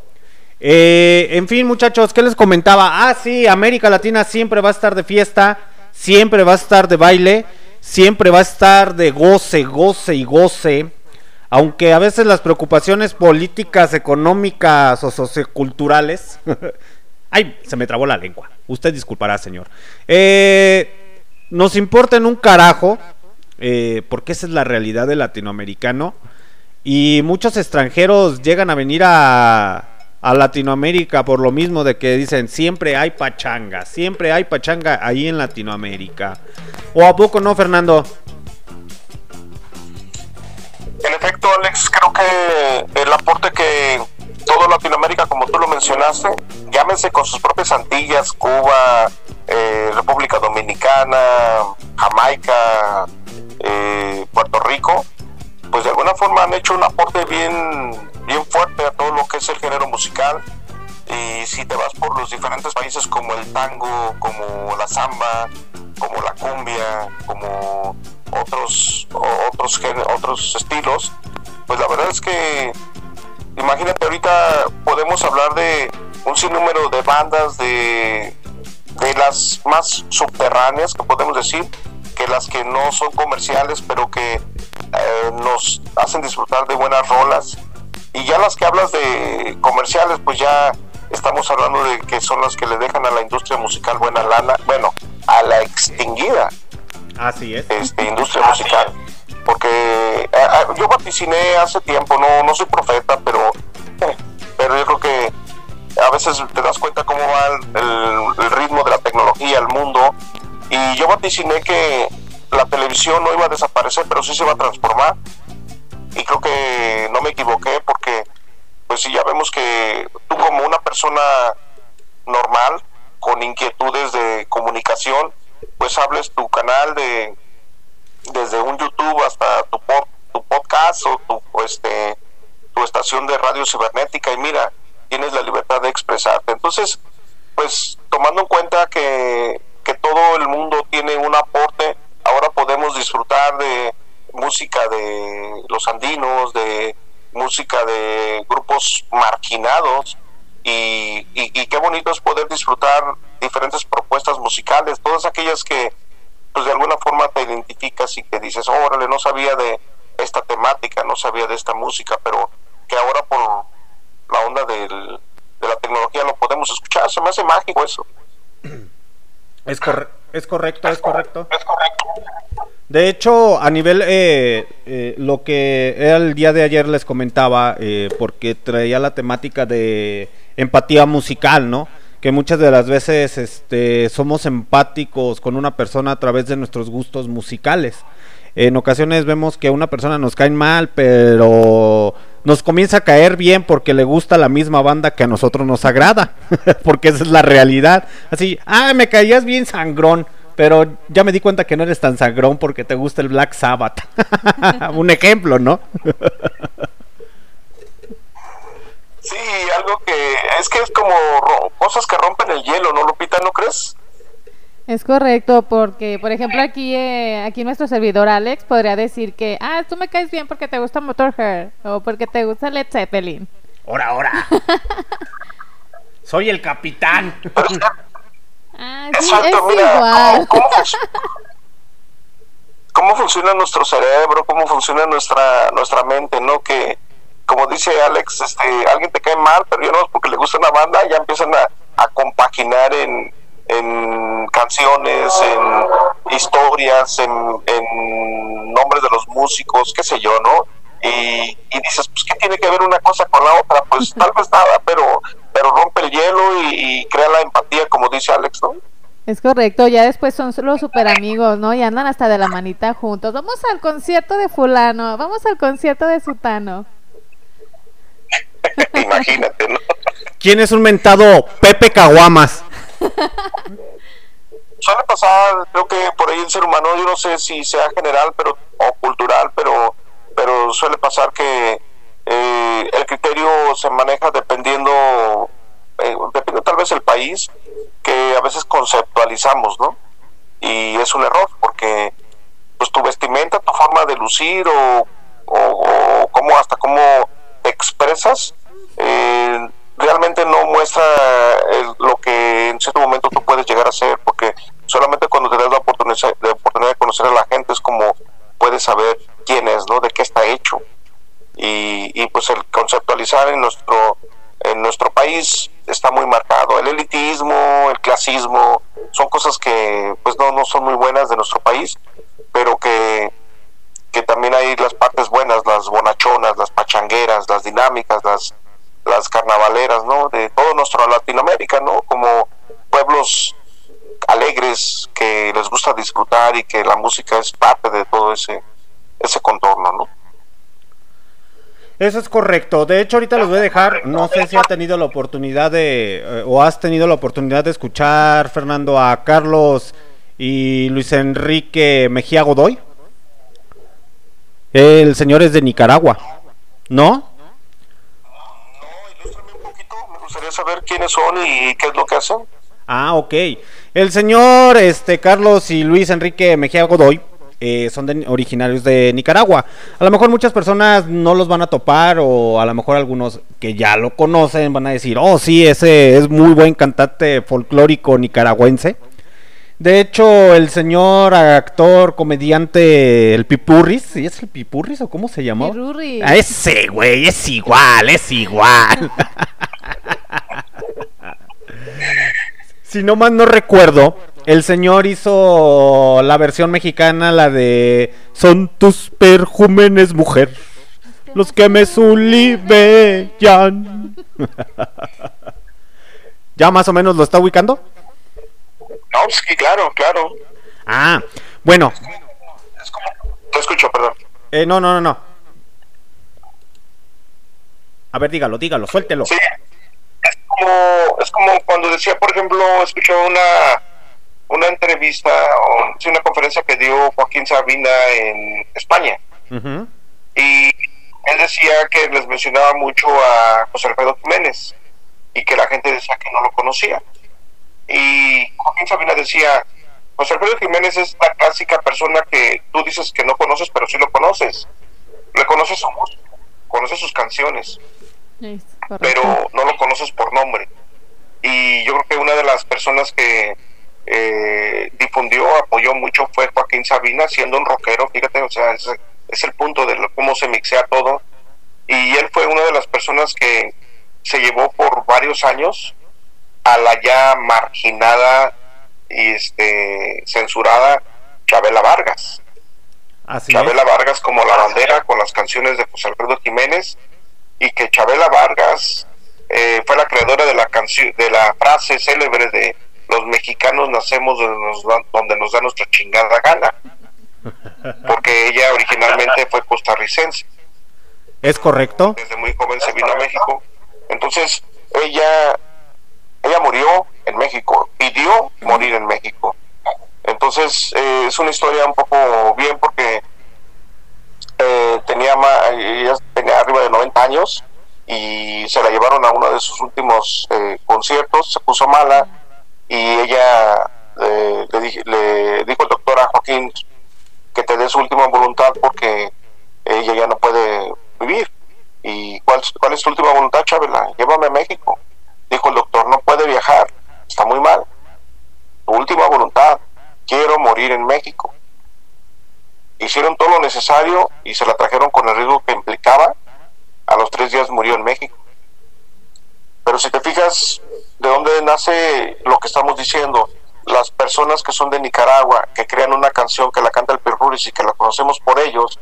Eh, en fin, muchachos, ¿qué les comentaba? Ah, sí, América Latina siempre va a estar de fiesta, siempre va a estar de baile, siempre va a estar de goce, goce y goce. Aunque a veces las preocupaciones políticas, económicas o socioculturales. Ay, se me trabó la lengua. Usted disculpará, señor. Eh, nos importa en un carajo, eh, porque esa es la realidad del latinoamericano. Y muchos extranjeros llegan a venir a, a Latinoamérica por lo mismo de que dicen siempre hay pachanga, siempre hay pachanga ahí en Latinoamérica. ¿O a poco no, Fernando? En efecto, Alex, creo que el aporte que toda Latinoamérica, como tú lo mencionaste, llámense con sus propias Antillas, Cuba, eh, República Dominicana, Jamaica, eh, Puerto Rico, pues de alguna forma han hecho un aporte bien, bien fuerte a todo lo que es el género musical. Y si te vas por los diferentes países como el tango, como la samba, como la cumbia, como otros otros otros estilos, pues la verdad es que imagínate ahorita podemos hablar de un sinnúmero de bandas de de las más subterráneas que podemos decir que las que no son comerciales pero que eh, nos hacen disfrutar de buenas rolas y ya las que hablas de comerciales pues ya estamos hablando de que son las que le dejan a la industria musical buena lana bueno a la extinguida Así es. este, industria musical. Porque eh, eh, yo vaticiné hace tiempo, no, no soy profeta, pero, pero yo creo que a veces te das cuenta cómo va el, el- ritmo de la tecnología, el mundo. Y yo vaticiné que la televisión no iba a desaparecer, pero sí se iba a transformar. Y creo que no me equivoqué porque, pues sí, ya vemos que tú como una persona normal, con inquietudes de comunicación, pues hables tu canal de desde un YouTube hasta tu, tu podcast o tu, este, tu estación de radio cibernética y mira, tienes la libertad de expresarte. Entonces, pues tomando en cuenta que, que todo el mundo tiene un aporte, ahora podemos disfrutar de música de los andinos, de música de grupos marginados y, y, y qué bonito es poder disfrutar diferentes propuestas musicales, todas aquellas que pues de alguna forma te identificas y que dices, órale, no sabía de esta temática, no sabía de esta música, pero que ahora por la onda del, de la tecnología lo podemos escuchar, se me hace mágico eso. Es, corre- es correcto, es correcto. De hecho, a nivel, eh, eh, lo que era el día de ayer les comentaba, eh, porque traía la temática de empatía musical, ¿no? Que muchas de las veces este, somos empáticos con una persona a través de nuestros gustos musicales. En ocasiones vemos que una persona nos cae mal, pero nos comienza a caer bien porque le gusta la misma banda que a nosotros nos agrada, porque esa es la realidad. Así, ah, me caías bien sangrón, pero ya me di cuenta que no eres tan sangrón porque te gusta el Black Sabbath. Un ejemplo, ¿no? Sí, algo que es que es como cosas que rompen el hielo, ¿no, Lupita? ¿No crees? Es correcto, porque por ejemplo aquí eh, aquí nuestro servidor Alex podría decir que, ah, tú me caes bien porque te gusta Motorhead o porque te gusta Led Zeppelin. Ahora, ahora. Soy el capitán. Ah, sí, Exacto, es mira, igual. ¿cómo, cómo func- cómo funciona nuestro cerebro, cómo funciona nuestra nuestra mente, ¿no? Que, como dice Alex, este, alguien te cae mal, pero ya no es porque le gusta una banda, ya empiezan a, a compaginar en, en canciones, en historias, en, en nombres de los músicos, qué sé yo, ¿no? Y, y dices, pues, ¿qué tiene que ver una cosa con la otra? Pues tal vez nada, pero, pero rompe el hielo y, y crea la empatía, como dice Alex, ¿no? Es correcto, ya después son los super amigos, ¿no? Y andan hasta de la manita juntos. Vamos al concierto de fulano, vamos al concierto de sutano. Imagínate, ¿no? ¿Quién es un mentado Pepe Caguamas? Suele pasar, creo que por ahí el ser humano, yo no sé si sea general pero o cultural, pero pero suele pasar que eh, el criterio se maneja dependiendo eh, dependiendo tal vez el país, que a veces conceptualizamos, ¿no? Y es un error, porque pues tu vestimenta, tu forma de lucir o, o, o cómo hasta cómo expresas, eh, realmente no muestra el- lo que en cierto momento tú puedes llegar a ser, porque solamente cuando te das la oportunidad, la oportunidad de conocer a la gente es como puedes saber quién es, ¿no? De qué está hecho. Y, y pues el conceptualizar en nuestro en nuestro país está muy marcado. El elitismo, el clasismo, son cosas que pues no, no son muy buenas de nuestro país, pero que, que también hay las partes buenas, las bonachonas, las pachangueras, las dinámicas, las, las carnavaleras, ¿no? De todo nuestro Latinoamérica, ¿no? Como pueblos alegres que les gusta disfrutar y que la música es parte de todo ese, ese contorno, ¿no? Eso es correcto. De hecho, ahorita les voy a dejar, no sé si ha tenido la oportunidad de, eh, o has tenido la oportunidad de escuchar, Fernando, a Carlos y Luis Enrique Mejía Godoy. El señor es de Nicaragua, ¿no? Me gustaría saber quiénes son y qué es lo que hacen. Ah, ok. El señor este, Carlos y Luis Enrique Mejía Godoy eh, son de- originarios de Nicaragua. A lo mejor muchas personas no los van a topar o a lo mejor algunos que ya lo conocen van a decir, oh sí, ese es muy buen cantante folclórico nicaragüense. De hecho, el señor actor, comediante, el Pipurris, ¿sí es el Pipurris o cómo se llamó? Pirurris. Ah, ese güey, es igual, es igual. si no más no recuerdo, el señor hizo la versión mexicana, la de Son tus perjúmenes, mujer, los que me sulibellan. ¿Ya más o menos lo está ubicando? No, sí, claro, claro. Ah, bueno. Te escucho, perdón. Eh, no, no, no, no. A ver, dígalo, dígalo, suéltelo. como es como cuando decía por ejemplo escuché una una entrevista o sí, una conferencia que dio Joaquín Sabina en España y él decía que les mencionaba mucho a José Alfredo Jiménez y que la gente decía que no lo conocía y Joaquín Sabina decía José Alfredo Jiménez es la clásica persona que tú dices que no conoces pero sí lo conoces le conoces su música conoces sus canciones pero no lo conoces por nombre. Y yo creo que una de las personas que eh, difundió, apoyó mucho fue Joaquín Sabina, siendo un rockero, fíjate, o sea, es, es el punto de lo- cómo se mixea todo. Y él fue una de las personas que se llevó por varios años a la ya marginada y este censurada Chabela Vargas. Así Chabela Vargas como la bandera con las canciones de José Alfredo Jiménez y que Chabela Vargas eh, fue la creadora de la canción de la frase célebre de los mexicanos nacemos donde nos, da, donde nos da nuestra chingada gana porque ella originalmente fue costarricense ¿Es correcto? desde muy joven se vino a México entonces ella ella murió en México pidió morir en México. Entonces eh, es una historia un poco bien porque eh, tenía ella tenía arriba de 90 años y se la llevaron a uno de sus últimos eh, conciertos se puso mala y ella eh, le, le dijo el doctor a Joaquín que te dé su última voluntad porque ella ya no puede vivir. Y cuál, cuál es tu última voluntad Chabela llévame a México dijo el doctor no puede viajar está muy mal. Última voluntad quiero morir en México hicieron todo lo necesario y se la trajeron con el riesgo que implicaba. A los tres días murió en México. Pero si te fijas de dónde nace lo que estamos diciendo las personas que son de Nicaragua que crean una canción que la canta el Pirruris y que la conocemos por ellos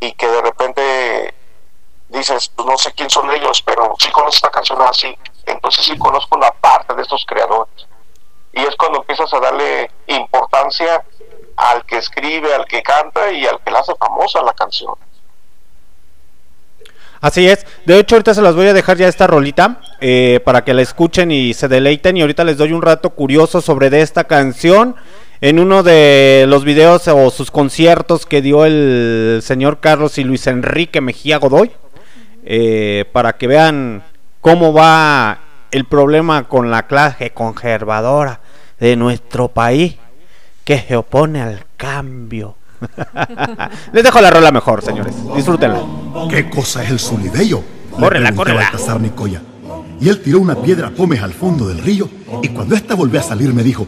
y que de repente dices pues no sé quién son ellos pero sí conozco esta canción así entonces sí conozco una parte de estos creadores y es cuando empiezas a darle importancia al que escribe, al que canta y al que la hace famosa la canción. Así es. De hecho, ahorita se las voy a dejar ya esta rolita eh, para que la escuchen y se deleiten. Y ahorita les doy un rato curioso sobre de esta canción. En uno de los videos o sus conciertos que dio el señor Carlos y Luis Enrique Mejía Godoy. eh, para que vean cómo va el problema con la clase conservadora de nuestro país que se opone al cambio. Les dejo la rola mejor, señores. Disfrútenla. ¿Qué cosa es el solidello? Córrela, córrela. Baltasar Nicoya. Y él tiró una piedra pómez al fondo del río y cuando ésta volvió a salir me dijo,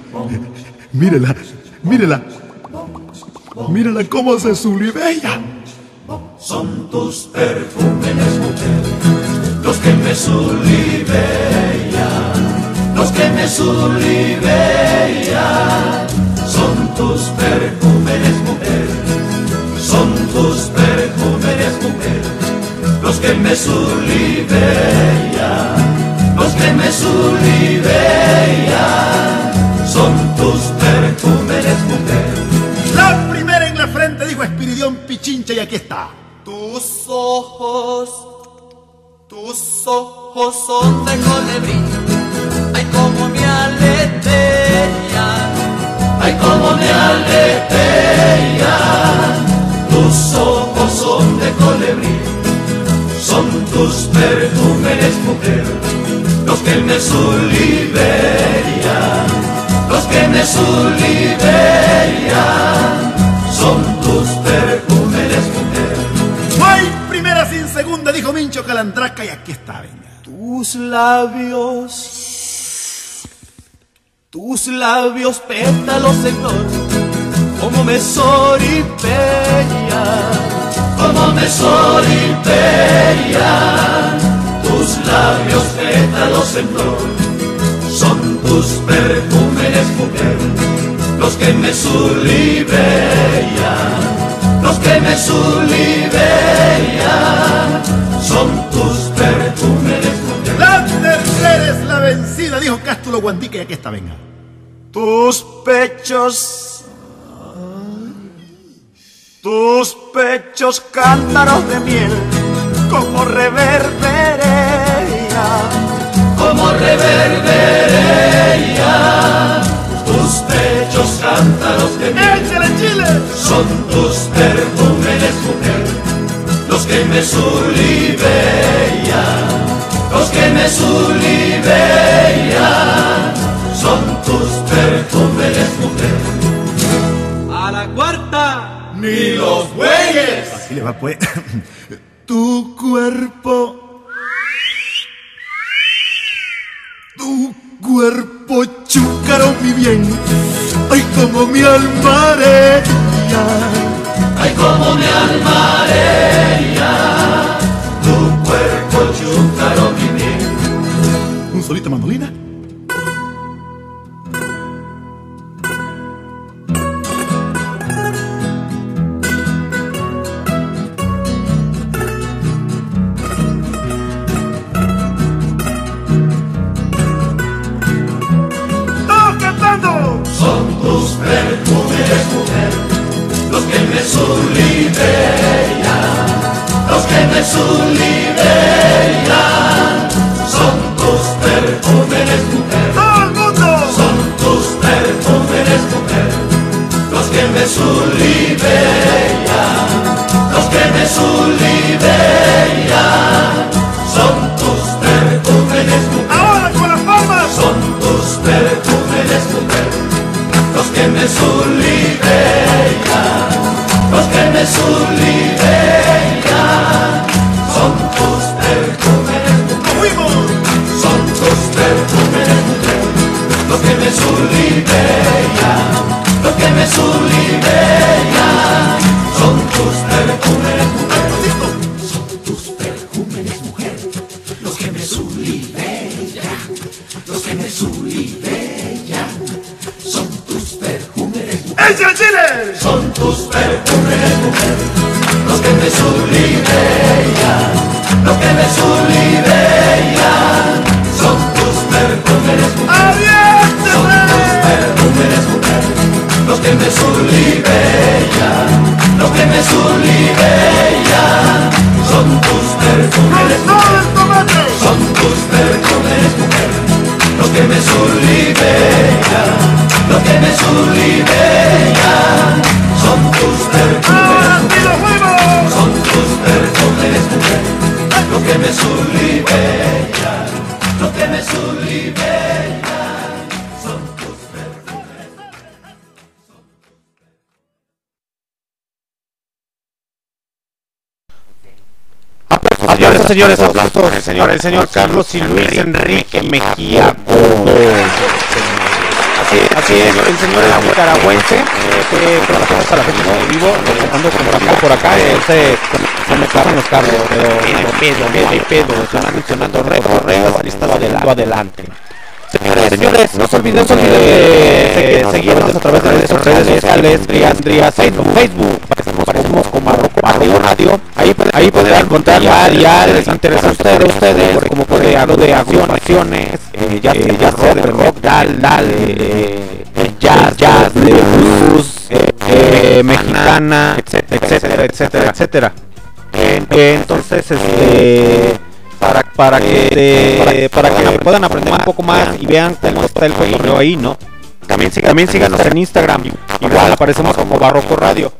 mírela, mírela, mírela cómo se sulibella. Son tus perfúmenes, mujer, los que me sulibellan, los que me sulibellan. Son tus perfúmenes, mujer, son tus perfúmenes, mujer, los que me sulibellan, los que me sulibellan. Son tus perfúmenes, mujer. La primera en la frente dijo Espiridión Pichincha y aquí está. Tus ojos, tus ojos son de colibrí. Ay, como me aletean, ay, como me aletean. Tus ojos son de colibrí, son tus perfúmenes, mujer, los que me suliberian, los que me suliberian. Son tus perfúmenes, Calandraca y aquí está. Tus labios, tus labios pétalos, Señor, como me soripellan, como me soripellan. Tus labios pétalos en flor, son tus perfúmenes, mujer, los que me sulibellan, los que me sulibellan, son tus perfúmenes, mujer. La tercera es la vencida, dijo Cástulo Guandique y aquí está, venga. Tus pechos, tus pechos cántaros de miel, como reverberea, como reverberea. Tus pechos cántaros de miel, son tus perfúmenes, mujer, los que me sulibellan, los que me sulibellan son tus perfúmenes, mujer. A la cuarta, ni los bueyes. Así le va, pues. tu cuerpo. Tu cuerpo chúcaro, mi bien. Ay, como mi almarea. Ay, como mi almarea. Tu cuerpo chúcaro, mi bien. Un solito mandolina. Los que me sulibellan. Son tus perfúmenes, mujer. ¡Todo el mundo! Son tus perfúmenes, mujer, los que me sulibellan, los que me sulibellan. Son tus perfúmenes, mujer. Ahora con las palmas. Son tus perfúmenes, mujer, los que me sulibellan, Son tus mujer. Son tus perfúmenes, mujer, los que me los que me. Son mujer. Son que me sulibellan, los que me sulibellan. Son tus perfúmenes, mujer. Chile! Tus perfúmenes, mujer, los que me sulibellan, los que me sulibellan. Son tus perfúmenes, mujer. Son tus perfúmenes, mujer, los que me sulibellan, los que me sulibellan. Son tus perfúmenes, mujer. Son tus perfúmenes, mujer, los que me sulibellan, los que me sulibellan. Son tus perfumes. los huevos! Son tus perfumes, mujer. Lo que me sublibera. Lo que me sublibera. Son tus perfumes. Aplausos, señores, señores, aplausos, señores, señor Carlos y Luis Enrique Mejía. Así, es, el señor es nicaragüense, eh, que trabajamos a la gente en vivo, ando contactando por acá, eh, se, se me pasan los carros, pero no hay pedo, no hay pedo, están mencionando recorreos, estado adelante. Señores, señores, no se olviden, no de seguirnos a través de redes sociales Facebook, Facebook, parecemos, como Barroco Radio Radio, ahí, ahí pueden encontrar varias les interesa a ustedes, ustedes, como por ejemplo de acciones, eh, ya, eh, ya sea de rock, dal, dal, eh, jazz, jazz, de blues, mexicana, etcétera, etcétera, etcétera. Entonces, este para, para que para que puedan aprender un poco más y vean cómo está el correo ahí, ¿no? También, también síganos en Instagram, igual aparecemos como Barroco Radio.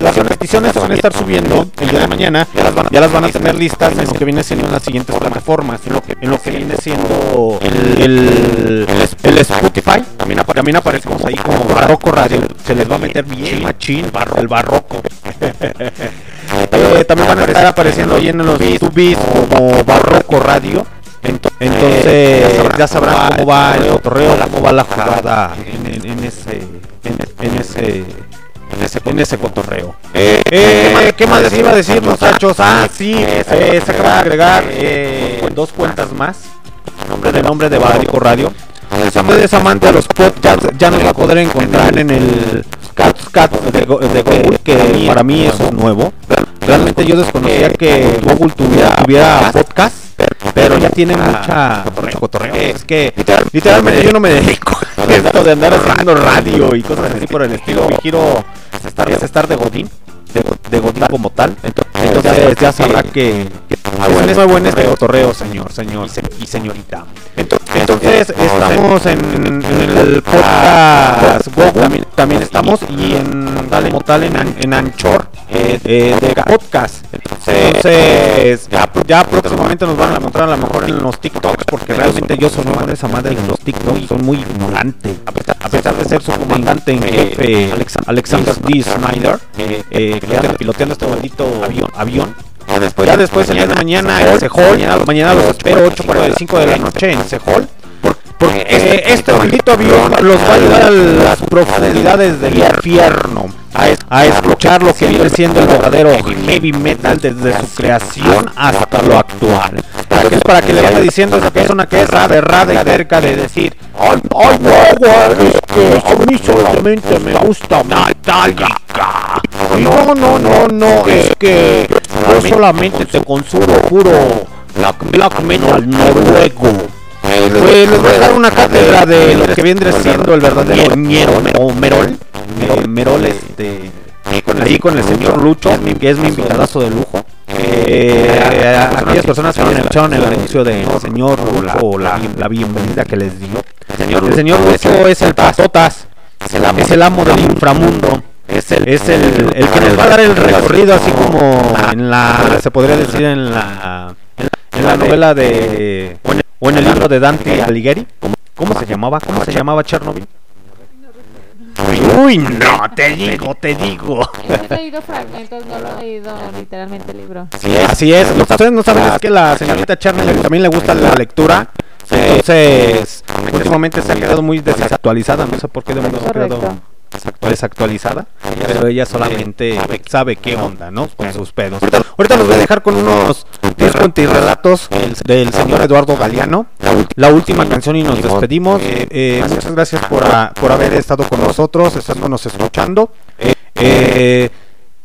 Las repeticiones se van a estar subiendo el día de mañana, ya las van a tener listas en lo que viene siendo en las siguientes plataformas, en lo que, en lo que viene siendo el, el, el Spotify, también, apa- también aparecemos ahí como Barroco Radio, se les va a meter bien machín el barroco. Eh, también van a estar apareciendo ahí en los YouTubes como Barroco Radio. Ento- Entonces ya sabrán cómo va el cotorreo, cómo va la jugada en, en- en ese en ese en ese en ese cotorreo. Eh, ¿Qué más les iba a decir muchachos? Ah, sí, eh, se acaba de agregar eh, dos cuentas más. Nombre de nombre de Barroco Radio. Si usted es amante de los podcasts, ya nos va a poder encontrar en el Cats de, de Google, que para mí es nuevo. Realmente yo desconocía que Google tuviera, tuviera podcast, pero ya tiene mucha, mucho cotorreo. Es que literalmente yo no me dedico a esto de andar haciendo radio y cosas así por el estilo. Mi giro es estar, es estar de Godín, de, de Godín como tal. Entonces ya sabrá que, que es nuevo en este cotorreo, señor, señor y señorita. Entonces estamos en, en el podcast también, también estamos y en tal como tal en, en Anchor eh, eh, de podcast. Entonces ya, ya próximamente nos van a encontrar a lo mejor en los TikToks porque realmente yo soy nuevo en esa madre en los TikToks, soy muy ignorante. A pesar, a pesar de ser su comandante en jefe Alex- Alexander D. Snyder, eh, que anda piloteando este maldito avión, avión ya después, ya después el día de mañana en Sehol, mañana los espero 8.45 de la noche en Sehol. Porque eh, este maldito avión los va a llevar a las profundidades del infierno. A, es- a escuchar lo que viene siendo el verdadero heavy metal desde su creación hasta lo actual. Entonces para que le vaya diciendo a esa persona que es aberrada y cerca de decir Ay, ay, no, es que a mí solamente me gusta Metallica. No, no, no, no, es que yo solamente te consumo puro black, black metal noruego. Pues les voy a dar una cátedra de lo que viene siendo el verdadero ñero o merol. Merol, este. Ahí con el señor Lucho, que es mi invitadazo de lujo. Eh, a aquellas personas que escucharon el anuncio del señor Lucho, la, la bienvenida que les dio. El señor Lucho es el patotas, es el amo del inframundo. Es el, es el, el que nos va a dar el recorrido así como en la, se podría decir en la, en la novela de, o en el, libro de Dante Alighieri. ¿Cómo, cómo se llamaba? ¿Cómo se llamaba Chernobyl? Uy, no, te digo, te digo. He leído fragmentos, no lo he leído literalmente el libro. Así es, así es. Lo que ustedes no saben es que la señorita Chernobyl también le gusta la lectura. Entonces, últimamente se ha quedado muy desactualizada. No sé por qué demonios se ha quedado desactualizada. Pero ella solamente sabe qué onda, ¿no? Con sus pedos. Ahorita los voy a dejar con unos 10 relatos del señor Eduardo Galeano. La última canción y nos despedimos. Eh, muchas gracias por, a- por haber estado con nosotros, estándonos escuchando. Eh,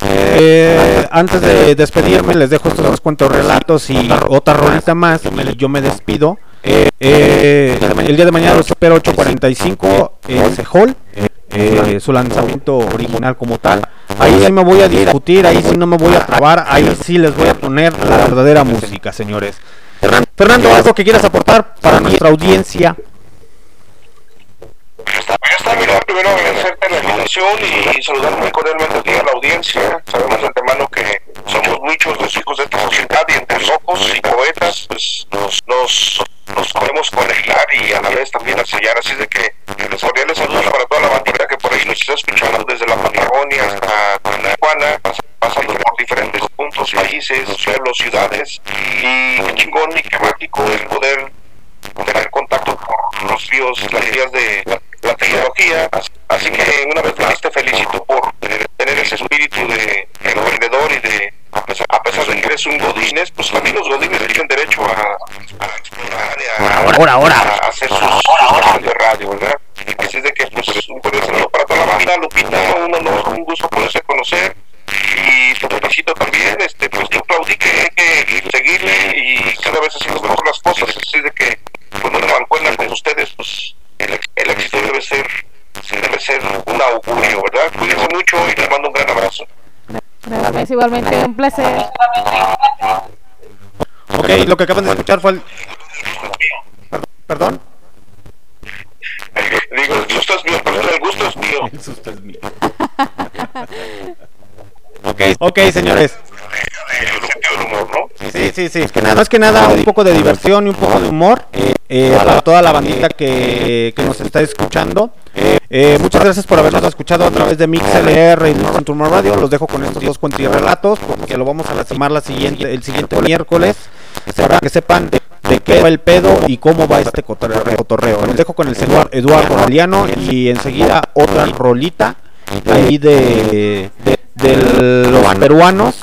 eh, antes de despedirme, les dejo estos dos cuentos relatos y otra rolita más. Yo me despido. Eh, el día de mañana los espero 8.45 en Sehol. Eh, su lanzamiento original como tal. Ahí sí me voy a discutir, ahí sí no me voy a trabar, ahí sí les voy a poner la verdadera música, señores. Fernando, ¿algo que quieras aportar para nuestra audiencia? está, mira, primero la invitación y saludar muy cordialmente a la audiencia. Sabemos de antemano que somos muchos los hijos de esta sociedad y entre locos y poetas, pues nos, nos, nos podemos conectar y a la vez también enseñar. Así de que les cordiales saludos para toda la bandita que por ahí nos está escuchando desde la Patagonia hasta Tijuana, pas- pasando por diferentes puntos países, pueblos, ciudades. Y qué chingón y qué mágico el poder tener contacto por los ríos, las vías de la tecnología. Así que una vez más te felicito por tener ese espíritu de emprendedor y de, a pesar, de que eres un godines, pues también los godines tienen derecho a, a explorar y a, Ahora, ahora. a hacer sus, de radio, ¿verdad? Así es de que pues un saludo para toda la banda, Lupita, un honor, un gusto poderse conocer y te felicito también, este, pues yo aplaudí que hay que seguirle y cada vez haciendo mejor las cosas, así de que cuando me encuentran con ustedes, pues el, éxito debe ser, debe ser un augurio, ¿verdad? Cuídense mucho y les mando un gran abrazo. Gracias, igualmente, un placer. Ok, lo que acaban de escuchar fue el... ¿Perdón? Digo, el gusto es mío, perdón, el gusto es mío. El susto es mío. Ok, ok, señores. Sí, sí, sí. Es que nada, más que nada, un poco de diversión y un poco de humor eh, para toda la bandita que, que nos está escuchando. Eh, muchas gracias por habernos escuchado a través de MixLR y to More Radio. Los dejo con estos dos cuentirrelatos porque lo vamos a lastimar la siguiente, el siguiente miércoles para que sepan de, de qué va el pedo y cómo va este cotorreo. cotorreo. Los dejo con el señor Eduardo Galeano y enseguida otra rolita ahí de, de, de los peruanos.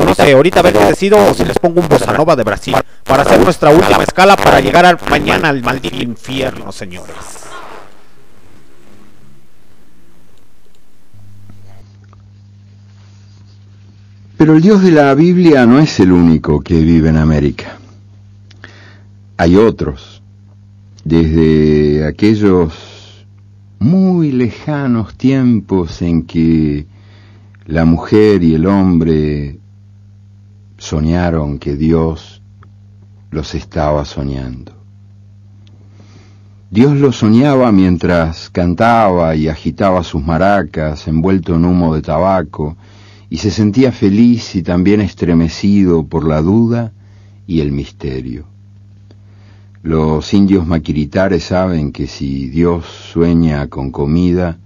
O no sé, ahorita a ver qué decido o si les pongo un bossa nova de Brasil para hacer nuestra última escala para llegar al, mañana al maldito infierno, señores. Pero el Dios de la Biblia no es el único que vive en América. Hay otros, desde aquellos muy lejanos tiempos en que la mujer y el hombre soñaron que Dios los estaba soñando. Dios los soñaba mientras cantaba y agitaba sus maracas envuelto en humo de tabaco y se sentía feliz y también estremecido por la duda y el misterio. Los indios maquiritares saben que si Dios sueña con comida,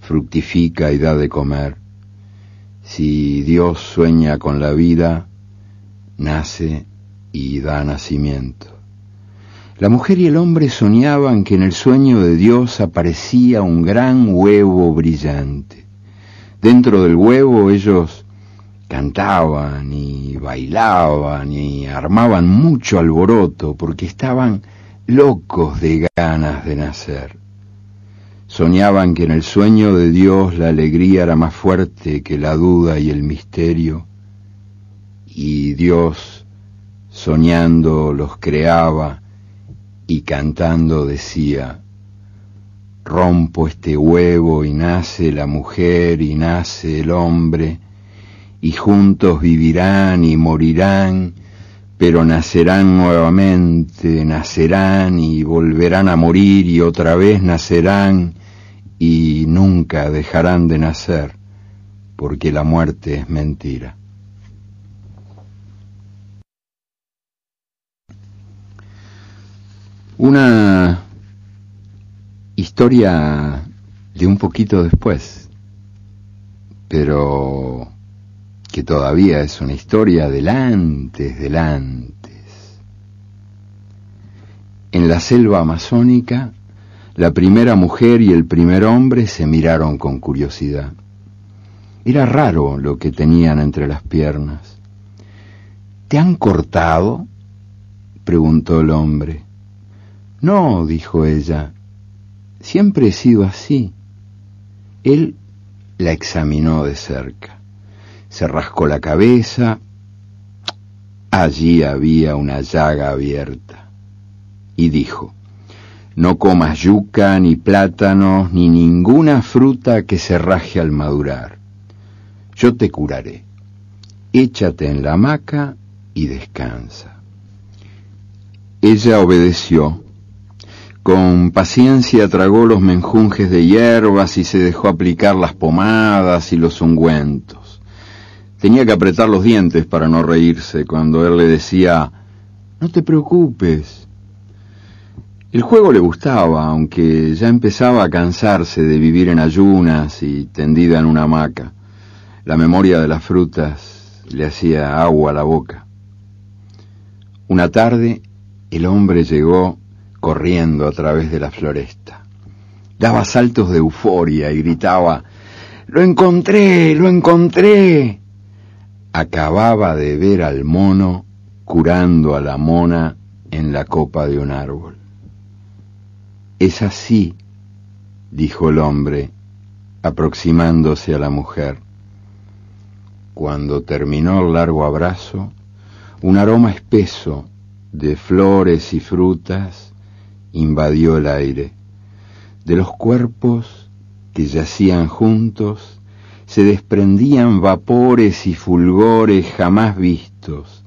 fructifica y da de comer. Si Dios sueña con la vida, nace y da nacimiento. La mujer y el hombre soñaban que en el sueño de Dios aparecía un gran huevo brillante. Dentro del huevo ellos cantaban y bailaban y armaban mucho alboroto porque estaban locos de ganas de nacer. Soñaban que en el sueño de Dios la alegría era más fuerte que la duda y el misterio, y Dios, soñando, los creaba y cantando decía, rompo este huevo y nace la mujer y nace el hombre, y juntos vivirán y morirán, pero nacerán nuevamente, nacerán y volverán a morir y otra vez nacerán y nunca dejarán de nacer, porque la muerte es mentira. Una historia de un poquito después, pero que todavía es una historia del antes, del antes. En la selva amazónica, la primera mujer y el primer hombre se miraron con curiosidad. Era raro lo que tenían entre las piernas. ¿Te han cortado? preguntó el hombre. No, dijo ella, siempre he sido así. Él la examinó de cerca. Se rascó la cabeza. Allí había una llaga abierta. Y dijo, no comas yuca, ni plátanos, ni ninguna fruta que se raje al madurar. Yo te curaré. Échate en la hamaca y descansa. Ella obedeció. Con paciencia tragó los menjunjes de hierbas y se dejó aplicar las pomadas y los ungüentos. Tenía que apretar los dientes para no reírse cuando él le decía, no te preocupes. El juego le gustaba, aunque ya empezaba a cansarse de vivir en ayunas y tendida en una hamaca. La memoria de las frutas le hacía agua a la boca. Una tarde el hombre llegó corriendo a través de la floresta. Daba saltos de euforia y gritaba, ¡Lo encontré! ¡Lo encontré! Acababa de ver al mono curando a la mona en la copa de un árbol. Es así, dijo el hombre, aproximándose a la mujer. Cuando terminó el largo abrazo, un aroma espeso de flores y frutas invadió el aire. De los cuerpos que yacían juntos se desprendían vapores y fulgores jamás vistos,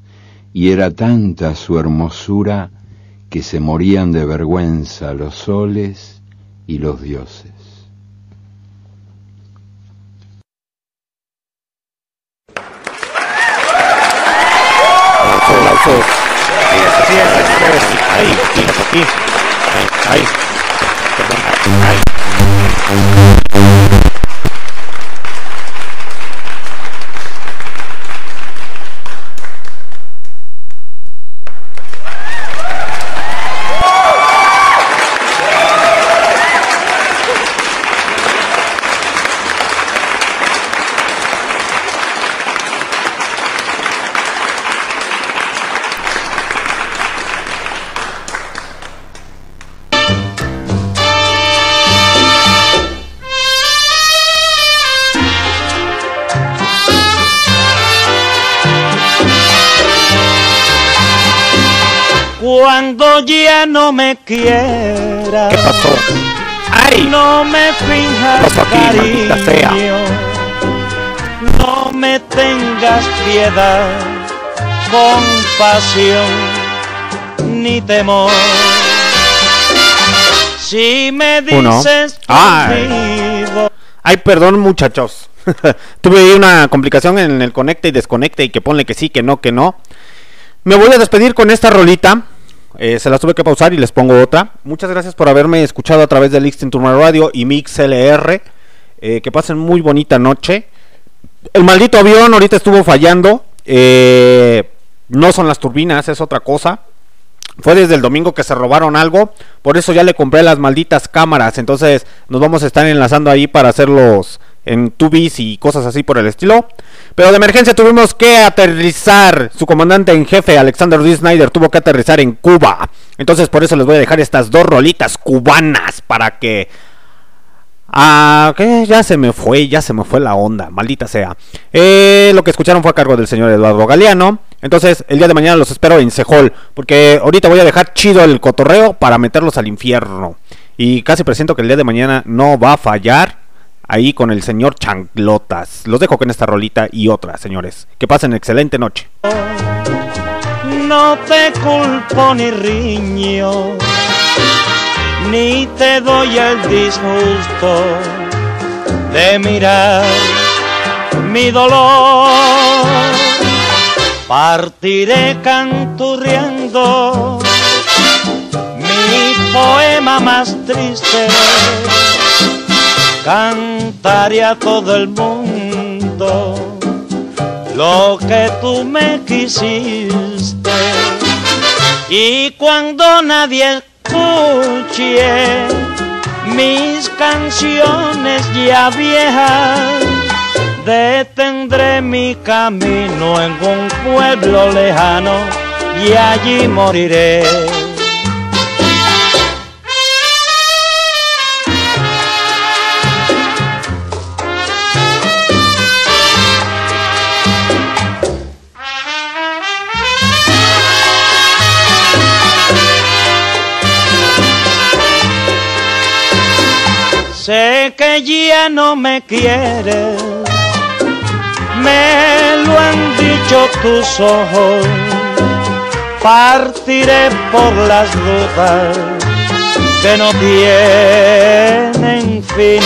y era tanta su hermosura que se morían de vergüenza los soles y los dioses. Ahí, aquí, ahí. Ya no me quieras, ¿Qué pasó? ¡Ay! no me finjas aquí, maldita sea. cariño, no me tengas piedad, compasión ni temor. Si me Uno. dices Ay. conmigo, Ay, perdón, muchachos. Tuve una complicación en el conecte y desconecte y que ponle que sí, que no, que no. Me voy a despedir con esta rolita. Eh, se las tuve que pausar y les pongo otra. Muchas gracias por haberme escuchado a través de Lixtin Turner Radio y Mix LR. Eh, que pasen muy bonita noche. El maldito avión ahorita estuvo fallando. Eh, no son las turbinas, es otra cosa. Fue desde el domingo que se robaron algo. Por eso ya le compré las malditas cámaras. Entonces nos vamos a estar enlazando ahí para hacerlos en tubis y cosas así por el estilo. Pero de emergencia tuvimos que aterrizar. Su comandante en jefe, Alexander D. Snyder, tuvo que aterrizar en Cuba. Entonces por eso les voy a dejar estas dos rolitas cubanas para que... Ah, que ya se me fue, ya se me fue la onda, maldita sea. Eh, lo que escucharon fue a cargo del señor Eduardo Galeano. Entonces, el día de mañana los espero en Sejol, porque ahorita voy a dejar chido el cotorreo para meterlos al infierno. Y casi presiento que el día de mañana no va a fallar ahí con el señor Chanclotas. Los dejo con esta rolita y otra, señores. Que pasen excelente noche. no te culpo ni riño, ni te doy el disgusto de mirar mi dolor. Partiré canturriendo mi poema más triste, cantaré a todo el mundo lo que tú me quisiste. Y cuando nadie escuche mis canciones ya viejas, detendré mi camino en un pueblo lejano y allí moriré. Sé que ya no me quieres, me lo han dicho tus ojos. Partiré por las dudas que no tienen final.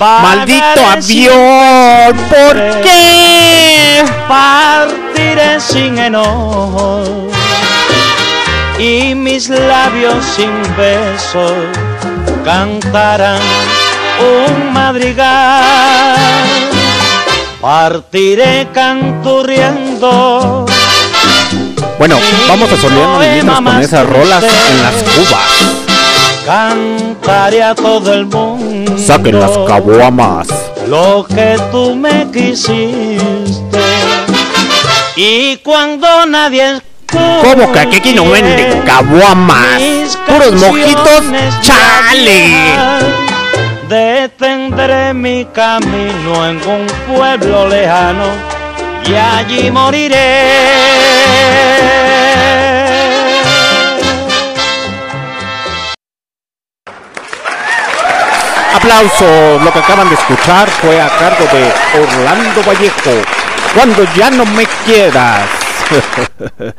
¡Maldito avión! ¿Por qué? Partiré sin enojo y mis labios sin besos cantarán un madrigal. partiré canturriendo. Bueno, vamos a solearnos con esas rolas en las cubas. Cantaré a todo el mundo. Saquen las caguamas. Lo que tú me quisiste. Y cuando nadie ¿Cómo que aquí no venden caguamas? Puros mojitos, chale. Detendré mi camino en un pueblo lejano y allí moriré. Aplauso. Lo que acaban de escuchar fue a cargo de Orlando Vallejo. Cuando ya no me quieras.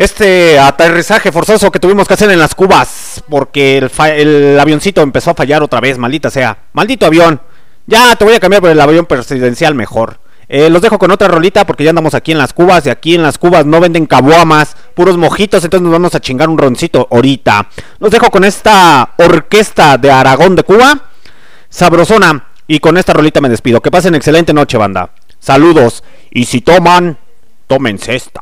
Este aterrizaje forzoso que tuvimos que hacer en las cubas porque el, avioncito empezó a fallar otra vez, maldita sea. Maldito avión. Ya te voy a cambiar por el avión presidencial mejor. Eh, los dejo con otra rolita porque ya andamos aquí en las cubas y aquí en las cubas no venden caguamas, puros mojitos, entonces nos vamos a chingar un roncito ahorita. Los dejo con esta orquesta de Aragón de Cuba, sabrosona, y con esta rolita me despido. Que pasen excelente noche, banda. Saludos, y si toman, tómense esta.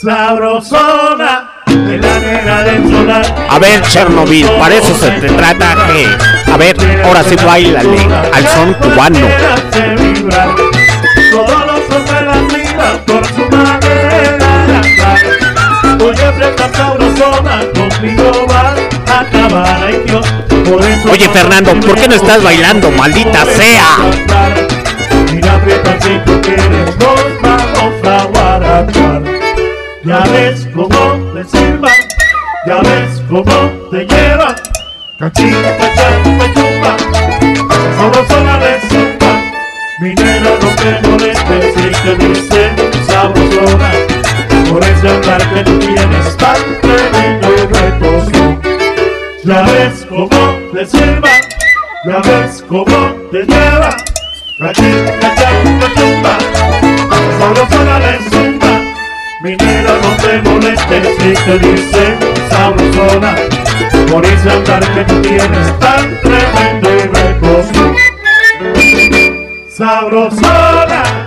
Sabrosona de la nena del solar. A ver, Chernobyl, para eso se te trata, que A ver, ahora sí bailale al son cubano. Todos los hombres miran por su manera de. Oye, presta sabrosona, conmigo vas Oye, Fernando, ¿por qué no estás bailando, maldita sea? Mira. Ya ves cómo te sirva, ya ves cómo te lleva. Cachita, cachata, chumba, sabrosona de zumba. Minera, no te molestes si te dice sabrosona. Por ese andar que tú tienes y retoso. Ya ves cómo te sirva, ya ves cómo te lleva. Cachita, cachata, chumba, sabrosona de zumba. Minera, no te molestes si te dice sabrosona Por ese andar que tú tienes tan tremendo y recoso Sabrosona